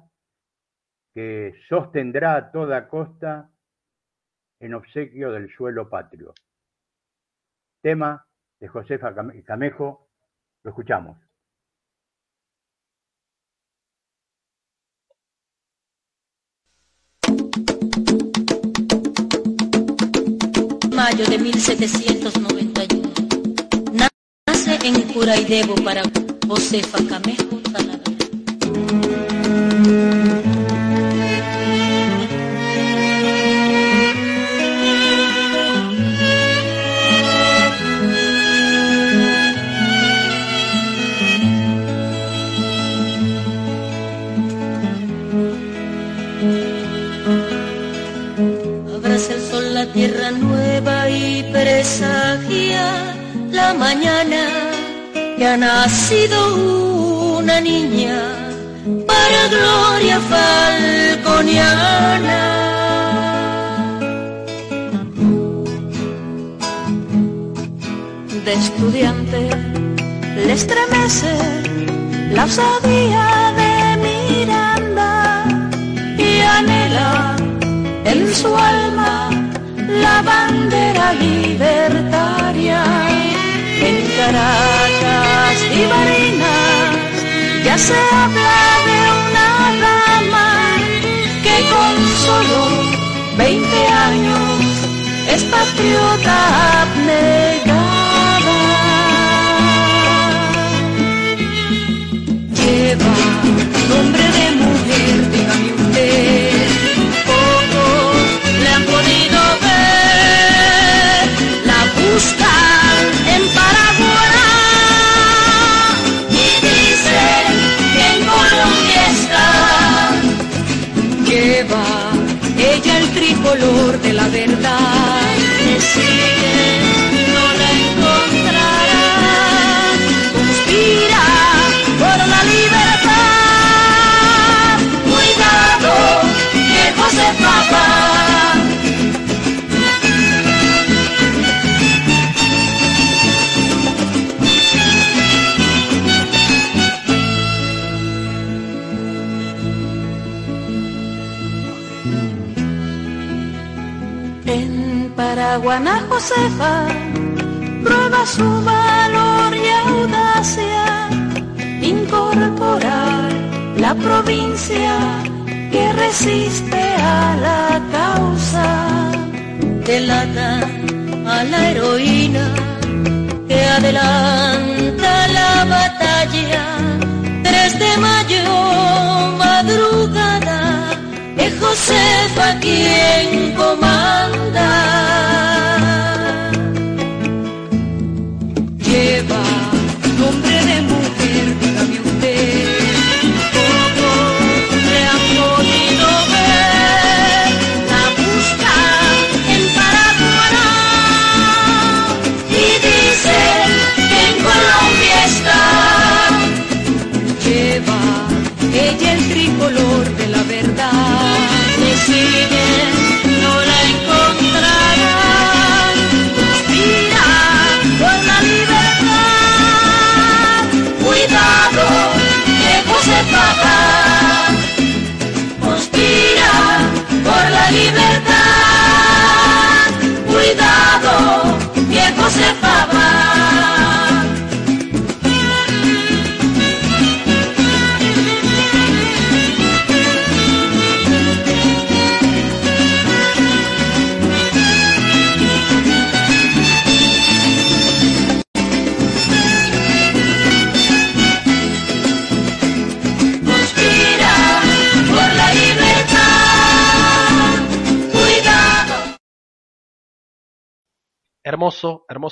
Speaker 1: que sostendrá a toda costa en obsequio del suelo patrio. Tema de Josefa Camejo, lo escuchamos.
Speaker 3: Mayo de 1791. Nace en Curaidebo, para Josefa Camejo tierra nueva y presagia la mañana que ha nacido una niña para gloria falconiana. De estudiante le estremece la osadía de Miranda y anhela en su alma la bandera libertaria. En Caracas y Barinas ya se habla de una dama que con solo 20 años es patriota abnegada. Lleva nombre de mujer, de la verdad. Me sigue, no la encontrará. Conspira por la libertad. Cuidado, viejo se papa. Paraguaná Josefa prueba su valor y audacia, incorporar la provincia que resiste a la causa, delata a la heroína que adelanta la batalla. 3 de mayo, madrugada, es Josefa quien comanda.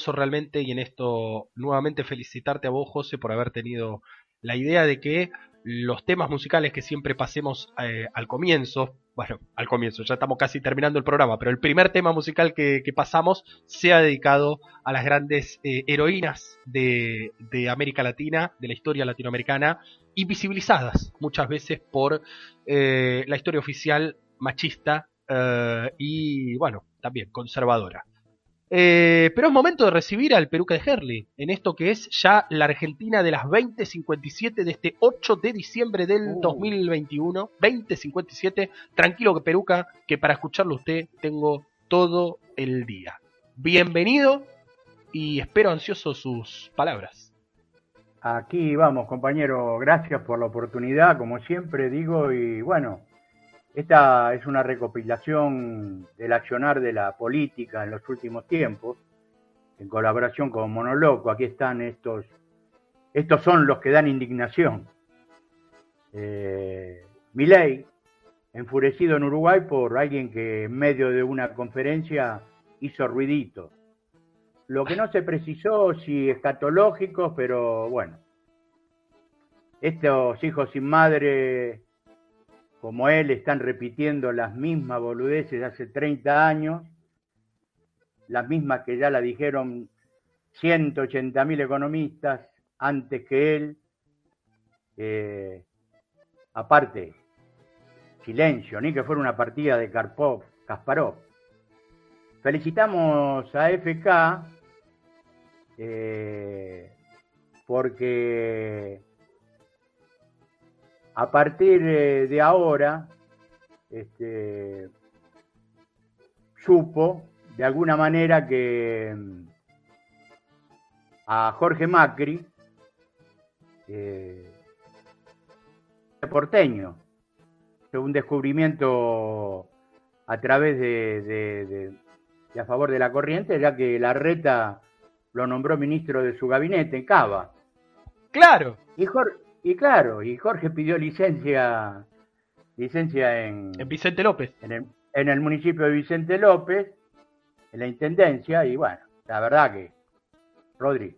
Speaker 2: Realmente y en esto nuevamente felicitarte a vos, José, por haber tenido la idea de que los temas musicales que siempre pasemos eh, al comienzo, bueno, al comienzo, ya estamos casi terminando el programa, pero el primer tema musical que, pasamos sea dedicado a las grandes eh, heroínas de, América Latina, de la historia latinoamericana, invisibilizadas muchas veces por eh, la historia oficial machista y, bueno, también conservadora. Eh, pero es momento de recibir al Peruca de Herley en esto que es ya la Argentina de las 2057 de este 8 de diciembre del
Speaker 1: Uh.
Speaker 2: 2021. 2057. Tranquilo que Peruca, que para escucharlo usted tengo todo el día. Bienvenido y espero ansioso sus palabras.
Speaker 1: Aquí vamos, compañero. Gracias por la oportunidad, como siempre digo. Y bueno, esta es una recopilación del accionar de la política en los últimos tiempos, en colaboración con Monoloco. Aquí están estos, estos son los que dan indignación. Eh, enfurecido en Uruguay por alguien que en medio de una conferencia hizo ruidito. Lo que no se precisó si escatológicos, pero bueno. Estos hijos sin madre, como él, están repitiendo las mismas boludeces de hace 30 años, las mismas que ya la dijeron 180.000 economistas antes que él. Eh, aparte, silencio, ni que fuera una partida de Karpov, Kasparov. Felicitamos a FK eh, porque a partir de ahora este, supo de alguna manera que mm, a Jorge Macri, eh, porteño, un descubrimiento a través de, de- de- de a favor de la corriente, ya que Larreta lo nombró ministro de su gabinete en Cava.
Speaker 2: Claro,
Speaker 1: Y, Jor- y claro, y Jorge pidió licencia, licencia en,
Speaker 2: en Vicente López.
Speaker 1: en el, en el municipio de Vicente López, en la intendencia, y bueno, la verdad que, Rodri,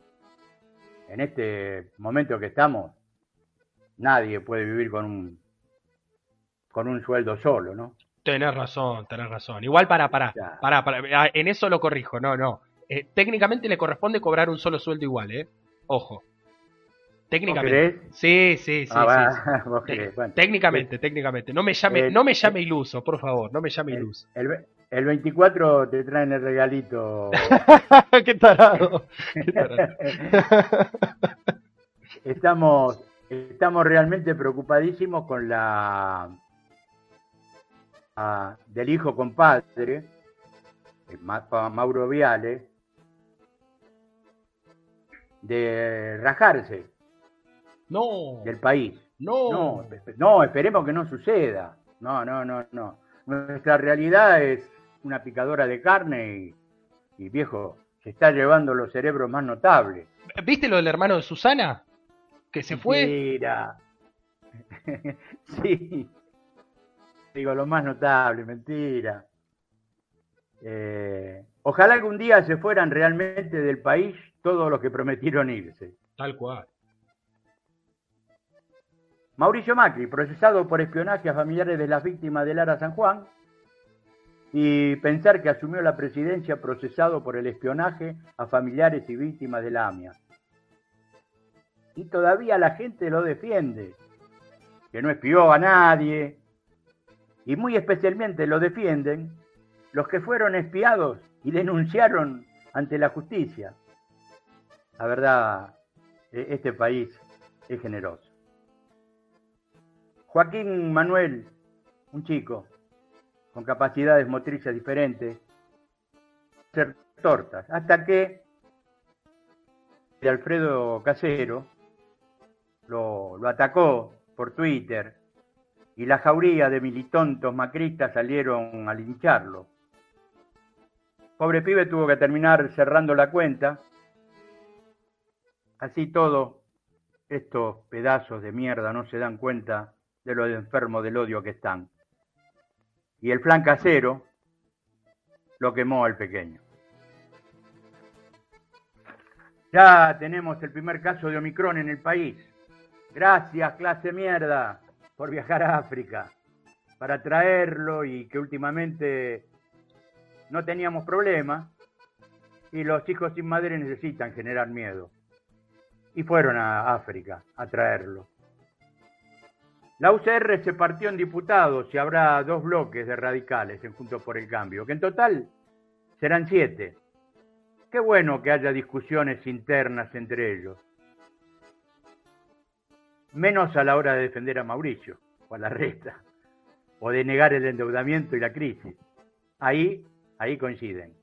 Speaker 1: en este momento que estamos, nadie puede vivir con un con un sueldo solo, ¿no?
Speaker 2: Tenés razón, tenés razón. Igual para, para, para, para, en eso lo corrijo, no, no. Eh, técnicamente le corresponde cobrar un solo sueldo igual, ¿eh? Ojo.
Speaker 1: ¿Vos
Speaker 2: Técnicamente. Sí, sí, sí.
Speaker 1: Ah,
Speaker 2: sí,
Speaker 1: va,
Speaker 2: sí.
Speaker 1: vos
Speaker 2: Te-
Speaker 1: creés, bueno.
Speaker 2: técnicamente, técnicamente. No me llame,
Speaker 1: Eh,
Speaker 2: no me llame iluso, por favor, no me llame
Speaker 1: El,
Speaker 2: iluso.
Speaker 1: el ve- el 24 te traen el regalito.
Speaker 2: qué tarado. Qué tarado.
Speaker 1: estamos, estamos realmente preocupadísimos con la ah, del hijo compadre, el Pa- Mauro Viale, de rajarse
Speaker 2: No,
Speaker 1: del país.
Speaker 2: no.
Speaker 1: No, espe- no, esperemos que no suceda. No, no, no, no. Nuestra realidad es una picadora de carne y, y viejo, se está llevando los cerebros más notables.
Speaker 2: ¿Viste lo del hermano de Susana? Que se fue.
Speaker 1: Mentira. sí. Digo, lo más notable, mentira. Eh, ojalá algún día se fueran realmente del país todos los que prometieron irse.
Speaker 2: Tal cual.
Speaker 1: Mauricio Macri, procesado por espionaje a familiares de las víctimas del Ara San Juan, y pensar que asumió la presidencia procesado por el espionaje a familiares y víctimas de la AMIA. Y todavía la gente lo defiende, que no espió a nadie, y muy especialmente lo defienden los que fueron espiados y denunciaron ante la justicia. La verdad, e- este país es generoso. Joaquín Manuel, un chico con capacidades motrices diferentes, hacer tortas, hasta que de Alfredo Casero lo, atacó por Twitter y la jauría de militontos macristas salieron a lincharlo. Pobre pibe tuvo que terminar cerrando la cuenta. Así todo, estos pedazos de mierda no se dan cuenta de lo enfermos del odio que están. Y el flan casero lo quemó al pequeño. Ya tenemos el primer caso de Omicron en el país. Gracias, clase mierda, por viajar a África, para traerlo y que últimamente no teníamos problemas y los hijos sin madre necesitan generar miedo. Y fueron a África a traerlo. La UCR se partió en diputados y habrá dos bloques de radicales en Juntos por el Cambio, que en total serán siete. Qué bueno que haya discusiones internas entre ellos. Menos a la hora de defender a Mauricio o a la resta, o de negar el endeudamiento y la crisis. Ahí, ahí coinciden.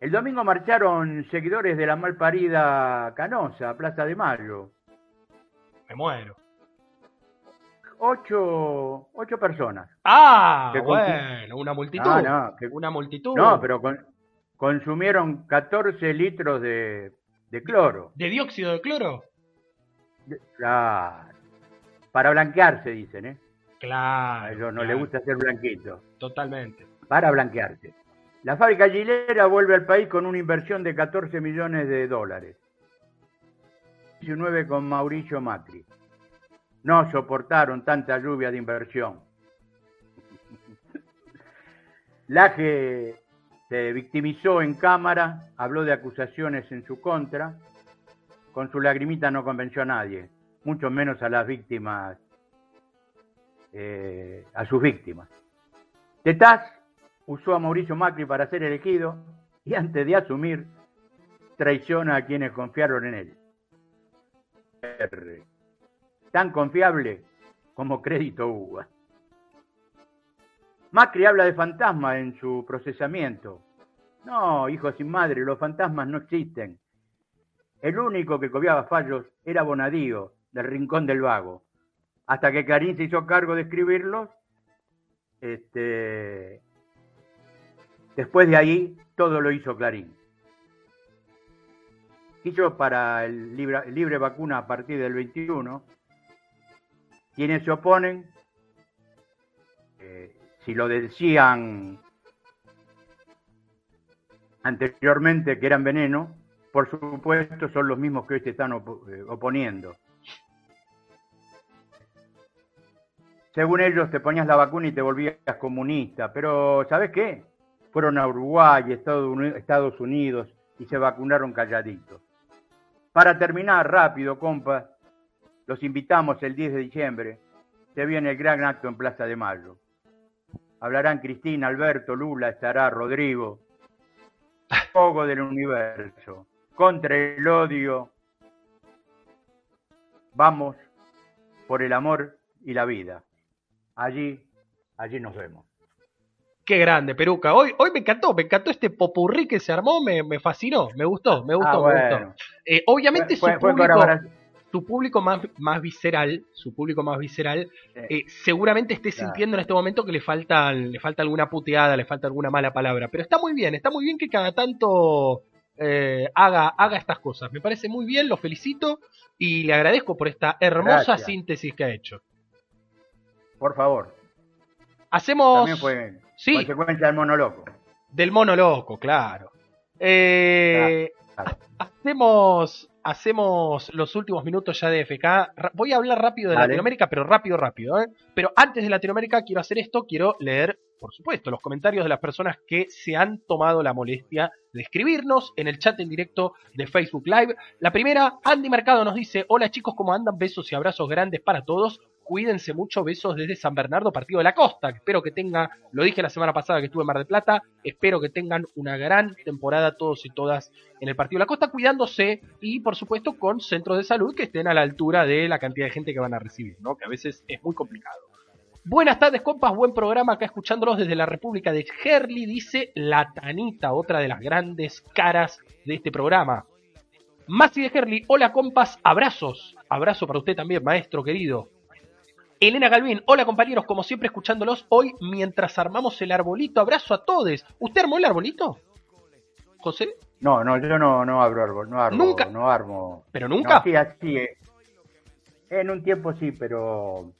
Speaker 1: El domingo marcharon seguidores de la malparida Canosa, Plaza de Mayo.
Speaker 2: Me muero.
Speaker 1: Ocho, ocho personas.
Speaker 2: Ah, bueno, una multitud.
Speaker 1: Ah, no, que-
Speaker 2: Una multitud.
Speaker 1: No, pero con- consumieron 14 litros de, de cloro.
Speaker 2: ¿De dióxido de cloro?
Speaker 1: De- Claro. Para blanquearse, dicen, ¿eh? A
Speaker 2: Claro.
Speaker 1: ellos no
Speaker 2: claro,
Speaker 1: les gusta ser blanquito.
Speaker 2: Totalmente.
Speaker 1: Para blanquearse. La fábrica Gilera vuelve al país con una inversión de 14 millones de dólares. 19 con Mauricio Macri. No soportaron tanta lluvia de inversión. Laje se victimizó en cámara, habló de acusaciones en su contra. Con su lagrimita no convenció a nadie, mucho menos a las víctimas, eh, a sus víctimas. Tetaz usó a Mauricio Macri para ser elegido y antes de asumir traiciona a quienes confiaron en él. Tan confiable como crédito UBA. Macri habla de fantasmas en su procesamiento. No, hijo sin madre, los fantasmas no existen. El único que copiaba fallos era Bonadío, del Rincón del Vago. Hasta que Clarín se hizo cargo de escribirlos, este, después de ahí todo lo hizo Clarín. Quiso para el libre vacuna a partir del 21, quienes se oponen, eh, si lo decían anteriormente que eran veneno, por supuesto son los mismos que hoy se están eh, oponiendo. según ellos te ponías la vacuna y te volvías comunista, pero ¿sabes qué? Fueron a Uruguay, Estados Unidos y se vacunaron calladitos. Para terminar rápido, compas, los invitamos el 10 de diciembre. Se viene el gran acto en Plaza de Mayo. Hablarán Cristina, Alberto, Lula, estará Rodrigo. Fuego del universo. Contra el odio. Vamos por el amor y la vida. Allí, allí nos vemos.
Speaker 2: Qué grande, Peruca. Hoy, hoy me encantó, me encantó este popurrí que se armó, me, me fascinó, me gustó, me gustó,
Speaker 1: Ah,
Speaker 2: me gustó. Eh, obviamente
Speaker 1: Fue-
Speaker 2: su
Speaker 1: fue
Speaker 2: público, su público más, más visceral, su público más visceral,
Speaker 1: Sí.
Speaker 2: eh, seguramente esté
Speaker 1: Claro.
Speaker 2: sintiendo en este momento que le falta, le falta alguna puteada, le falta alguna mala palabra. Pero está muy bien, está muy bien que cada tanto eh, haga, haga estas cosas. Me parece muy bien, lo felicito y le agradezco por esta hermosa
Speaker 1: Gracias.
Speaker 2: síntesis que ha hecho.
Speaker 1: Por favor.
Speaker 2: Hacemos
Speaker 1: También fue
Speaker 2: Sí.
Speaker 1: consecuencia del mono loco.
Speaker 2: del mono loco, claro. Eh,
Speaker 1: Claro.
Speaker 2: Hacemos, hacemos los últimos minutos ya de FK. Voy a hablar rápido de. Latinoamérica, pero rápido, rápido. ¿eh? Pero antes de Latinoamérica quiero hacer esto, quiero leer, por supuesto, los comentarios de las personas que se han tomado la molestia de escribirnos en el chat en directo de Facebook Live. La primera, Andy Mercado nos dice, hola chicos, ¿cómo andan? Besos y abrazos grandes para todos. Cuídense mucho, besos desde San Bernardo, Partido de la Costa. Espero que tengan, lo dije la semana pasada que estuve en Mar del Plata, espero que tengan una gran temporada todos y todas en el Partido de la Costa, cuidándose y por supuesto con centros de salud que estén a la altura de la cantidad de gente que van a recibir, ¿no? que a veces es muy complicado. Buenas tardes, compas, buen programa acá escuchándolos desde la República de Gerli, dice la Tanita, otra de las grandes caras de este programa. Masi de Gerli, hola compas, abrazos, abrazo para usted también, maestro querido. Elena Galvin, hola compañeros, como siempre escuchándolos hoy mientras armamos el arbolito, abrazo a todos. ¿Usted armó el arbolito? José?
Speaker 1: No, no, yo no, no abro árbol, no armo,
Speaker 2: Nunca.
Speaker 1: no armo.
Speaker 2: ¿Pero nunca?
Speaker 1: No, sí, así. En un tiempo sí, pero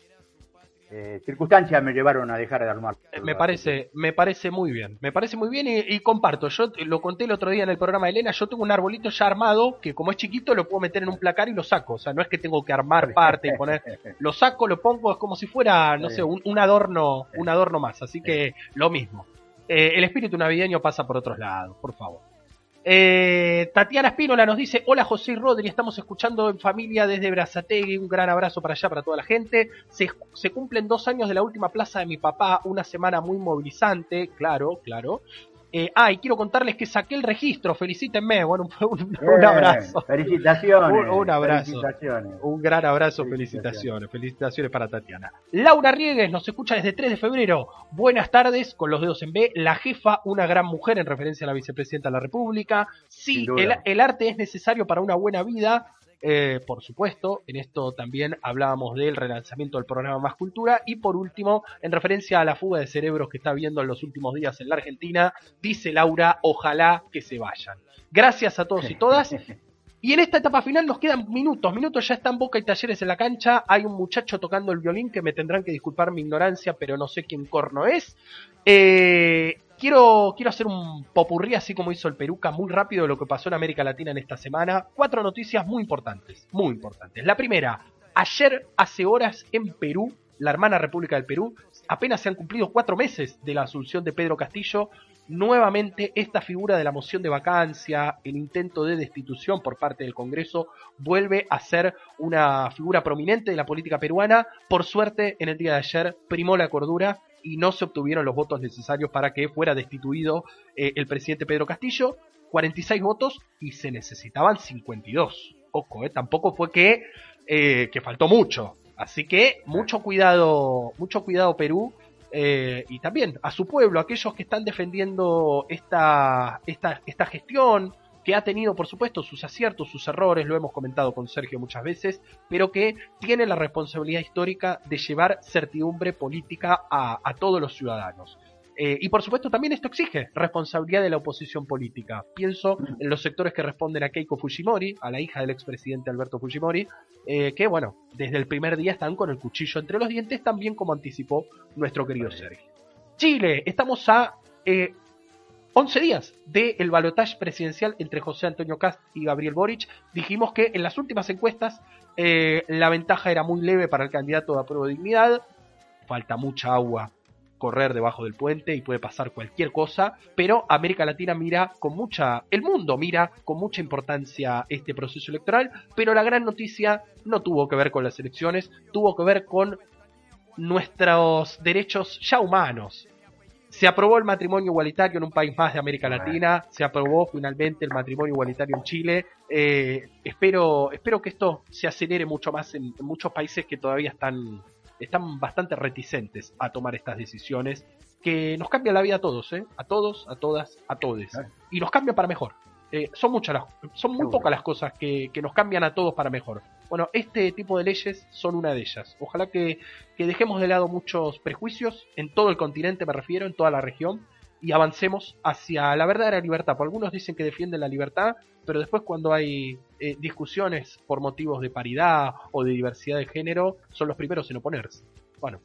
Speaker 1: eh, circunstancias me llevaron a dejar de armar.
Speaker 2: Eh, Me parece, me parece muy bien, me parece muy bien y, y comparto. Yo lo conté el otro día en el programa de Elena, yo tengo un arbolito ya armado que como es chiquito lo puedo meter en un placar y lo saco. O sea, no es que tengo que armar parte y poner, lo saco, lo pongo, es como si fuera, no sé, un, un adorno, un adorno más. Así que lo mismo. Eh, el espíritu navideño pasa por otros lados, por favor. Eh, Tatiana Espínola nos dice, hola José y Rodri, estamos escuchando en familia desde Brazategui, un gran abrazo para allá, para toda la gente. Se, se cumplen dos años de la última plaza de mi papá, una semana muy movilizante, claro, claro. Eh, ah, y quiero contarles que saqué el registro, felicítenme, bueno, un, un- un
Speaker 1: Bien,
Speaker 2: abrazo.
Speaker 1: Felicitaciones.
Speaker 2: Un- un abrazo.
Speaker 1: Felicitaciones.
Speaker 2: Un gran abrazo,
Speaker 1: Felicitaciones.
Speaker 2: felicitaciones, felicitaciones para Tatiana. Laura Riegues nos escucha desde 3 de febrero. Buenas tardes, con los dedos en B. La jefa, una gran mujer en referencia a la vicepresidenta de la República. Sí, el arte es necesario para una buena vida. Eh, por supuesto, en esto también hablábamos del relanzamiento del programa Más Cultura. Y por último, en referencia a la fuga de cerebros que está habiendo en los últimos días en la Argentina, dice Laura, ojalá que se vayan. Gracias a todos y todas. Y en esta etapa final nos quedan minutos, minutos ya están Boca y Talleres en la cancha, hay un muchacho tocando el violín que me tendrán que disculpar mi ignorancia, pero no sé quién corno es. Eh, quiero, quiero hacer un popurrí así como hizo el Peruca, muy rápido de lo que pasó en América Latina en esta semana. Cuatro noticias muy importantes, muy importantes. La primera, ayer hace horas en Perú, la hermana República del Perú, apenas se han cumplido cuatro meses de la asunción de Pedro Castillo, nuevamente esta figura de la moción de vacancia, el intento de destitución por parte del Congreso, vuelve a ser una figura prominente de la política peruana. Por suerte, en el día de ayer primó la cordura y no se obtuvieron los votos necesarios para que fuera destituido eh, el presidente Pedro Castillo. 46 votos y se necesitaban 52. Ojo, eh, tampoco fue que, eh, que faltó mucho. Así que mucho cuidado, mucho cuidado Perú eh, y también a su pueblo, aquellos que están defendiendo esta, esta, esta gestión, que ha tenido, por supuesto, sus aciertos, sus errores, lo hemos comentado con Sergio muchas veces, pero que tiene la responsabilidad histórica de llevar certidumbre política a, a todos los ciudadanos. Eh, y por supuesto también esto exige responsabilidad de la oposición política. Pienso en los sectores que responden a Keiko Fujimori, a la hija del expresidente Alberto Fujimori, eh, que bueno, desde el primer día están con el cuchillo entre los dientes, también como anticipó nuestro querido Sergio. Chile, estamos a eh, 11 días del balotaje presidencial entre José Antonio Cast y Gabriel Boric. Dijimos que en las últimas encuestas eh, la ventaja era muy leve para el candidato de apruebo de dignidad. falta mucha agua correr debajo del puente y puede pasar cualquier cosa, pero América Latina mira con mucha, el mundo mira con mucha importancia este proceso electoral, pero la gran noticia no tuvo que ver con las elecciones, tuvo que ver con nuestros derechos ya humanos. Se aprobó el matrimonio igualitario en un país más de América Latina, se aprobó finalmente el matrimonio igualitario en Chile. Eh, espero, espero que esto se acelere mucho más en, en muchos países que todavía están, están bastante reticentes a tomar estas decisiones que nos cambian la vida a todos, ¿eh? a todos, a todas, a todes. Y nos cambian para mejor. Eh, son muchas las, son muy pocas las cosas que, que, nos cambian a todos para mejor. Bueno, este tipo de leyes son una de ellas. Ojalá que, dejemos de lado muchos prejuicios en todo el continente, me refiero, en toda la región, y avancemos hacia la verdadera libertad. Porque algunos dicen que defienden la libertad, pero después cuando hay eh, discusiones por motivos de paridad o de diversidad de género, son los primeros en oponerse. Bueno,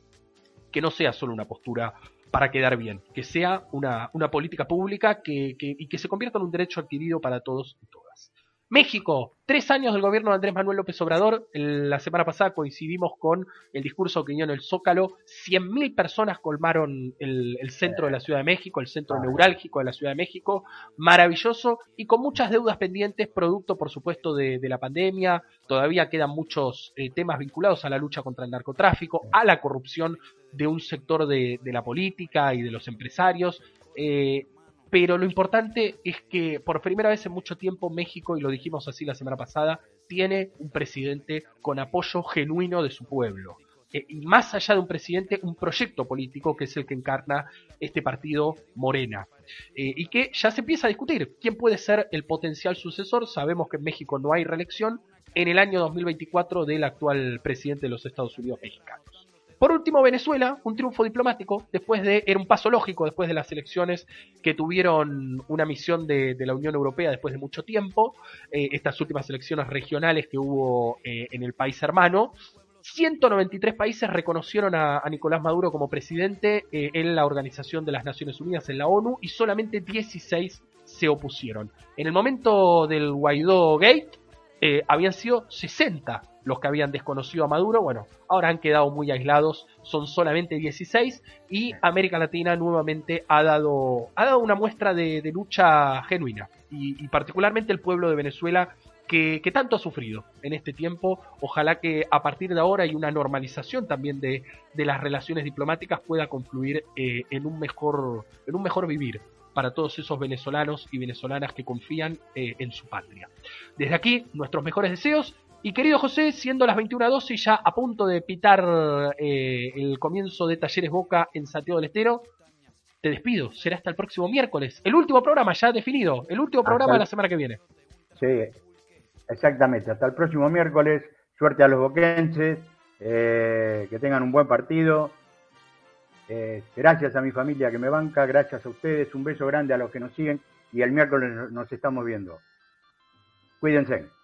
Speaker 2: que no sea solo una postura para quedar bien, que sea una, política pública que, que, y que se convierta en un derecho adquirido para todos y todas. México, tres años del gobierno de Andrés Manuel López Obrador. La semana pasada coincidimos con el discurso que dio en el Zócalo. 100.000 personas colmaron el, el, centro de la Ciudad de México, el centro neurálgico de la Ciudad de México. Maravilloso y con muchas deudas pendientes, producto, por supuesto, de, de la pandemia. Todavía quedan muchos eh, temas vinculados a la lucha contra el narcotráfico, a la corrupción de un sector de, de la política y de los empresarios. Eh, pero lo importante es que por primera vez en mucho tiempo México, y lo dijimos así la semana pasada, tiene un presidente con apoyo genuino de su pueblo. Eh, y más allá de un presidente, un proyecto político que es el que encarna este partido Morena. Eh, y que ya se empieza a discutir quién puede ser el potencial sucesor. Sabemos que en México no hay reelección en el año 2024 del actual presidente de los Estados Unidos mexicanos. Por último, Venezuela, un triunfo diplomático, después de, era un paso lógico después de las elecciones que tuvieron una misión de, la Unión Europea después de mucho tiempo, eh, estas últimas elecciones regionales que hubo eh, en el país hermano. 193 países reconocieron a, Nicolás Maduro como presidente eh, en la Organización de las Naciones Unidas, en la ONU, y solamente 16 se opusieron. En el momento del Guaidó Gate, habían sido 60 los que habían desconocido a Maduro, bueno, ahora han quedado muy aislados, son solamente 16 y América Latina nuevamente ha dado, ha dado una muestra de, lucha genuina y, particularmente el pueblo de Venezuela que, que, tanto ha sufrido en este tiempo, ojalá que a partir de ahora y una normalización también de, de las relaciones diplomáticas pueda confluir eh, en, un mejor, en un mejor vivir para todos esos venezolanos y venezolanas que confían eh, en su patria. Desde aquí, nuestros mejores deseos y querido José, siendo las 21.12 y ya a punto de pitar eh, el comienzo de Talleres Boca en Santiago del Estero, te despido. Será hasta el próximo miércoles. El último programa ya definido. El último programa de la semana que viene.
Speaker 1: Sí, exactamente. Hasta el próximo miércoles. Suerte a los boquenses. Eh, que tengan un buen partido. Eh, gracias a mi familia que me banca. Gracias a ustedes. Un beso grande a los que nos siguen. Y el miércoles nos estamos viendo. Cuídense.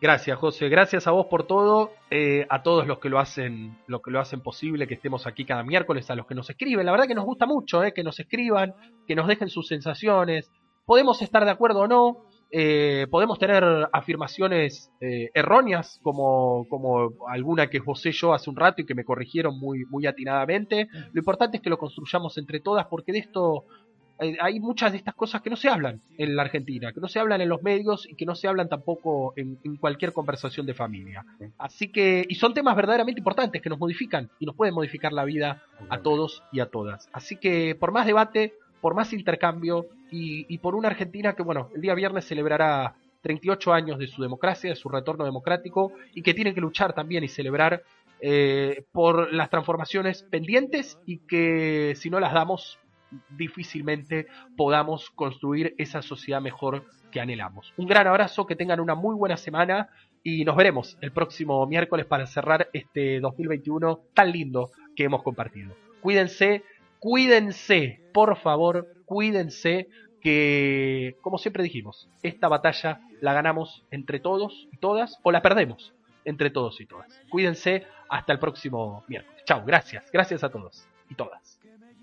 Speaker 2: Gracias, José. Gracias a vos por todo, eh, a todos los que lo hacen, lo que lo hacen posible, que estemos aquí cada miércoles, a los que nos escriben. La verdad que nos gusta mucho, eh, que nos escriban, que nos dejen sus sensaciones. Podemos estar de acuerdo o no, eh, podemos tener afirmaciones eh, erróneas, como, como alguna que José yo hace un rato y que me corrigieron muy, muy atinadamente. Lo importante es que lo construyamos entre todas, porque de esto hay muchas de estas cosas que no se hablan en la Argentina, que no se hablan en los medios y que no se hablan tampoco en, en, cualquier conversación de familia. Así que, y son temas verdaderamente importantes que nos modifican y nos pueden modificar la vida a todos y a todas. Así que, por más debate, por más intercambio y, y por una Argentina que, bueno, el día viernes celebrará 38 años de su democracia, de su retorno democrático y que tienen que luchar también y celebrar eh, por las transformaciones pendientes y que si no las damos difícilmente podamos construir esa sociedad mejor que anhelamos. Un gran abrazo, que tengan una muy buena semana y nos veremos el próximo miércoles para cerrar este 2021 tan lindo que hemos compartido. Cuídense, cuídense, por favor, cuídense que, como siempre dijimos, esta batalla la ganamos entre todos y todas o la perdemos entre todos y todas. Cuídense hasta el próximo miércoles. Chao, gracias, gracias a todos y todas.